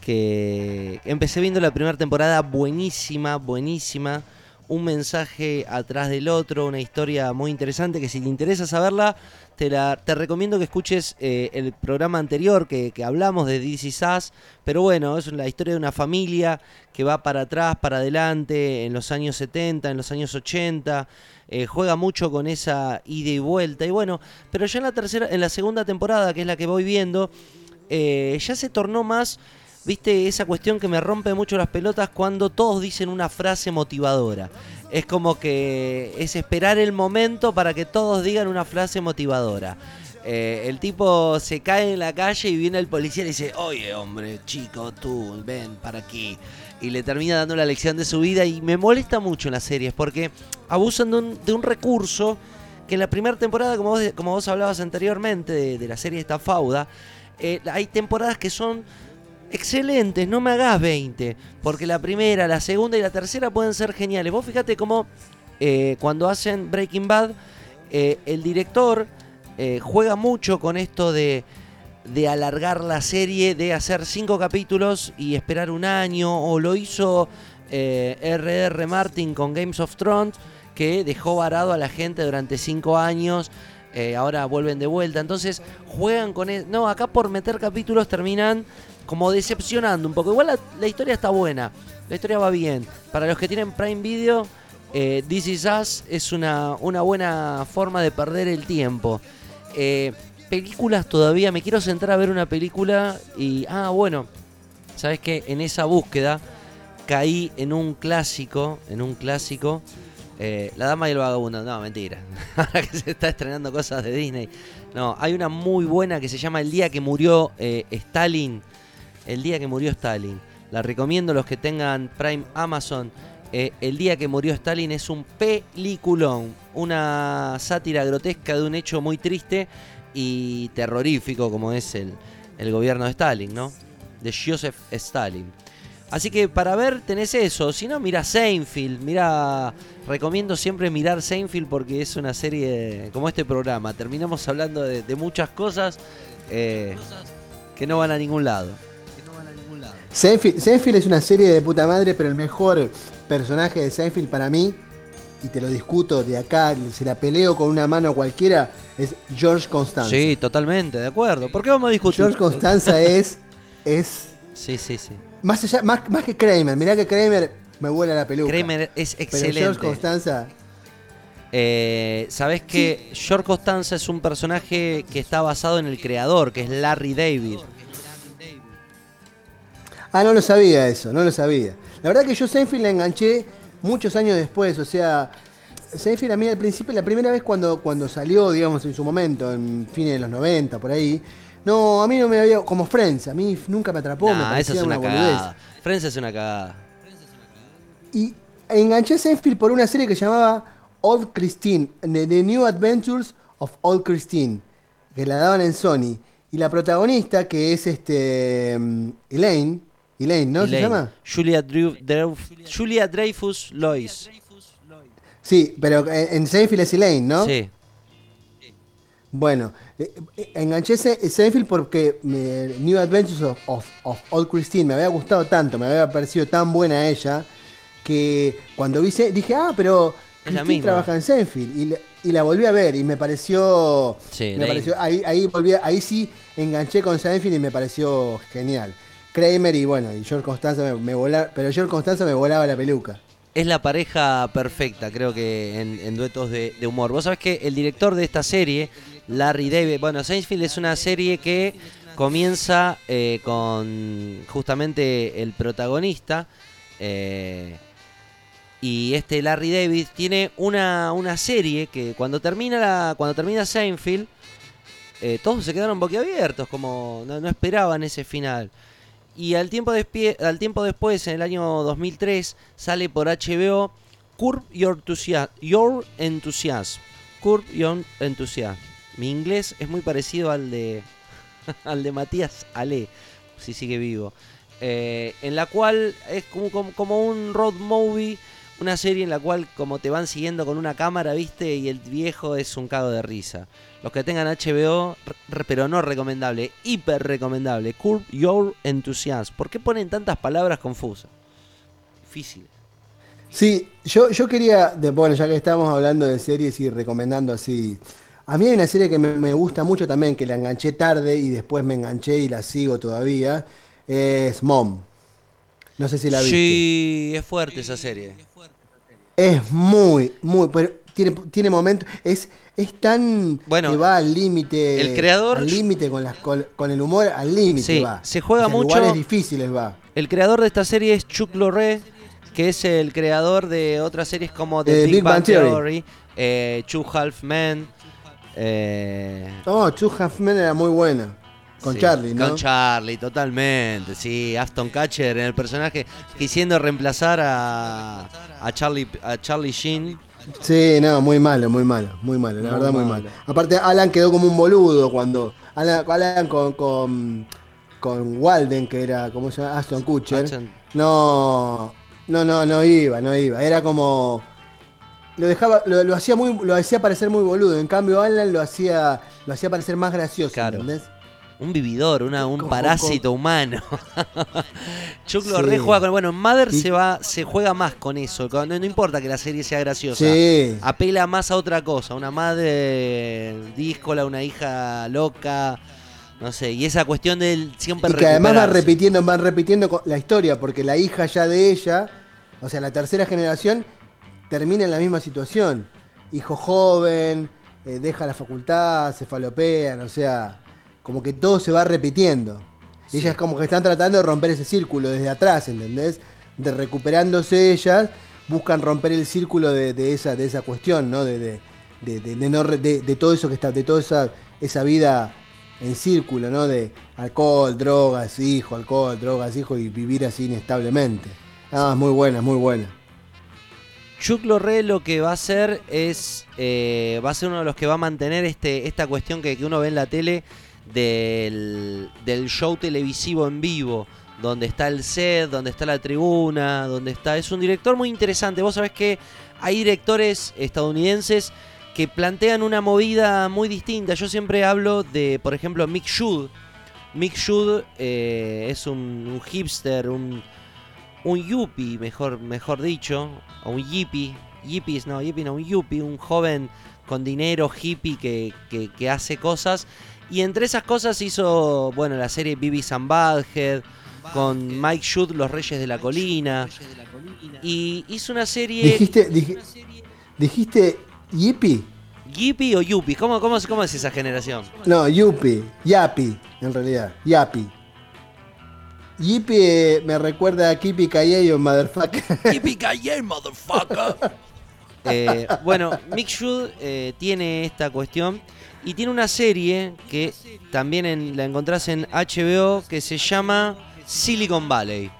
A: Que empecé viendo la primera temporada buenísima, buenísima. Un mensaje atrás del otro, una historia muy interesante que si te interesa saberla, te, la, te recomiendo que escuches eh, el programa anterior que, hablamos de Is Us. Pero bueno, es la historia de una familia que va para atrás, para adelante, en los años 70, en los años 80. eh, juega mucho con esa ida y vuelta. Y bueno, pero ya en la tercera, en la segunda temporada, que es la que voy viendo, eh, ya se tornó más, viste, esa cuestión que me rompe mucho las pelotas cuando todos dicen una frase motivadora. Es como que es esperar el momento para que todos digan una frase motivadora. Eh, el tipo se cae en la calle y viene el policía y le dice, oye hombre, chico, tú, ven para aquí. Y le termina dando la lección de su vida y me molesta mucho en las series porque abusan de un, recurso que en la primera temporada, como vos, como vos hablabas anteriormente de, de la serie esta Fauda, eh, hay temporadas que son excelentes, no me hagas 20, porque la primera, la segunda y la tercera pueden ser geniales. Vos fíjate cómo eh, cuando hacen Breaking Bad, eh, el director eh, juega mucho con esto de, de alargar la serie, de hacer cinco capítulos y esperar un año, o lo hizo R.R. Martin con Games of Thrones, que dejó varado a la gente durante cinco años. ahora vuelven de vuelta. Entonces juegan con... e- No, acá por meter capítulos terminan como decepcionando un poco. Igual la, historia está buena. La historia va bien. Para los que tienen Prime Video, eh, This Is Us es una, una buena forma de perder el tiempo. Eh, películas todavía, me quiero sentar a ver una película y... Ah, bueno, ¿sabes qué? En esa búsqueda caí en un clásico, en un clásico... eh, la Dama y el Vagabundo, no, mentira. Ahora que se está estrenando cosas de Disney. No, hay una muy buena que se llama El día que murió eh, Stalin. El día que murió Stalin. La recomiendo los que tengan Prime Amazon eh, El día que murió Stalin es un peliculón, una sátira grotesca de un hecho muy triste y terrorífico como es el, el gobierno de Stalin, ¿no? De Joseph Stalin. Así que para ver tenés eso, si no mira Seinfeld, mira, recomiendo siempre mirar Seinfeld porque es una serie como este programa, terminamos hablando de, de muchas cosas eh, que no van a ningún lado.
B: Seinfeld, es una serie de puta madre, pero el mejor personaje de Seinfeld para mí, y te lo discuto de acá, se la peleo con una mano cualquiera, es George Constanza.
A: Sí, totalmente, de acuerdo. ¿Por qué vamos a discutir?
B: George Constanza es, es
A: Sí, sí, sí.
B: más, allá, más, más que Kramer. Mirá que Kramer me vuela la peluca.
A: Kramer es
B: Pero
A: excelente.
B: George Constanza,
A: Eh, Sabés que George Costanza es un personaje que está basado en el creador, que es Larry David.
B: Ah, no lo sabía eso, no lo sabía. La verdad que yo Seinfeld la enganché muchos años después, o sea, Seinfeld a mí al principio, la primera vez cuando, cuando salió, digamos, en su momento, en fines de los 90, por ahí, no, a mí no me había, como Friends, a mí nunca me atrapó, me
A: Nah, esa
B: parecía
A: es una
B: boludez.
A: cagada. Friends es una cagada.
B: Y enganché a Seinfeld por una serie que se llamaba Old Christine, The, New Adventures of Old Christine, que la daban en Sony. Y la protagonista, que es este Elaine, Elaine, ¿no se
A: Elaine.
B: llama?
A: Julia, Drew- Drew- Julia Dreyfus Lois.
B: Sí, pero en, en Seinfeld es Elaine, ¿no?
A: Sí.
B: Bueno, eh, eh, enganché Seinfeld porque New Adventures of, of- of Old Christine me había gustado tanto, me había parecido tan buena ella, que cuando vi, Se- dije, ah, pero Christine trabaja en Seinfeld. Y, la- y la volví a ver y me pareció...
A: Sí,
B: me pareció ahí, ahí, volví ahí sí enganché con Seinfeld y me pareció genial. Kramer y bueno, y George Constanza me, volaba, pero George Constanza me volaba la peluca.
A: Es la pareja perfecta, creo que en, duetos de, humor. Vos sabés que el director de esta serie, Larry David, bueno, Seinfeld es una serie que comienza eh, con justamente el protagonista. eh, y este Larry David tiene una, una serie que cuando termina la, cuando termina Seinfeld, eh, todos se quedaron boquiabiertos, como no esperaban ese final. Y al tiempo, al tiempo después, en el año 2003, sale por HBO Curb Your Enthusiasm. Your Enthusiasm. Your Enthusiasm. Mi inglés es muy parecido al de, al de Matías Ale, si sigue vivo. Eh, en la cual es como, como un road movie, una serie en la cual como te van siguiendo con una cámara, viste, y el viejo es un cago de risa. Los que tengan HBO, pero no recomendable, hiper recomendable. Curb Your Enthusiasm. ¿Por qué ponen tantas palabras confusas? Difícil.
B: Sí, yo, yo quería, de- bueno, ya que estamos hablando de series y recomendando así. A mí hay una serie que me, me gusta mucho también, que la enganché tarde y después me enganché y la sigo todavía. Es Mom. No sé si la viste.
A: Sí, es fuerte esa serie.
B: Es muy, muy, pero tiene, tiene momentos, es, es tan
A: Bueno,
B: que va al límite.
A: el creador-
B: Al límite con, las, con, con el humor, al límite
A: Sí,
B: va.
A: se juega
B: O sea,
A: mucho-
B: lugares difíciles va.
A: El creador de esta serie es Chuck Lorre, que es el creador de otras series como The
B: Eh,
A: Big,
B: Big
A: Bang
B: Bang Theory.
A: Theory, eh, Two Half Men. eh,
B: No, Two Half Men era muy buena. Con
A: sí,
B: Charlie, ¿no?
A: Con Charlie, totalmente. Sí, Aston Catcher en el personaje quisiendo reemplazar a, a Charlie a Charlie Sheen.
B: Sí, no, muy malo, muy malo, muy malo, la
A: Muy
B: verdad muy
A: malo.
B: malo. Aparte, Alan quedó como un boludo cuando. Alan, Alan con, con, con Walden, que era, ¿cómo se llama? Aston Kutcher.
A: Aston-
B: No, no, no, no iba, no iba. Era como. Lo dejaba, lo, lo hacía muy, lo hacía parecer muy boludo. En cambio, Alan lo hacía, lo hacía parecer más gracioso,
A: Claro.
B: ¿entendés?
A: Un vividor, una, un parásito humano. Chuck
B: Sí.
A: Lorre juega con. Bueno, en Mother
B: Y-
A: se va, se juega más con eso. con- no, no importa que la serie sea graciosa.
B: Sí.
A: Apela más a otra cosa. Una madre díscola, una hija loca. No sé. Y esa cuestión del siempre
B: Y que además van repitiendo, van repitiendo la historia, porque la hija ya de ella, o sea, la tercera generación, termina en la misma situación. Hijo joven, eh, deja la facultad, se falopean, o sea, como que todo se va repitiendo. Y ellas como que están tratando de romper ese círculo desde atrás, ¿entendés? De recuperándose ellas, buscan romper el círculo de, de esa, de esa cuestión, ¿no? De, de, de- no de- todo eso que está, de toda esa, esa vida en círculo, ¿no? De alcohol, drogas, hijo, alcohol, drogas, hijo, y vivir así inestablemente. Ah, es muy buena, es muy buena.
A: Chuck Lorre lo que va a hacer es. eh, va a ser uno de los que va a mantener este, esta cuestión que, que uno ve en la tele del, del show televisivo en vivo. Donde está el set, donde está la tribuna, donde está. Es un director muy interesante. Vos sabés que hay directores estadounidenses que plantean una movida muy distinta. Yo siempre hablo de, por ejemplo, Mick Judd. Mick Judd eh, es un, hipster, un, un yuppie, mejor, mejor dicho, o un yippie. Yippies, no, yippie no, un yuppie, un joven con dinero hippie que- que hace cosas. Y entre esas cosas hizo, bueno, la serie Beavis and Butthead, con Mike Judd, Los Reyes de la Colina. Y hizo una serie...
B: Dijiste, dij- dijiste Yippie.
A: ¿Yippie o Yuppie? ¿Cómo, cómo, ¿Cómo es esa generación?
B: No, Yuppie. Yapi, en realidad. Yapi. Yippie eh, me recuerda a Kipi Kayeyo, motherfucker.
A: Yippee motherfucker. Eh, bueno, Mick Judd eh, tiene esta cuestión y tiene una serie que también en- la encontrás en HBO que se llama Silicon Valley.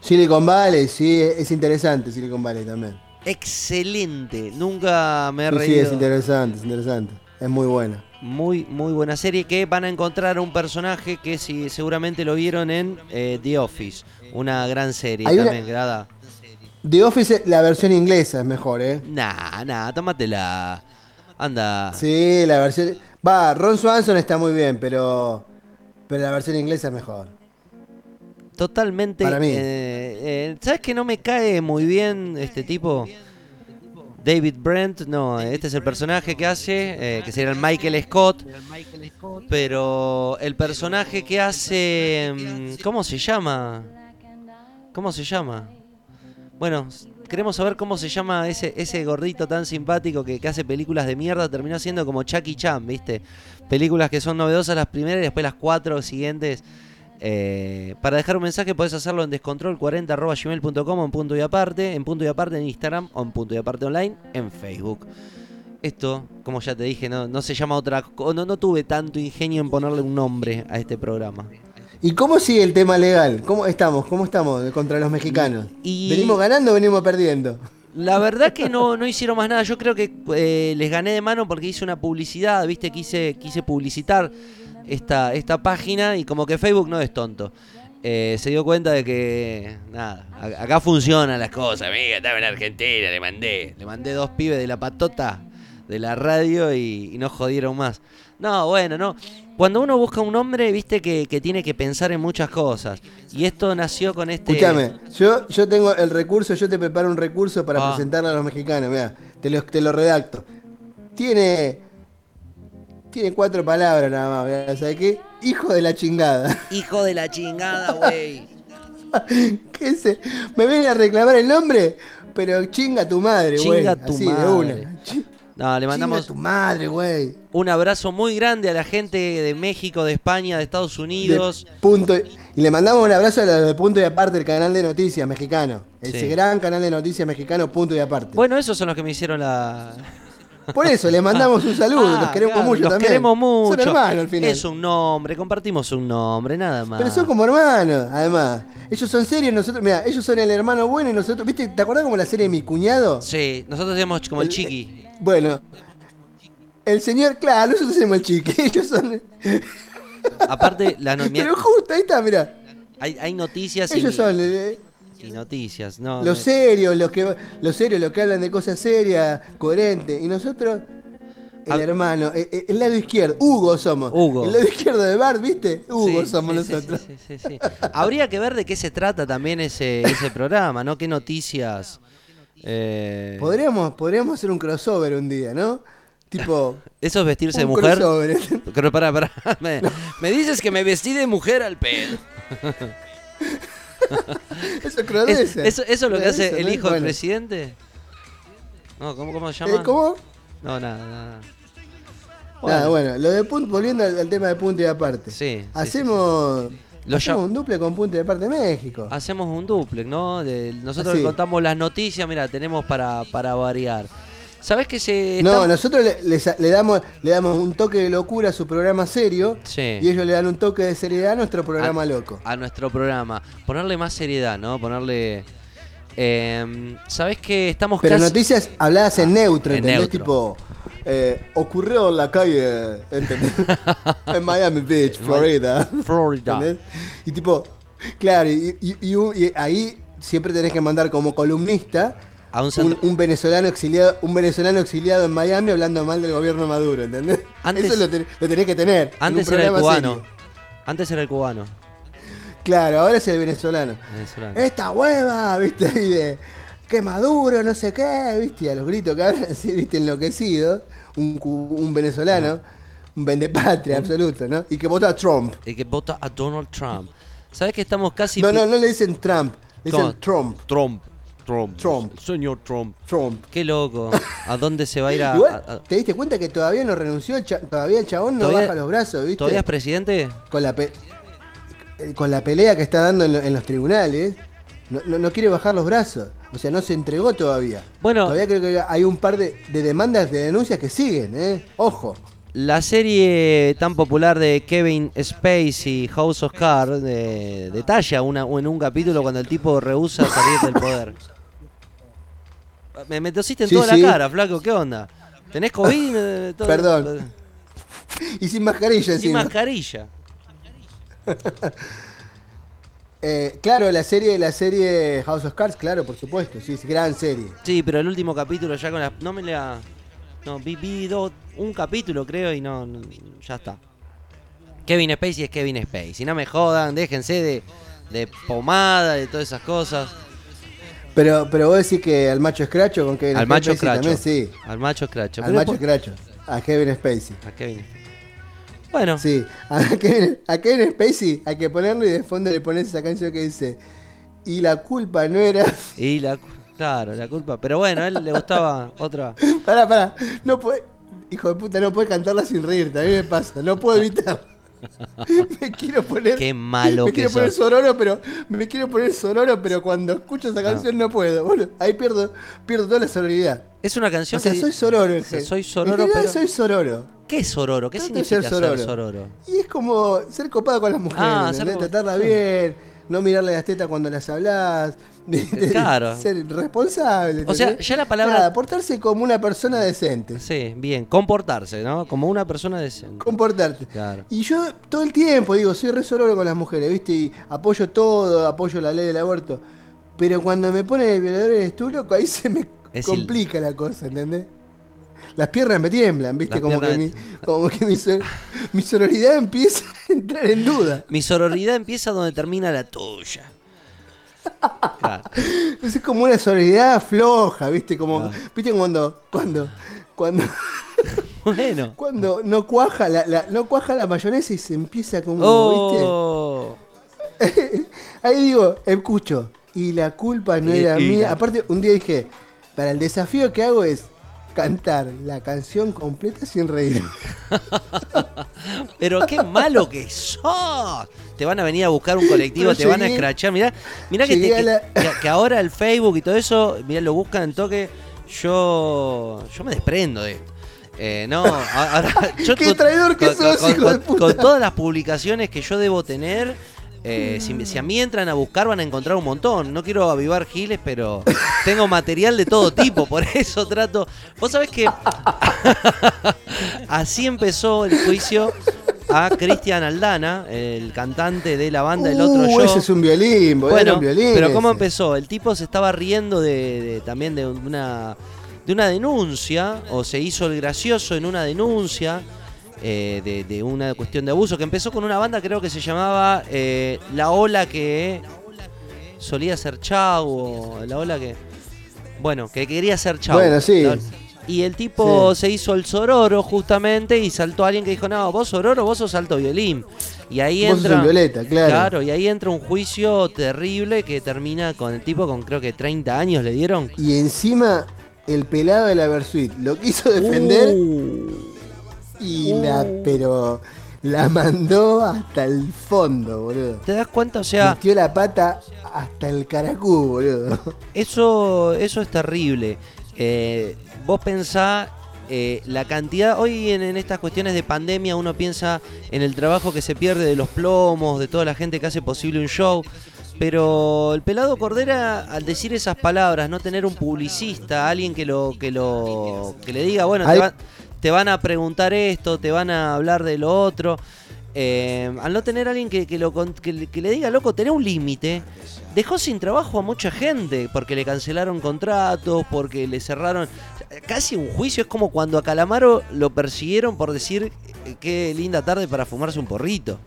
B: Silicon Valley, sí, es interesante Silicon Valley también.
A: Excelente, nunca me he
B: Sí, sí,
A: reído.
B: es interesante, es interesante. Es muy buena.
A: Muy, muy buena serie que van a encontrar un personaje que si, seguramente lo vieron en eh, The Office. Una gran serie
B: Hay una-
A: también, grada.
B: The Office, la versión inglesa es mejor, ¿eh?
A: Nah, nah, tómatela. Anda.
B: Sí, la versión... Va, Ron Swanson está muy bien, pero... Pero la versión inglesa es mejor.
A: Totalmente.
B: Para mí.
A: eh, eh, ¿Sabes que no me cae muy bien este tipo? David Brent, no, este es el personaje que hace, eh, que sería el Michael Scott. Pero el personaje que hace. mm, ¿Cómo se llama? ¿Cómo se llama? Bueno, queremos saber cómo se llama ese, ese gordito tan simpático que, que hace películas de mierda. Terminó siendo como Chucky Chan, ¿viste? Películas que son novedosas las primeras y después las cuatro siguientes. Eh, para dejar un mensaje podés hacerlo en descontrol40.gmail.com o en punto y aparte, en punto y aparte en Instagram o en punto y aparte online en Facebook. Esto, como ya te dije, no, no se llama otra no, no tuve tanto ingenio en ponerle un nombre a este programa.
B: ¿Y cómo sigue el tema legal? ¿Cómo estamos? ¿Cómo estamos contra los mexicanos?
A: Y-
B: ¿Venimos ganando o venimos perdiendo?
A: La verdad que no, no hicieron más nada. Yo creo que eh, les gané de mano porque hice una publicidad, ¿viste? Quise, quise publicitar esta, esta página y como que Facebook no es tonto. Eh, se dio cuenta de que, nada, acá funcionan las cosas. Amiga, estaba en Argentina, le mandé. Le mandé dos pibes de la patota de la radio y, y no jodieron más. No, bueno, no. Cuando uno busca un nombre, viste que, que tiene que pensar en muchas cosas. Y esto nació con este...
B: Escúchame, yo, yo tengo el recurso, yo te preparo un recurso para
A: Ah.
B: presentarle a los mexicanos, mira, te lo, te lo redacto. Tiene. Tiene cuatro palabras nada más, mirá, ¿sabes qué? Hijo de la chingada.
A: Hijo de la chingada, güey.
B: ¿Qué se? ¿Me viene a reclamar el nombre? Pero chinga tu madre, güey.
A: Chinga tu
B: Así,
A: madre.
B: de una.
A: No, le mandamos
B: tu madre, güey.
A: un abrazo muy grande a la gente de México, de España, de Estados Unidos.
B: De punto y, y le mandamos un abrazo a los de Punto y Aparte, el canal de noticias mexicano. Ese
A: Sí.
B: gran canal de noticias mexicano, Punto y Aparte.
A: Bueno, esos son los que me hicieron la.
B: Por eso, le mandamos un saludo,
A: Ah,
B: los queremos
A: claro,
B: mucho
A: los
B: también.
A: queremos mucho.
B: Son hermanos al final.
A: Es un nombre, compartimos un nombre, nada más.
B: Pero son como hermanos, además. Ellos son serios, nosotros, mira, ellos son el hermano bueno y nosotros, ¿viste? ¿Te acordás como la serie de mi cuñado?
A: Sí, nosotros somos como el
B: El-
A: chiqui.
B: Bueno, el señor, claro, nosotros somos el chique, ellos son.
A: Aparte, la no-
B: Pero justo, ahí está, mira.
A: hay, hay noticias y,
B: Ellos son eh,
A: y noticias. No,
B: los serios, los que los serios, los que hablan de cosas serias, coherentes. Y nosotros, el hermano, eh, eh, el, lado izquierdo, Hugo somos.
A: Hugo.
B: El lado izquierdo de Bart, ¿viste? Hugo
A: Sí,
B: somos
A: sí,
B: nosotros.
A: sí, sí, sí, sí. Habría que ver de qué se trata también ese, ese programa, ¿no? ¿Qué noticias? Eh,
B: Podríamos, podríamos hacer un crossover un día, ¿no? Tipo,
A: ¿Eso es vestirse de mujer?
B: crossover.
A: Pero pará, pará. Me, me dices que me vestí de mujer al pedo.
B: Eso es
A: ¿Es-
B: crudeza.
A: ¿Eso, ¿Eso es lo que hace el hijo del
B: Bueno.
A: presidente? No, ¿cómo, cómo se
B: Eh,
A: llama?
B: ¿Cómo?
A: No, nada, nada.
B: Nada, bueno, lo de punto, volviendo al, al tema de punto y aparte.
A: Sí, sí,
B: hacemos,
A: Lo
B: hacemos un duple con punto y aparte México.
A: Hacemos un duplex, ¿no? De- nosotros
B: Así.
A: le contamos las noticias, mira, tenemos para, para variar. ¿Sabés que se
B: No, nosotros le, les- le damos, le damos un toque de locura a su programa serio
A: Sí.
B: y ellos le dan un toque de seriedad a nuestro programa
A: a,
B: loco.
A: a nuestro programa. Ponerle más seriedad, ¿no? Ponerle. Eh, ¿Sabés que estamos
B: Pero
A: casi...
B: noticias habladas en neutro,
A: En
B: ¿entendés?
A: neutro.
B: Tipo, eh, ocurrió en la calle, ¿entendés? en Miami Beach, Florida.
A: Florida.
B: ¿entendés? Y tipo, claro, y, y- y un- y ahí siempre tenés que mandar como columnista
A: A un
B: un,
A: centro-
B: un venezolano exiliado, un venezolano exiliado en Miami hablando mal del gobierno Maduro, ¿entendés?
A: Antes-
B: Eso lo, ten- lo tenés que tener. en un
A: Antes era el cubano.
B: serio.
A: Antes era el cubano.
B: Claro, ahora es el venezolano.
A: venezolano.
B: Esta hueva, viste, y de que Maduro, no sé qué, viste, y a los gritos que hablan así, viste, enloquecido, un, un venezolano, un vendepatria absoluto, ¿no? Y que vota a Trump.
A: El que vota a Donald Trump. ¿Sabés que estamos casi...
B: No, no, no le dicen Trump, le dicen Trump,
A: Trump. Trump.
B: Trump.
A: Señor Trump.
B: Trump.
A: Qué loco. ¿A dónde se va a ir a...?
B: Igual,
A: a- a-
B: ¿te diste cuenta que todavía no renunció? el todavía el chabón no
A: ¿Todavía-
B: baja los brazos, ¿viste?
A: ¿Todavía es presidente?
B: con la, con la pelea que está dando en, lo- en los tribunales, no, no- no quiere bajar los brazos. O sea, no se entregó todavía.
A: Bueno.
B: Todavía creo que hay un par de, de demandas, de denuncias que siguen, ¿eh? Ojo.
A: La serie tan popular de Kevin Spacey, House of Cards, de- detalla una, en un capítulo cuando el tipo rehúsa salir del poder. Me, me tosiste en
B: Sí,
A: toda
B: sí.
A: la cara, flaco, ¿qué onda? ¿Tenés COVID? Eh, todo-
B: Perdón. Y sin mascarilla
A: Sin
B: encima.
A: mascarilla.
B: Eh, claro, la serie, la serie House of Cards, claro, por supuesto, sí, es gran serie.
A: Sí, pero el último capítulo ya con la... No me la... No, vi, vi dos- un capítulo creo y no, no- Ya está. Kevin Spacey es Kevin Spacey. No me jodan, déjense de, de pomada, de todas esas cosas.
B: Pero, pero vos decís que al macho escracho con Kevin
A: Al macho
B: Spacey
A: escracho.
B: también sí.
A: Al macho escracho.
B: Al macho escracho. A Kevin Spacey.
A: A Kevin. Bueno,
B: Sí, a Kevin, a Kevin Spacey hay que ponerlo y de fondo le pones esa canción que dice y la culpa no era
A: y la... Claro, la culpa. Pero bueno, a él le gustaba otra...
B: Pará, pará. No puede. Hijo de puta, no puede cantarla sin reírte. A mí me pasa. No puedo evitar. me quiero poner.
A: Qué malo
B: Me
A: que
B: quiero poner
A: sos.
B: sonoro, pero. Me quiero poner sonoro, pero cuando escucho esa canción no, puedo. boludo. ahí pierdo, pierdo toda la sonoridad.
A: Es una
B: O
A: canción
B: sea,
A: que...
B: soy sororo.
A: O sea, soy sororo, pero-
B: soy sororo.
A: ¿Qué es sororo? ¿Qué
B: Trato
A: significa
B: ser
A: ser
B: sororo.
A: sororo?
B: Y es como ser copado con las mujeres.
A: Ah, ser
B: Tratarla bien, no mirarle las tetas cuando las hablas. De- de
A: Claro.
B: Ser responsable.
A: O sea, ya la palabra-
B: Nada, portarse como una persona decente.
A: Sí, bien. Comportarse, ¿no? Como una persona decente.
B: comportarte.
A: Claro.
B: Y yo todo el tiempo digo, soy re con las mujeres, ¿viste? Y apoyo todo, apoyo la ley del aborto. Pero cuando me pone el violador eres tú, loco, ahí se me
A: Es
B: complica la cosa, ¿entendés? Las piernas me tiemblan, ¿viste? Como que, mi, como que mi, sor- mi sororidad empieza a entrar en duda.
A: Mi sororidad empieza donde termina la tuya. Claro.
B: Es como una sororidad floja, ¿viste? Como,
A: Ah.
B: ¿viste cuando, cuando, cuando,
A: Bueno.
B: cuando no cuaja la, la- no cuaja la mayonesa y se empieza como, ¿viste?
A: Oh.
B: Ahí digo, escucho, y la culpa no
A: Y-
B: era
A: y
B: mía. Aparte, un día dije, para el desafío que hago es cantar la canción completa sin reír.
A: Pero qué malo que sos. Te van a venir a buscar un colectivo,
B: Pero
A: te van a escrachar. Mirá, mirá que, te- que-
B: la-
A: que- que ahora el Facebook y todo eso, mirá, lo buscan en toque. Yo, yo me desprendo de esto. Eh, no, ahora, yo
B: Qué traidor que sos, hijo de puta.
A: con todas las publicaciones que yo debo tener, eh, si, si a mí entran a buscar van a encontrar un montón. No quiero avivar giles, pero tengo material de todo tipo, por eso trato. Vos sabés que así empezó el juicio a Cristian Aldana, el cantante de la banda El Otro
B: Uh,
A: Yo.
B: ese es un violín,
A: Bueno,
B: un violín.
A: pero ¿cómo empezó? El tipo se estaba riendo de, de- también de una de una denuncia o se hizo el gracioso en una denuncia eh, de, de una cuestión de abuso que empezó con una banda creo que se llamaba eh, La Ola que solía ser Chau o La Ola que bueno que quería ser Chau.
B: Bueno, sí.
A: La- Y el tipo se hizo el sororo justamente y saltó alguien que dijo, no, vos sororo, vos sos alto violín. Y ahí
B: Vos
A: entra...
B: violeta, claro.
A: y ahí entra un juicio terrible que termina con el tipo con creo que 30 años le dieron.
B: Y encima, el pelado de la Versuit lo quiso defender
A: Uh.
B: Y la, pero la mandó hasta el fondo, boludo.
A: ¿Te das cuenta? O sea,
B: Metió la pata hasta el caracú, boludo.
A: eso, eso es terrible. Eh, vos pensá eh, la cantidad, hoy en, en estas cuestiones de pandemia uno piensa en el trabajo que se pierde de los plomos, de toda la gente que hace posible un show. Pero el pelado Cordera, al decir esas palabras, no tener un publicista, alguien que lo, que lo, que le diga, bueno, te, va- te van a preguntar esto, te van a hablar de lo otro. eh, al no tener alguien que, que le diga, loco, tener un límite, dejó sin trabajo a mucha gente, porque le cancelaron contratos, porque le cerraron casi un juicio. Es como cuando a Calamaro lo persiguieron por decir eh, qué linda tarde para fumarse un porrito.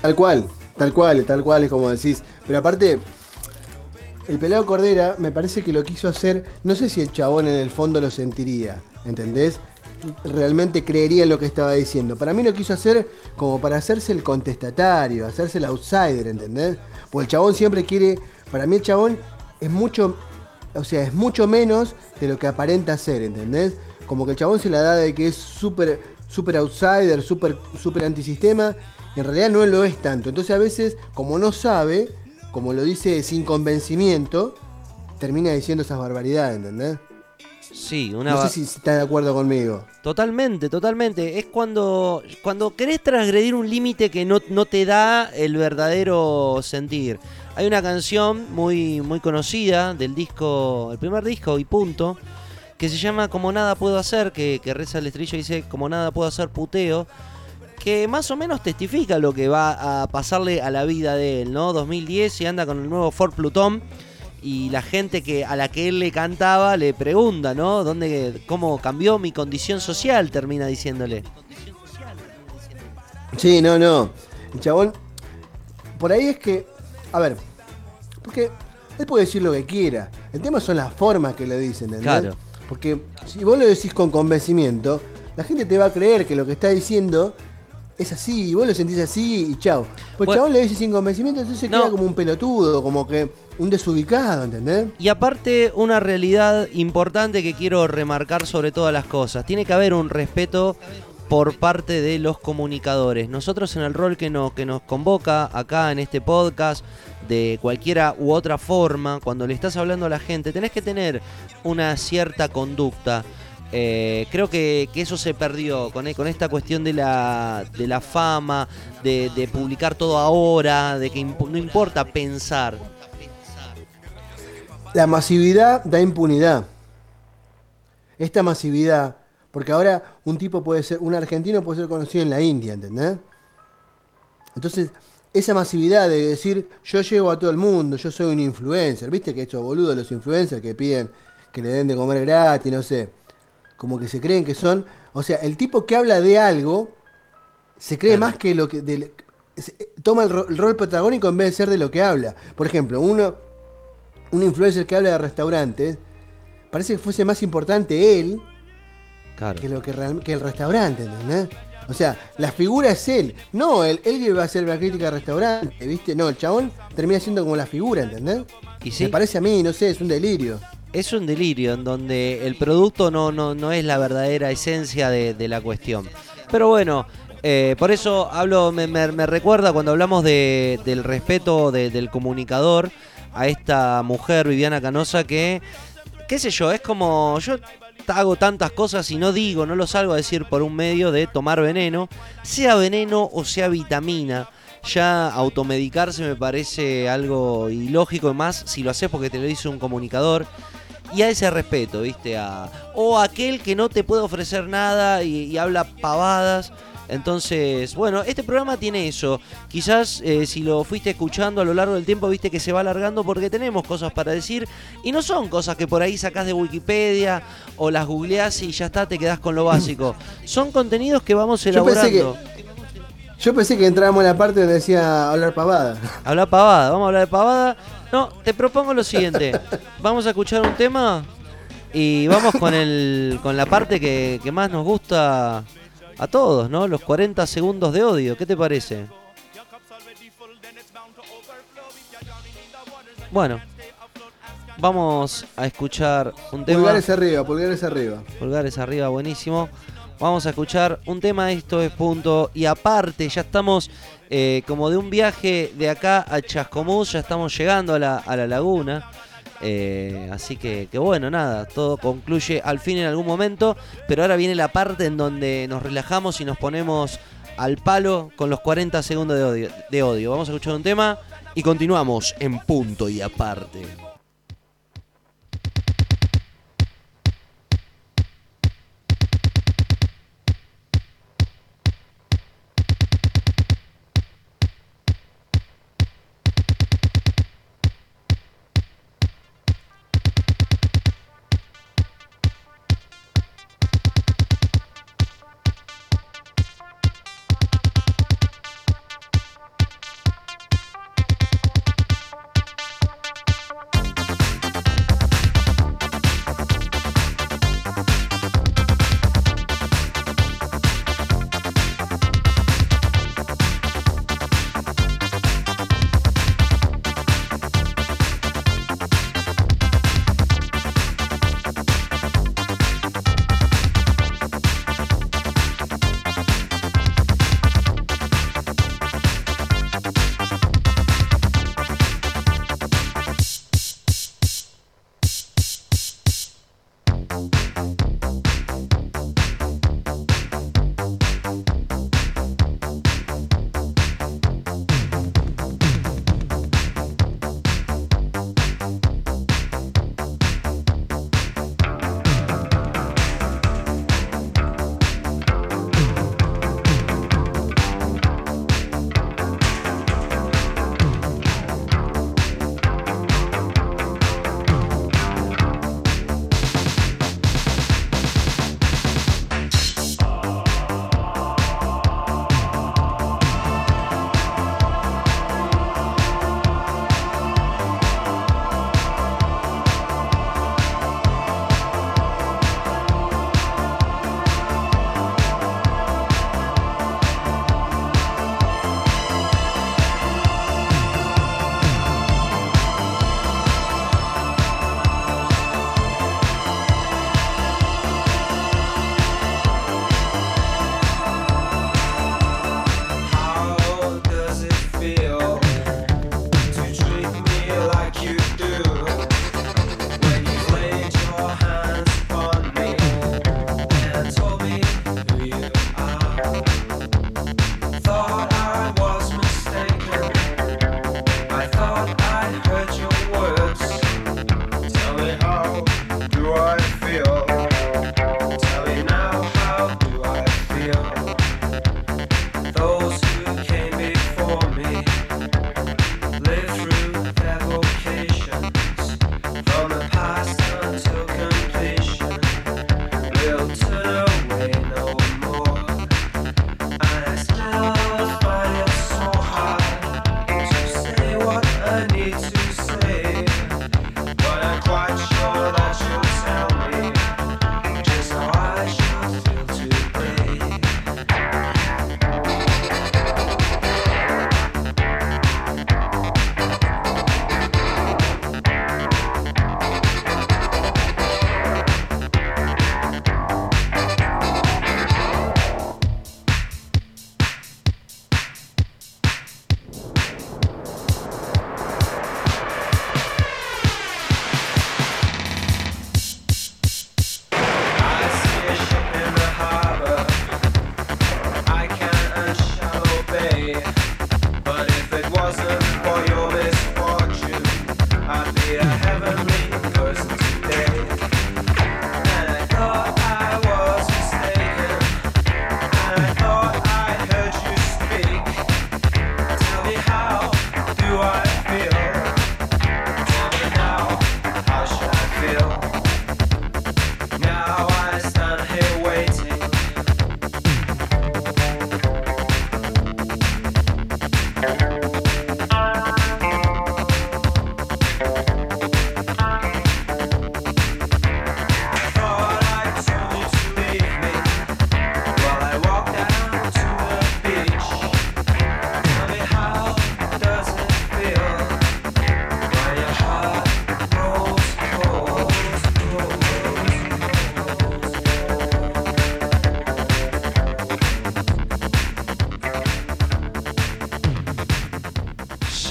B: Tal cual, tal cual, tal cual es como decís. Pero aparte, el pelado Cordera me parece que lo quiso hacer, no sé si el chabón en el fondo lo sentiría, ¿entendés? Realmente creería en lo que estaba diciendo. Para mí lo quiso hacer como para hacerse el contestatario, hacerse el outsider, ¿entendés? Porque el chabón siempre quiere, para mí el chabón es mucho, o sea, es mucho menos de lo que aparenta ser, ¿entendés? Como que el chabón se la da de que es súper, súper outsider, súper, súper antisistema, y en realidad no lo es tanto. Entonces a veces, como no sabe, como lo dice sin convencimiento, termina diciendo esas barbaridades, ¿entendés?
A: Sí, una
B: No sé si si estás de acuerdo conmigo.
A: Totalmente, totalmente. Es cuando, cuando querés transgredir un límite que no, no te da el verdadero sentir. Hay una canción muy, muy conocida del disco, el primer disco y punto, que se llama Como nada puedo hacer, que, que reza el estribillo y dice Como nada puedo hacer puteo, que más o menos testifica lo que va a pasarle a la vida de él, ¿no? 2010 y anda con el nuevo Ford Plutón y la gente que a la que él le cantaba le pregunta, ¿no? ¿Dónde, cómo cambió mi condición social? Termina diciéndole.
B: Sí, no, no. El chabón. Por ahí es que. A ver. Porque él puede decir lo que quiera. El tema son las formas que le dicen, ¿entendés?
A: Claro.
B: Porque si vos lo decís con convencimiento, la gente te va a creer que lo que está diciendo es así, y vos lo sentís así y chao. Pues
A: Bueno.
B: chabón le dice sin convencimiento, entonces
A: No.
B: queda como un pelotudo, como que un desubicado, ¿entendés?
A: Y aparte, una realidad importante que quiero remarcar sobre todas las cosas. Tiene que haber un respeto por parte de los comunicadores. Nosotros en el rol que nos, que nos convoca acá en este podcast, de cualquiera u otra forma, cuando le estás hablando a la gente, tenés que tener una cierta conducta. Eh, creo que, eso se perdió con, con esta cuestión de la, de la fama, de, publicar todo ahora, de que no importa pensar.
B: La masividad da impunidad. Esta masividad, porque ahora un tipo puede ser, un argentino puede ser conocido en la India, ¿entendés? Entonces, esa masividad de decir, yo llego a todo el mundo, yo soy un influencer, ¿viste que estos boludos los influencers que piden que le den de comer gratis, no sé, como que se creen que son, o sea, el tipo que habla de algo se cree más que lo que se- toma el, ro- el rol protagónico en vez de ser de lo que habla. Por ejemplo, uno un influencer que habla de restaurantes, parece que fuese más importante él
A: Claro.
B: que lo que, que el restaurante, ¿entendés? O sea, la figura es él, no él, él que va a hacer la crítica al restaurante, ¿viste? No, el chabón termina siendo como la figura, ¿entendés?
A: Y sí.
B: Me parece a mí, no sé, es un delirio.
A: Es un delirio en donde el producto no, no, no es la verdadera esencia de, la cuestión. Pero bueno, eh, por eso hablo, me recuerda cuando hablamos de- del respeto de- del comunicador a esta mujer, Viviana Canosa, que, qué sé yo, es como yo hago tantas cosas y no digo, no lo salgo a decir por un medio de tomar veneno, sea veneno o sea vitamina. Ya automedicarse me parece algo ilógico, y más si lo haces porque te lo dice un comunicador y a ese respeto, ¿viste? A, o aquel que no te puede ofrecer nada y, y habla pavadas. Entonces, bueno, este programa tiene eso. Quizás eh, si lo fuiste escuchando a lo largo del tiempo, viste que se va alargando porque tenemos cosas para decir y no son cosas que por ahí sacás de Wikipedia o las googleás y ya está, te quedás con lo básico. Son contenidos que vamos
B: Yo pensé que-
A: elaborando.
B: Yo pensé que entrábamos en la parte donde decía hablar pavada.
A: Habla pavada, vamos a hablar de pavada. No, te propongo lo siguiente. Vamos a escuchar un tema y vamos con el con la parte que, que más nos gusta a todos, ¿no? Los 40 segundos de odio. ¿Qué te parece? Bueno, vamos a escuchar un tema.
B: Pulgares arriba, pulgares arriba.
A: Pulgares arriba, buenísimo. Vamos a escuchar un tema, esto es punto. Y aparte, ya estamos eh, como de un viaje de acá a Chascomús, ya estamos llegando a la, laguna. Eh, así que, que bueno, nada, todo concluye al fin en algún momento. Pero ahora viene la parte en donde nos relajamos y nos ponemos
F: al palo con los 40 segundos de odio, de odio. Vamos a escuchar un tema y continuamos en punto y aparte.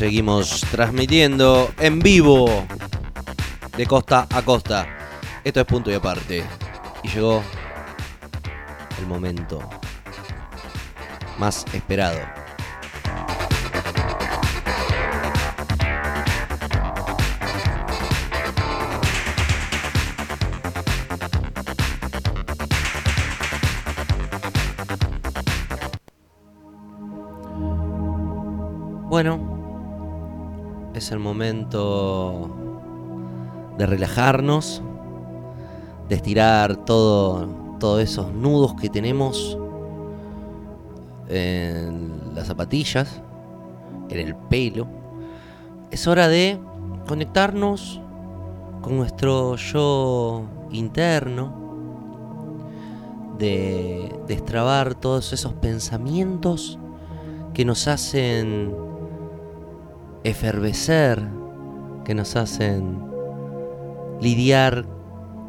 F: Seguimos transmitiendo en vivo de costa a costa. Esto es punto y aparte. Y llegó el momento
A: más esperado. Bueno, es el momento de relajarnos, de estirar todo, todos esos nudos que tenemos en las zapatillas, en el pelo. Es hora de conectarnos con nuestro yo interno, de destrabar todos esos pensamientos que nos hacen efervecer, que nos hacen lidiar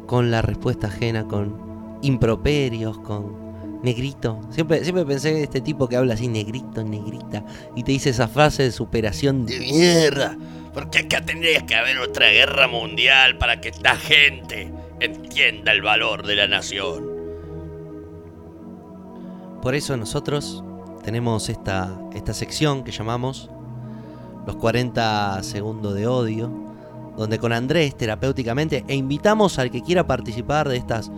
A: con la respuesta ajena, con improperios, con negrito. Siempre, siempre pensé en este tipo que habla así, negrito, negrita, y te dice esa frase de superación de mierda.
G: Porque acá tendría que haber otra guerra mundial para que esta gente entienda el valor de la nación.
A: Por eso nosotros tenemos esta, esta sección que llamamos los 40 segundos de odio, donde con Andrés terapéuticamente e invitamos al que quiera participar de estas,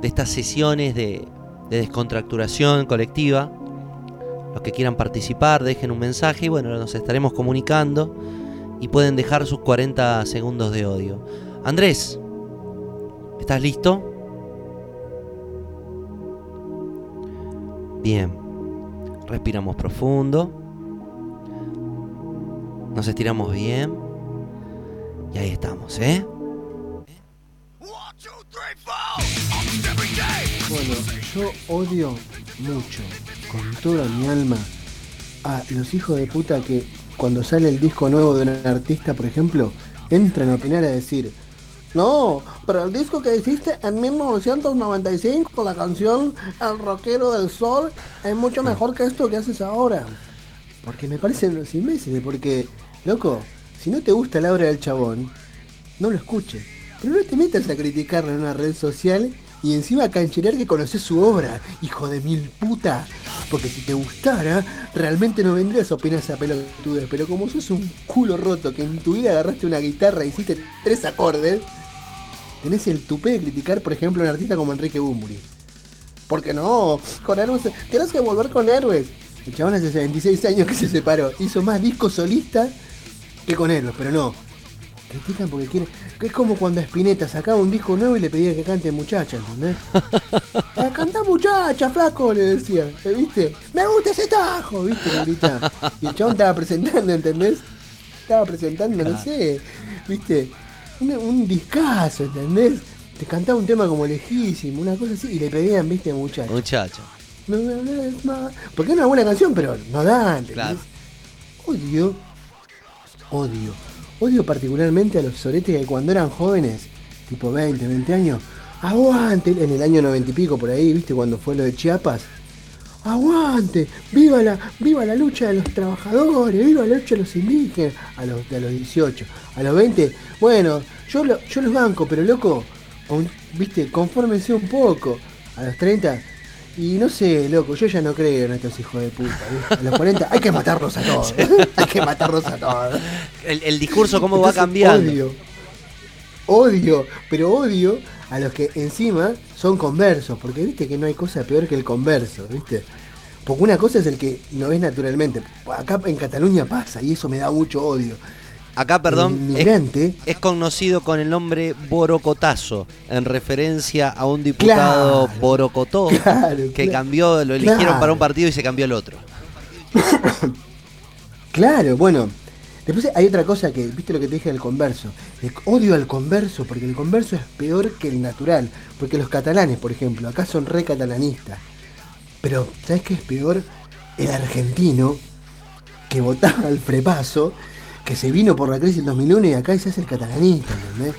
A: de estas sesiones de, de descontracturación colectiva. Los que quieran participar, dejen un mensaje y bueno, nos estaremos comunicando y pueden dejar sus 40 segundos de odio. Andrés, ¿estás listo? Bien, respiramos profundo, nos estiramos bien y ahí estamos, ¿eh?
B: Bueno, yo odio mucho, con toda mi alma, a los hijos de puta que cuando sale el disco nuevo de un artista, por ejemplo, entran a opinar a decir, no, pero el disco que hiciste en 1995, la canción El Rockero del Sol, es mucho mejor que esto que haces ahora. Porque me parecen los imbéciles, porque, loco, si no te gusta la obra del chabón, no lo escuches. Pero no te metas a criticarlo en una red social y encima a cancherear que conoces su obra, hijo de mil puta. Porque si te gustara, realmente no vendrías a opinar esa pelotudez. Pero como sos un culo roto que en tu vida agarraste una guitarra y hiciste tres acordes, tenés el tupé de criticar, por ejemplo, a un artista como Enrique Bumburi. Porque no, con héroes, tenés que volver con héroes. El chabón hace 26 años que se separó, hizo más discos solistas que con héroes, pero no. Critican porque quieren. Es como cuando Spinetta sacaba un disco nuevo y le pedía que cante muchacha, ¿entendés? "Ah, Canta muchacha, flaco, le decía. ¿eh, ¿Viste? Me gusta ese tajo, ¿viste? Le gritaba. Y el chabón estaba presentando, ¿entendés? Estaba presentando, no sé, ¿viste? Un, un discazo, ¿entendés? Te cantaba un tema como lejísimo, una cosa así, y le pedían, ¿viste, muchacha?
A: Muchacho.
B: No me hables más. Porque es una buena canción, pero no da, ¿entendés?
A: Claro.
B: Odio, odio, odio particularmente a los soretes que cuando eran jóvenes, tipo 20, 20 años, aguante, en el año 90 y pico por ahí, viste, cuando fue lo de Chiapas, aguante, viva la, viva la lucha de los trabajadores, viva la lucha de los indígenas, a los, a los 18, a los 20, bueno, yo, lo- yo los banco, pero loco, con- viste, confórmense un poco, a los 30, y no sé, loco, yo ya no creo en estos hijos de puta. ¿viste? A los 40 hay que matarlos a todos. hay que matarlos a todos.
A: El, el discurso, ¿cómo va
B: Entonces,
A: cambiando?
B: Odio, odio, pero odio a los que encima son conversos, porque viste que no hay cosa peor que el converso, ¿viste? Porque una cosa es el que no ves naturalmente. Acá en Cataluña pasa y eso me da mucho odio.
A: Acá, perdón,
B: El
A: es, es conocido con el nombre Borocotazo, en referencia a un diputado
B: Claro,
A: Borocotó,
B: claro,
A: que
B: claro.
A: cambió, lo eligieron para un partido y se cambió al otro.
B: Claro, bueno. Después hay otra cosa que, viste lo que te dije del converso. El odio al converso, porque el converso es peor que el natural. Porque los catalanes, por ejemplo, acá son re catalanistas. Pero, ¿sabes qué es peor? El argentino que votaba al frepaso, que se vino por la crisis del 2001 y acá se hace el catalanista, ¿entendés?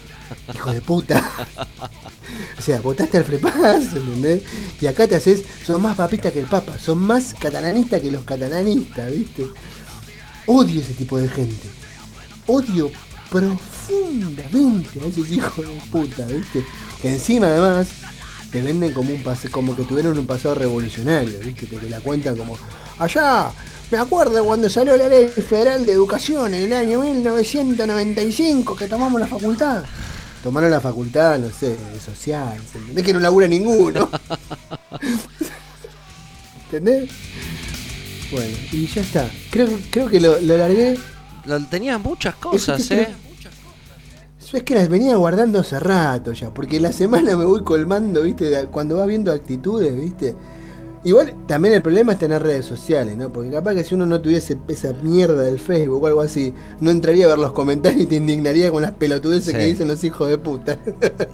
B: Hijo de puta. O sea, votaste al frepaso, ¿entendés? Y acá te haces, son más papistas que el papa, son más catalanistas que los catalanistas, ¿viste? Odio ese tipo de gente. Odio profundamente a esos hijos de puta, ¿viste? Que encima además te venden como un pase, como que tuvieron un pasado revolucionario, ¿viste? Te, te la cuentan como, allá, me acuerdo cuando salió la ley federal de educación en el año 1995 que tomamos la facultad. Tomaron la facultad, no sé, de social, ¿entendés que no labura ninguno? ¿Entendés? Bueno, y ya está. Creo, creo que lo, lo largué.
A: Tenía muchas cosas,
B: Es que
A: ¿eh?
B: Yo es que las venía guardando hace rato ya, porque la semana me voy colmando, ¿viste? Cuando va viendo actitudes, ¿viste? Igual también el problema es tener redes sociales, ¿no? Porque capaz que si uno no tuviese esa mierda del Facebook o algo así, no entraría a ver los comentarios y te indignaría con las pelotudeces
A: Sí.
B: que dicen los hijos de puta.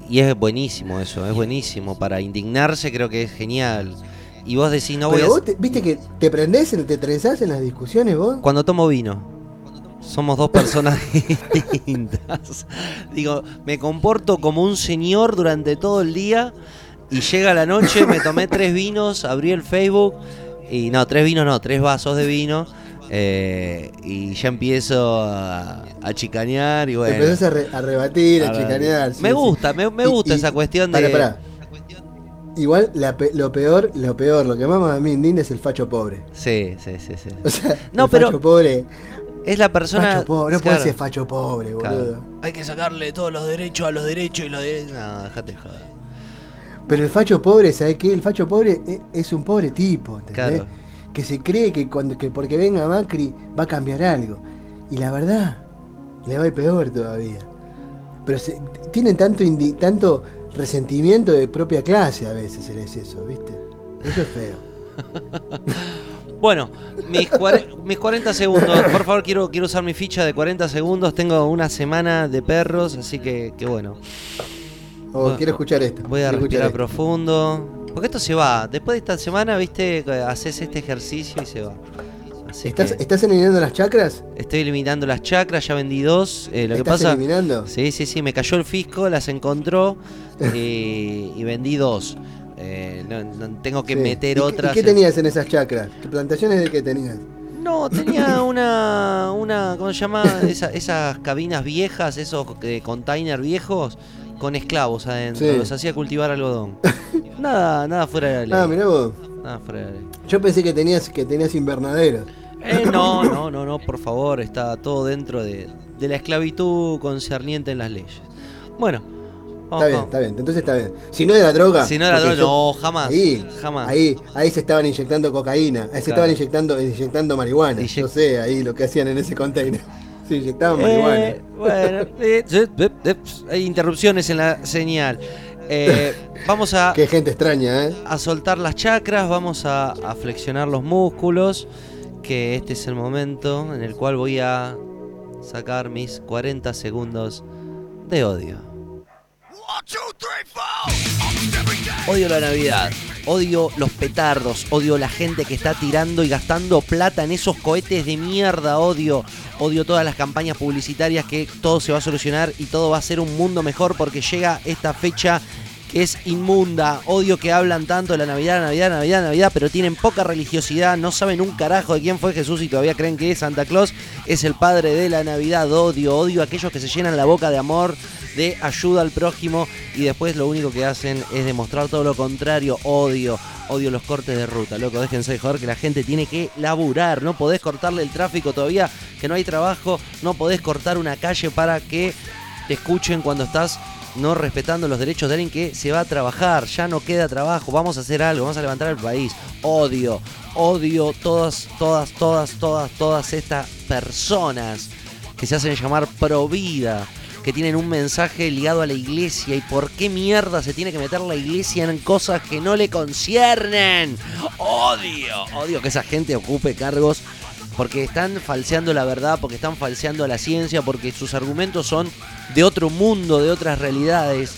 A: Y es buenísimo eso, es buenísimo. Para indignarse creo que es genial. Y vos decís, no voy
B: Pero
A: a...
B: vos, te- ¿viste que te prendés, en- te trenzás en las discusiones vos?
A: Cuando tomo vino. Somos dos personas distintas. Digo, me comporto como un señor durante todo el día y llega la noche, me tomé tres vinos, abrí el Facebook y no, tres vinos no, tres vasos de vino eh, y ya empiezo a, a chicanear y bueno.
B: empezás a, re- a rebatir, a
A: A
B: chicanear. sí,
A: Me
B: sí.
A: gusta, me, me gusta
B: y-
A: esa cuestión de...
B: Pará, pará. Igual la lo peor, lo peor, lo que más a mí indigna es el facho pobre.
A: Sí, sí, sí, sí.
B: O sea,
A: No,
B: el
A: pero
B: facho pobre.
A: Es la persona...
B: Facho pobre, no
A: claro,
B: puede ser facho pobre, boludo.
A: claro. Hay que sacarle todos los derechos a los derechos y los derechos... No, déjate joder.
B: Pero el facho pobre, ¿sabes qué? El facho pobre e- es un pobre tipo, ¿entendés?
A: Claro.
B: Que se cree que, cuando, que porque venga Macri va a cambiar algo. Y la verdad, le va a ir peor todavía. Pero se- tienen tanto, indi- tanto resentimiento de propia clase a veces, es eso, ¿viste? Eso es feo.
A: Bueno, mis, mis 40 segundos. Por favor, quiero, quiero usar mi ficha de 40 segundos. Tengo una semana de perros, así que, que bueno.
B: O
A: Bueno,
B: quiero escuchar esto.
A: Voy a respirar
B: esto.
A: profundo. Porque esto se va. Después de esta semana, viste, haces este ejercicio y se va. Así
B: ¿Estás,
A: que
B: ¿Estás eliminando las chakras?
A: estoy eliminando las chakras, ya vendí dos. eh, lo que
B: ¿Estás
A: pasa.
B: eliminando?
A: Sí, sí, sí, me cayó el fisco, las encontró eh, y vendí dos. Eh, no- no- tengo que
B: Sí.
A: meter
B: ¿Y qué-
A: otras.
B: ¿Y qué tenías en esas chakras? ¿Qué plantaciones de qué tenías?
A: No, tenía una, una ¿cómo se llama? Esa- esas cabinas viejas, esos eh, containers viejos con esclavos adentro.
B: Sí.
A: Los hacía cultivar algodón. nada, nada fuera de la ley.
B: Ah, mirá vos.
A: Nada fuera de la ley.
B: Yo pensé que tenías, que tenías invernaderos.
A: Eh, no, no, no, no, por favor, está todo dentro de, de la esclavitud concerniente en las leyes. Bueno,
B: Está bien, está bien. Entonces está bien. Si no era droga.
A: Si no era droga,
B: yo-
A: no, jamás,
B: Ahí,
A: jamás.
B: Ahí, ahí se estaban inyectando cocaína. Ahí se
A: Claro.
B: estaban inyectando, inyectando marihuana.
A: Inyec-
B: Yo sé ahí lo que hacían en ese container. Se inyectaban marihuana.
A: Eh, bueno, eh, eh, eh, hay interrupciones en la señal. Vamos a,
B: Qué gente extraña, ¿eh?
A: a soltar las chakras, vamos a, a flexionar los músculos, que este es el momento en el cual voy a sacar mis 40 segundos de odio. Odio la Navidad, odio los petardos, odio la gente que está tirando y gastando plata en esos cohetes de mierda, odio, odio todas las campañas publicitarias que todo se va a solucionar y todo va a ser un mundo mejor porque llega esta fecha que es inmunda, odio que hablan tanto de la Navidad, Navidad, Navidad, Navidad, pero tienen poca religiosidad, no saben un carajo de quién fue Jesús y todavía creen que Santa Claus. Es el padre de la Navidad, odio, odio a aquellos que se llenan la boca de amor, de ayuda al prójimo y después lo único que hacen es demostrar todo lo contrario, odio, odio los cortes de ruta, loco, déjense de joder que la gente tiene que laburar, no podés cortarle el tráfico todavía, que no hay trabajo, no podés cortar una calle para que te escuchen cuando estás no respetando los derechos de alguien que se va a trabajar, ya no queda trabajo, vamos a hacer algo, vamos a levantar el país. Odio, odio todas, todas, todas, todas, todas estas personas que se hacen llamar pro vida, que tienen un mensaje ligado a la iglesia y por qué mierda se tiene que meter la iglesia en cosas que no le conciernen. Odio, odio que esa gente ocupe cargos porque están falseando la verdad, porque están falseando la ciencia, porque sus argumentos son de otro mundo, de otras realidades.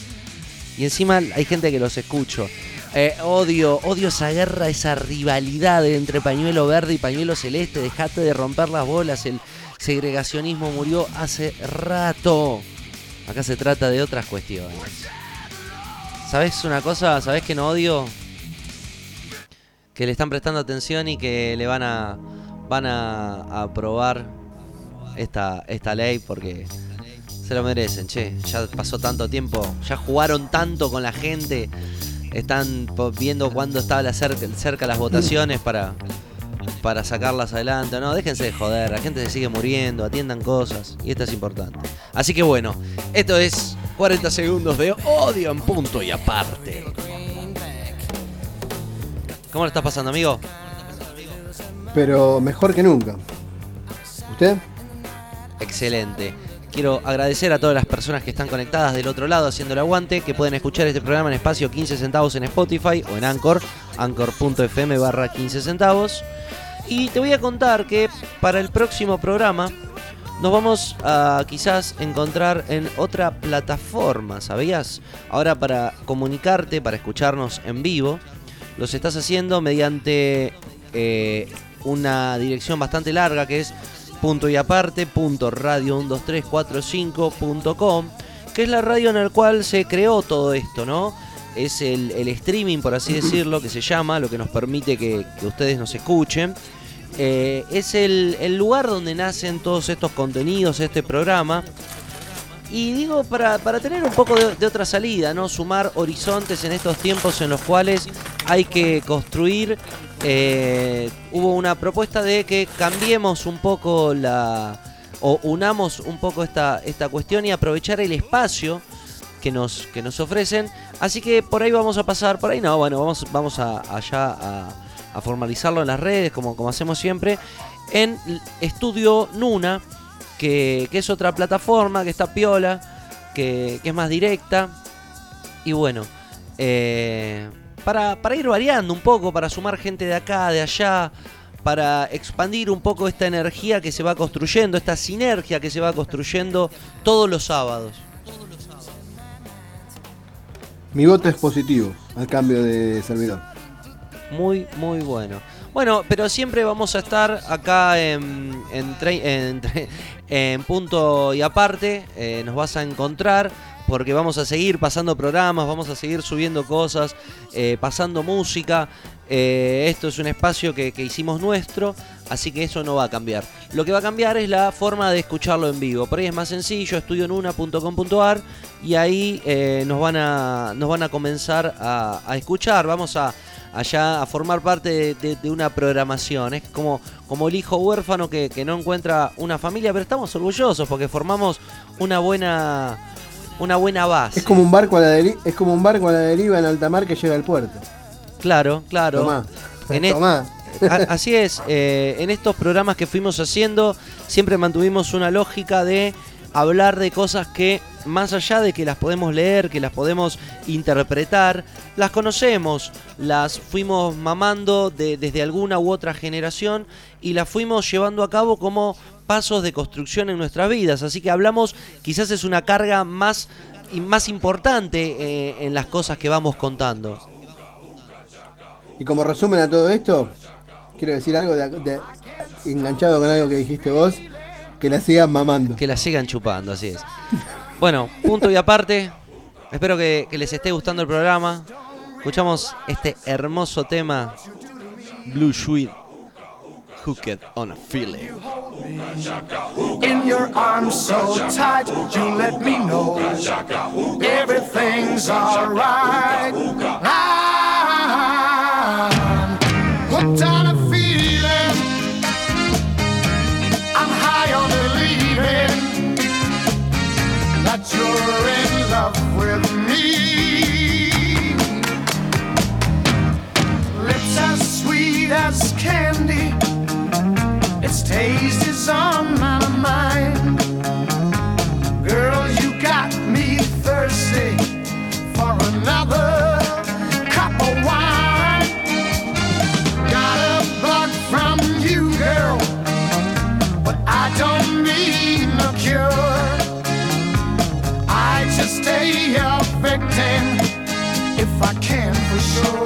A: Y encima hay gente que los escucho. Eh, odio, odio esa guerra, esa rivalidad entre pañuelo verde y pañuelo celeste. Dejate de romper las bolas. El segregacionismo murió hace rato. Acá se trata de otras cuestiones. ¿Sabes una cosa? ¿Sabes que no odio? Que le están prestando atención y que le van a van a, aprobar esta, esta ley porque se lo merecen, che. Ya pasó tanto tiempo, ya jugaron tanto con la gente están viendo cuándo está la cerca, cerca las votaciones para, para sacarlas adelante. No, déjense de joder, la gente se sigue muriendo, atiendan cosas y esto es importante. Así que bueno, esto es 40 segundos de odio en punto y aparte. ¿Cómo lo estás pasando, amigo?
B: Pero mejor que nunca. ¿Usted?
A: Excelente. Quiero agradecer a todas las personas que están conectadas del otro lado haciendo el aguante, que pueden escuchar este programa en espacio 15 centavos en Spotify o en Anchor, anchor.fm barra 15 centavos. Y te voy a contar que para el próximo programa nos vamos a quizás encontrar en otra plataforma, ¿sabías? Ahora para comunicarte, para escucharnos en vivo, los estás haciendo mediante eh, una dirección bastante larga que es punto y aparte punto radio 12345.com que es la radio en la cual se creó todo esto, ¿no? Es el, el streaming, por así decirlo, que se llama, lo que nos permite que, que ustedes nos escuchen. Eh, es el, el lugar donde nacen todos estos contenidos, este programa. Y digo, para, para tener un poco de, de otra salida, ¿no? Sumar horizontes en estos tiempos en los cuales hay que construir. Eh, hubo una propuesta de que cambiemos un poco la. o unamos un poco esta, esta cuestión y aprovechar el espacio que nos, que nos ofrecen. Así que por ahí vamos a pasar, por ahí no, bueno, vamos, vamos a, allá a, formalizarlo en las redes, como, como hacemos siempre, en Estudio Nuna, que, que es otra plataforma que está piola, que, que es más directa. Y bueno, eh, para, para ir variando un poco, para sumar gente de acá, de allá, para expandir un poco esta energía que se va construyendo, esta sinergia que se va construyendo todos los sábados.
B: Mi voto es positivo al cambio de servidor.
A: Muy, muy bueno. Bueno, pero siempre vamos a estar acá en, en, punto y aparte. eh, nos vas a encontrar porque vamos a seguir pasando programas, vamos a seguir subiendo cosas, eh, pasando música. Eh, esto es un espacio que, hicimos nuestro, así que eso no va a cambiar. Lo que va a cambiar es la forma de escucharlo en vivo. Por ahí es más sencillo, estudionuna.com.ar y ahí eh, nos, van a, nos van a comenzar a, escuchar. Vamos a allá a formar parte de una programación. Es como, como el hijo huérfano que, que no encuentra una familia, pero estamos orgullosos porque formamos una buena, una buena base.
B: Es como un barco a la deriva, es como un barco a la deriva en alta mar que llega al puerto.
A: Claro, claro.
B: Tomá.
A: En
B: Tomá.
A: Así es, eh, en estos programas que fuimos haciendo siempre mantuvimos una lógica de hablar de cosas que más allá de que las podemos leer, que las podemos interpretar, las conocemos, las fuimos mamando de- desde alguna u otra generación y las fuimos llevando a cabo como pasos de construcción en nuestras vidas. Así que hablamos, quizás es una carga más, y más importante eh, en las cosas que vamos contando.
B: Y como resumen a todo esto, quiero decir algo de, de- enganchado con algo que dijiste vos, que la sigan mamando.
A: Que la sigan chupando, así es. Bueno, punto y aparte. Espero que, que les esté gustando el programa. Escuchamos este hermoso tema. Blue Sweet. Hooked on a feeling.
H: In your arms so tight, you let me know everything's alright. I'm hooked on a feeling. I'm high on believing that you're in love with me. Lips as sweet as candy. If I can for sure.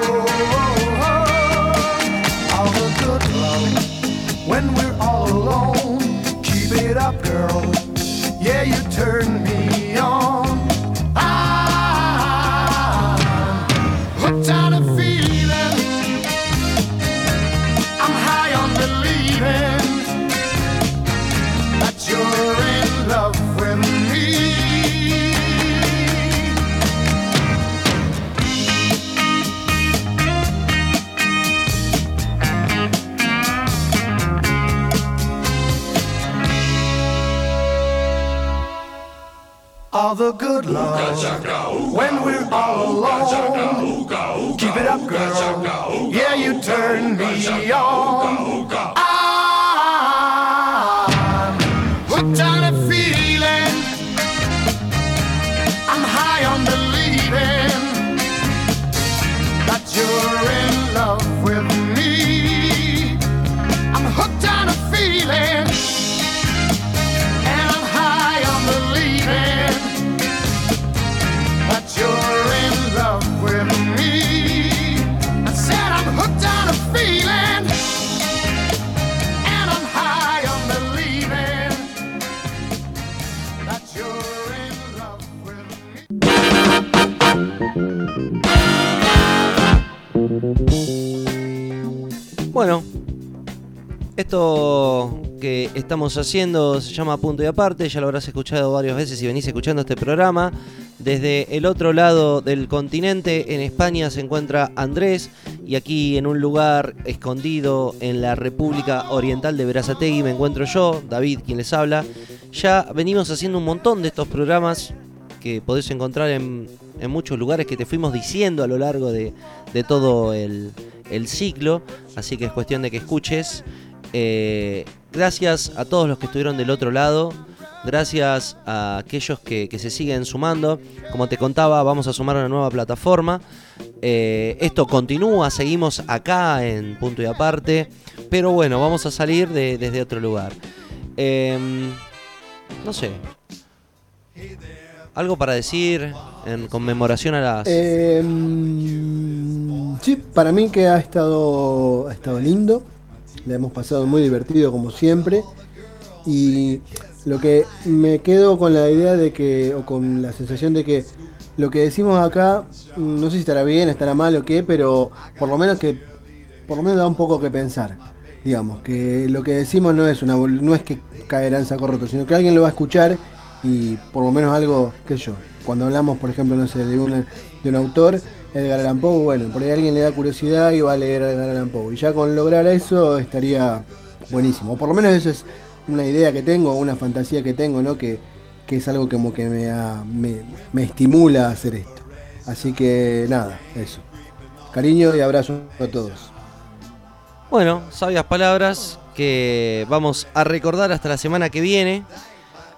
H: Up, girl. Yeah, you turn me on.
A: Esto que estamos haciendo se llama Punto y Aparte, ya lo habrás escuchado varias veces si venís escuchando este programa. Desde el otro lado del continente, en España, se encuentra Andrés y aquí en un lugar escondido en la República Oriental de Verazategui me encuentro yo, David, quien les habla. Ya venimos haciendo un montón de estos programas que podés encontrar en, muchos lugares que te fuimos diciendo a lo largo de, todo el ciclo, así que es cuestión de que escuches. Eh, gracias a todos los que estuvieron del otro lado, gracias a aquellos que, se siguen sumando. Como te contaba, vamos a sumar una nueva plataforma. Eh, esto continúa, seguimos acá en punto y aparte, pero bueno, vamos a salir de- desde otro lugar. Em, no sé. ¿Algo para decir en conmemoración a las...
B: Mm, sí, para mí que ha estado, ha estado lindo. Le hemos pasado muy divertido como siempre. Y lo que me quedo con la idea de que, o con la sensación de que lo que decimos acá, mm, no sé si estará bien, estará mal o qué, pero por lo menos que, por lo menos da un poco que pensar. Digamos, que lo que decimos no es una no es que caerá en saco roto, sino que alguien lo va a escuchar y por lo menos algo, qué sé yo, cuando hablamos, por ejemplo, no sé, de, una- de un autor, Edgar Allan bueno, por ahí alguien le da curiosidad y va a leer Edgar Allan. Y ya con lograr eso estaría buenísimo. Por lo menos eso es una idea que tengo, una fantasía que tengo, ¿no? Que, que es algo como que me, me, me estimula a hacer esto. Así que nada, eso. Cariño y abrazo a todos.
A: Bueno, sabias palabras que vamos a recordar hasta la semana que viene.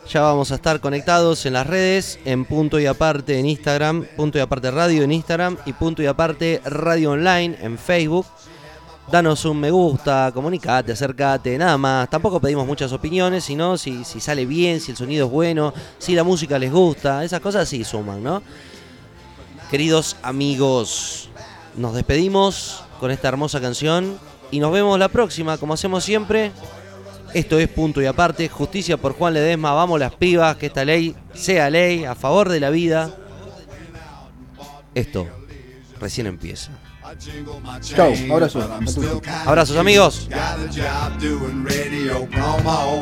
A: Ya vamos a estar conectados en las redes, en punto y aparte en Instagram, punto y aparte radio en Instagram y punto y aparte radio online en Facebook. Danos un me gusta, comunicate, acércate, nada más. Tampoco pedimos muchas opiniones, sino si, si sale bien, si el sonido es bueno, si la música les gusta, esas cosas sí suman, ¿no? Queridos amigos, nos despedimos con esta hermosa canción y nos vemos la próxima, como hacemos siempre. Esto es punto y aparte, justicia por Juan Ledesma, vamos las pibas, que esta ley sea ley, a favor de la vida. Esto recién empieza.
B: Chau, abrazo.
A: Abrazos amigos.
I: Got a job doing radio promo.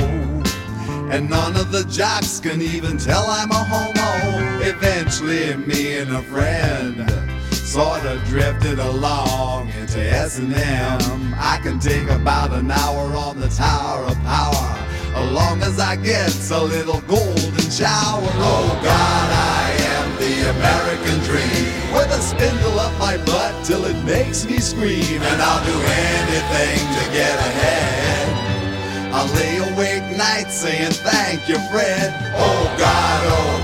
I: And none of the jocks can even tell I'm a homo. Eventually, me and a friend sort of drifted along into S&M. I can take about an hour on the Tower of Power. As long as I get a little golden shower. Oh God, I am the American dream. With a spindle up my butt till it makes me scream. And I'll do anything to get ahead. I'll lay awake nights saying thank you, Fred. Oh God, oh